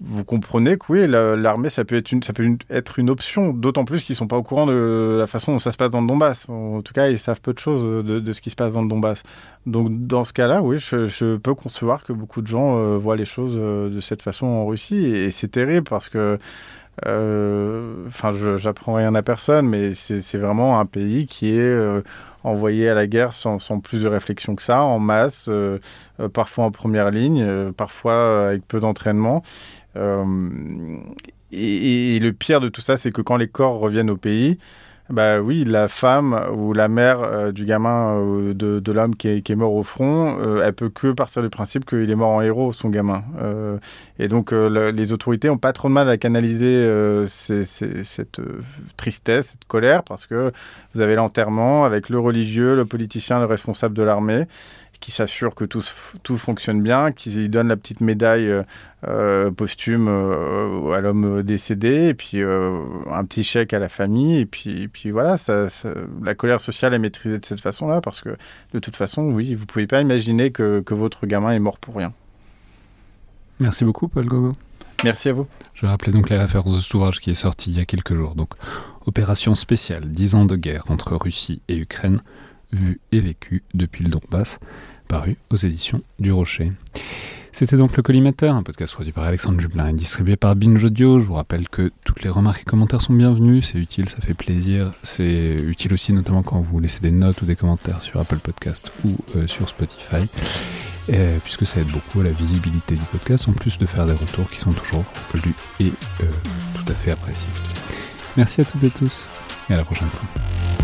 vous comprenez que oui, l'armée, ça peut être une, ça peut être une option, d'autant plus qu'ils sont pas au courant de la façon dont ça se passe dans le Donbass. En tout cas, ils savent peu de choses de, ce qui se passe dans le Donbass. Donc, dans ce cas-là, oui, je, peux concevoir que beaucoup de gens euh, voient les choses euh, de cette façon en Russie, et, c'est terrible parce que, enfin, je j'apprends rien à personne, mais c'est vraiment un pays qui est envoyé à la guerre sans, plus de réflexion que ça, en masse, parfois en première ligne, parfois avec peu d'entraînement. Euh, et, le pire de tout ça, c'est que quand les corps reviennent au pays, bah oui, la femme ou la mère euh, du gamin euh, de, l'homme qui, est, mort au front, elle peut que partir du principe qu'il est mort en héros, son gamin. et donc les autorités ont pas trop de mal à canaliser cette tristesse, cette colère, parce que vous avez l'enterrement avec le religieux, le politicien, le responsable de l'armée qui s'assure que tout, tout fonctionne bien, qui donne la petite médaille euh, euh, posthume euh, à l'homme décédé, et puis un petit chèque à la famille, et puis, puis voilà, ça, la colère sociale est maîtrisée de cette façon-là, parce que de toute façon, oui, vous ne pouvez pas imaginer que, que, votre gamin est mort pour rien. Merci beaucoup, Paul Gogo. Merci à vous. Je rappelais donc les références de cet ouvrage qui est sorti il y a quelques jours. Donc, Opération spéciale, 10 ans de guerre entre Russie et Ukraine, vue et vécue depuis le Donbass paru aux éditions du Rocher. C'était donc le Collimateur, un podcast produit par Alexandre Jublin et distribué par Binge Audio. Je vous rappelle que toutes les remarques et commentaires sont bienvenus, c'est utile, ça fait plaisir. C'est utile aussi notamment quand vous laissez des notes ou des commentaires sur Apple Podcast ou euh, sur Spotify, puisque ça aide beaucoup à la visibilité du podcast, en plus de faire des retours qui sont toujours lus et euh, tout à fait appréciés. Merci à toutes et tous, et à la prochaine fois.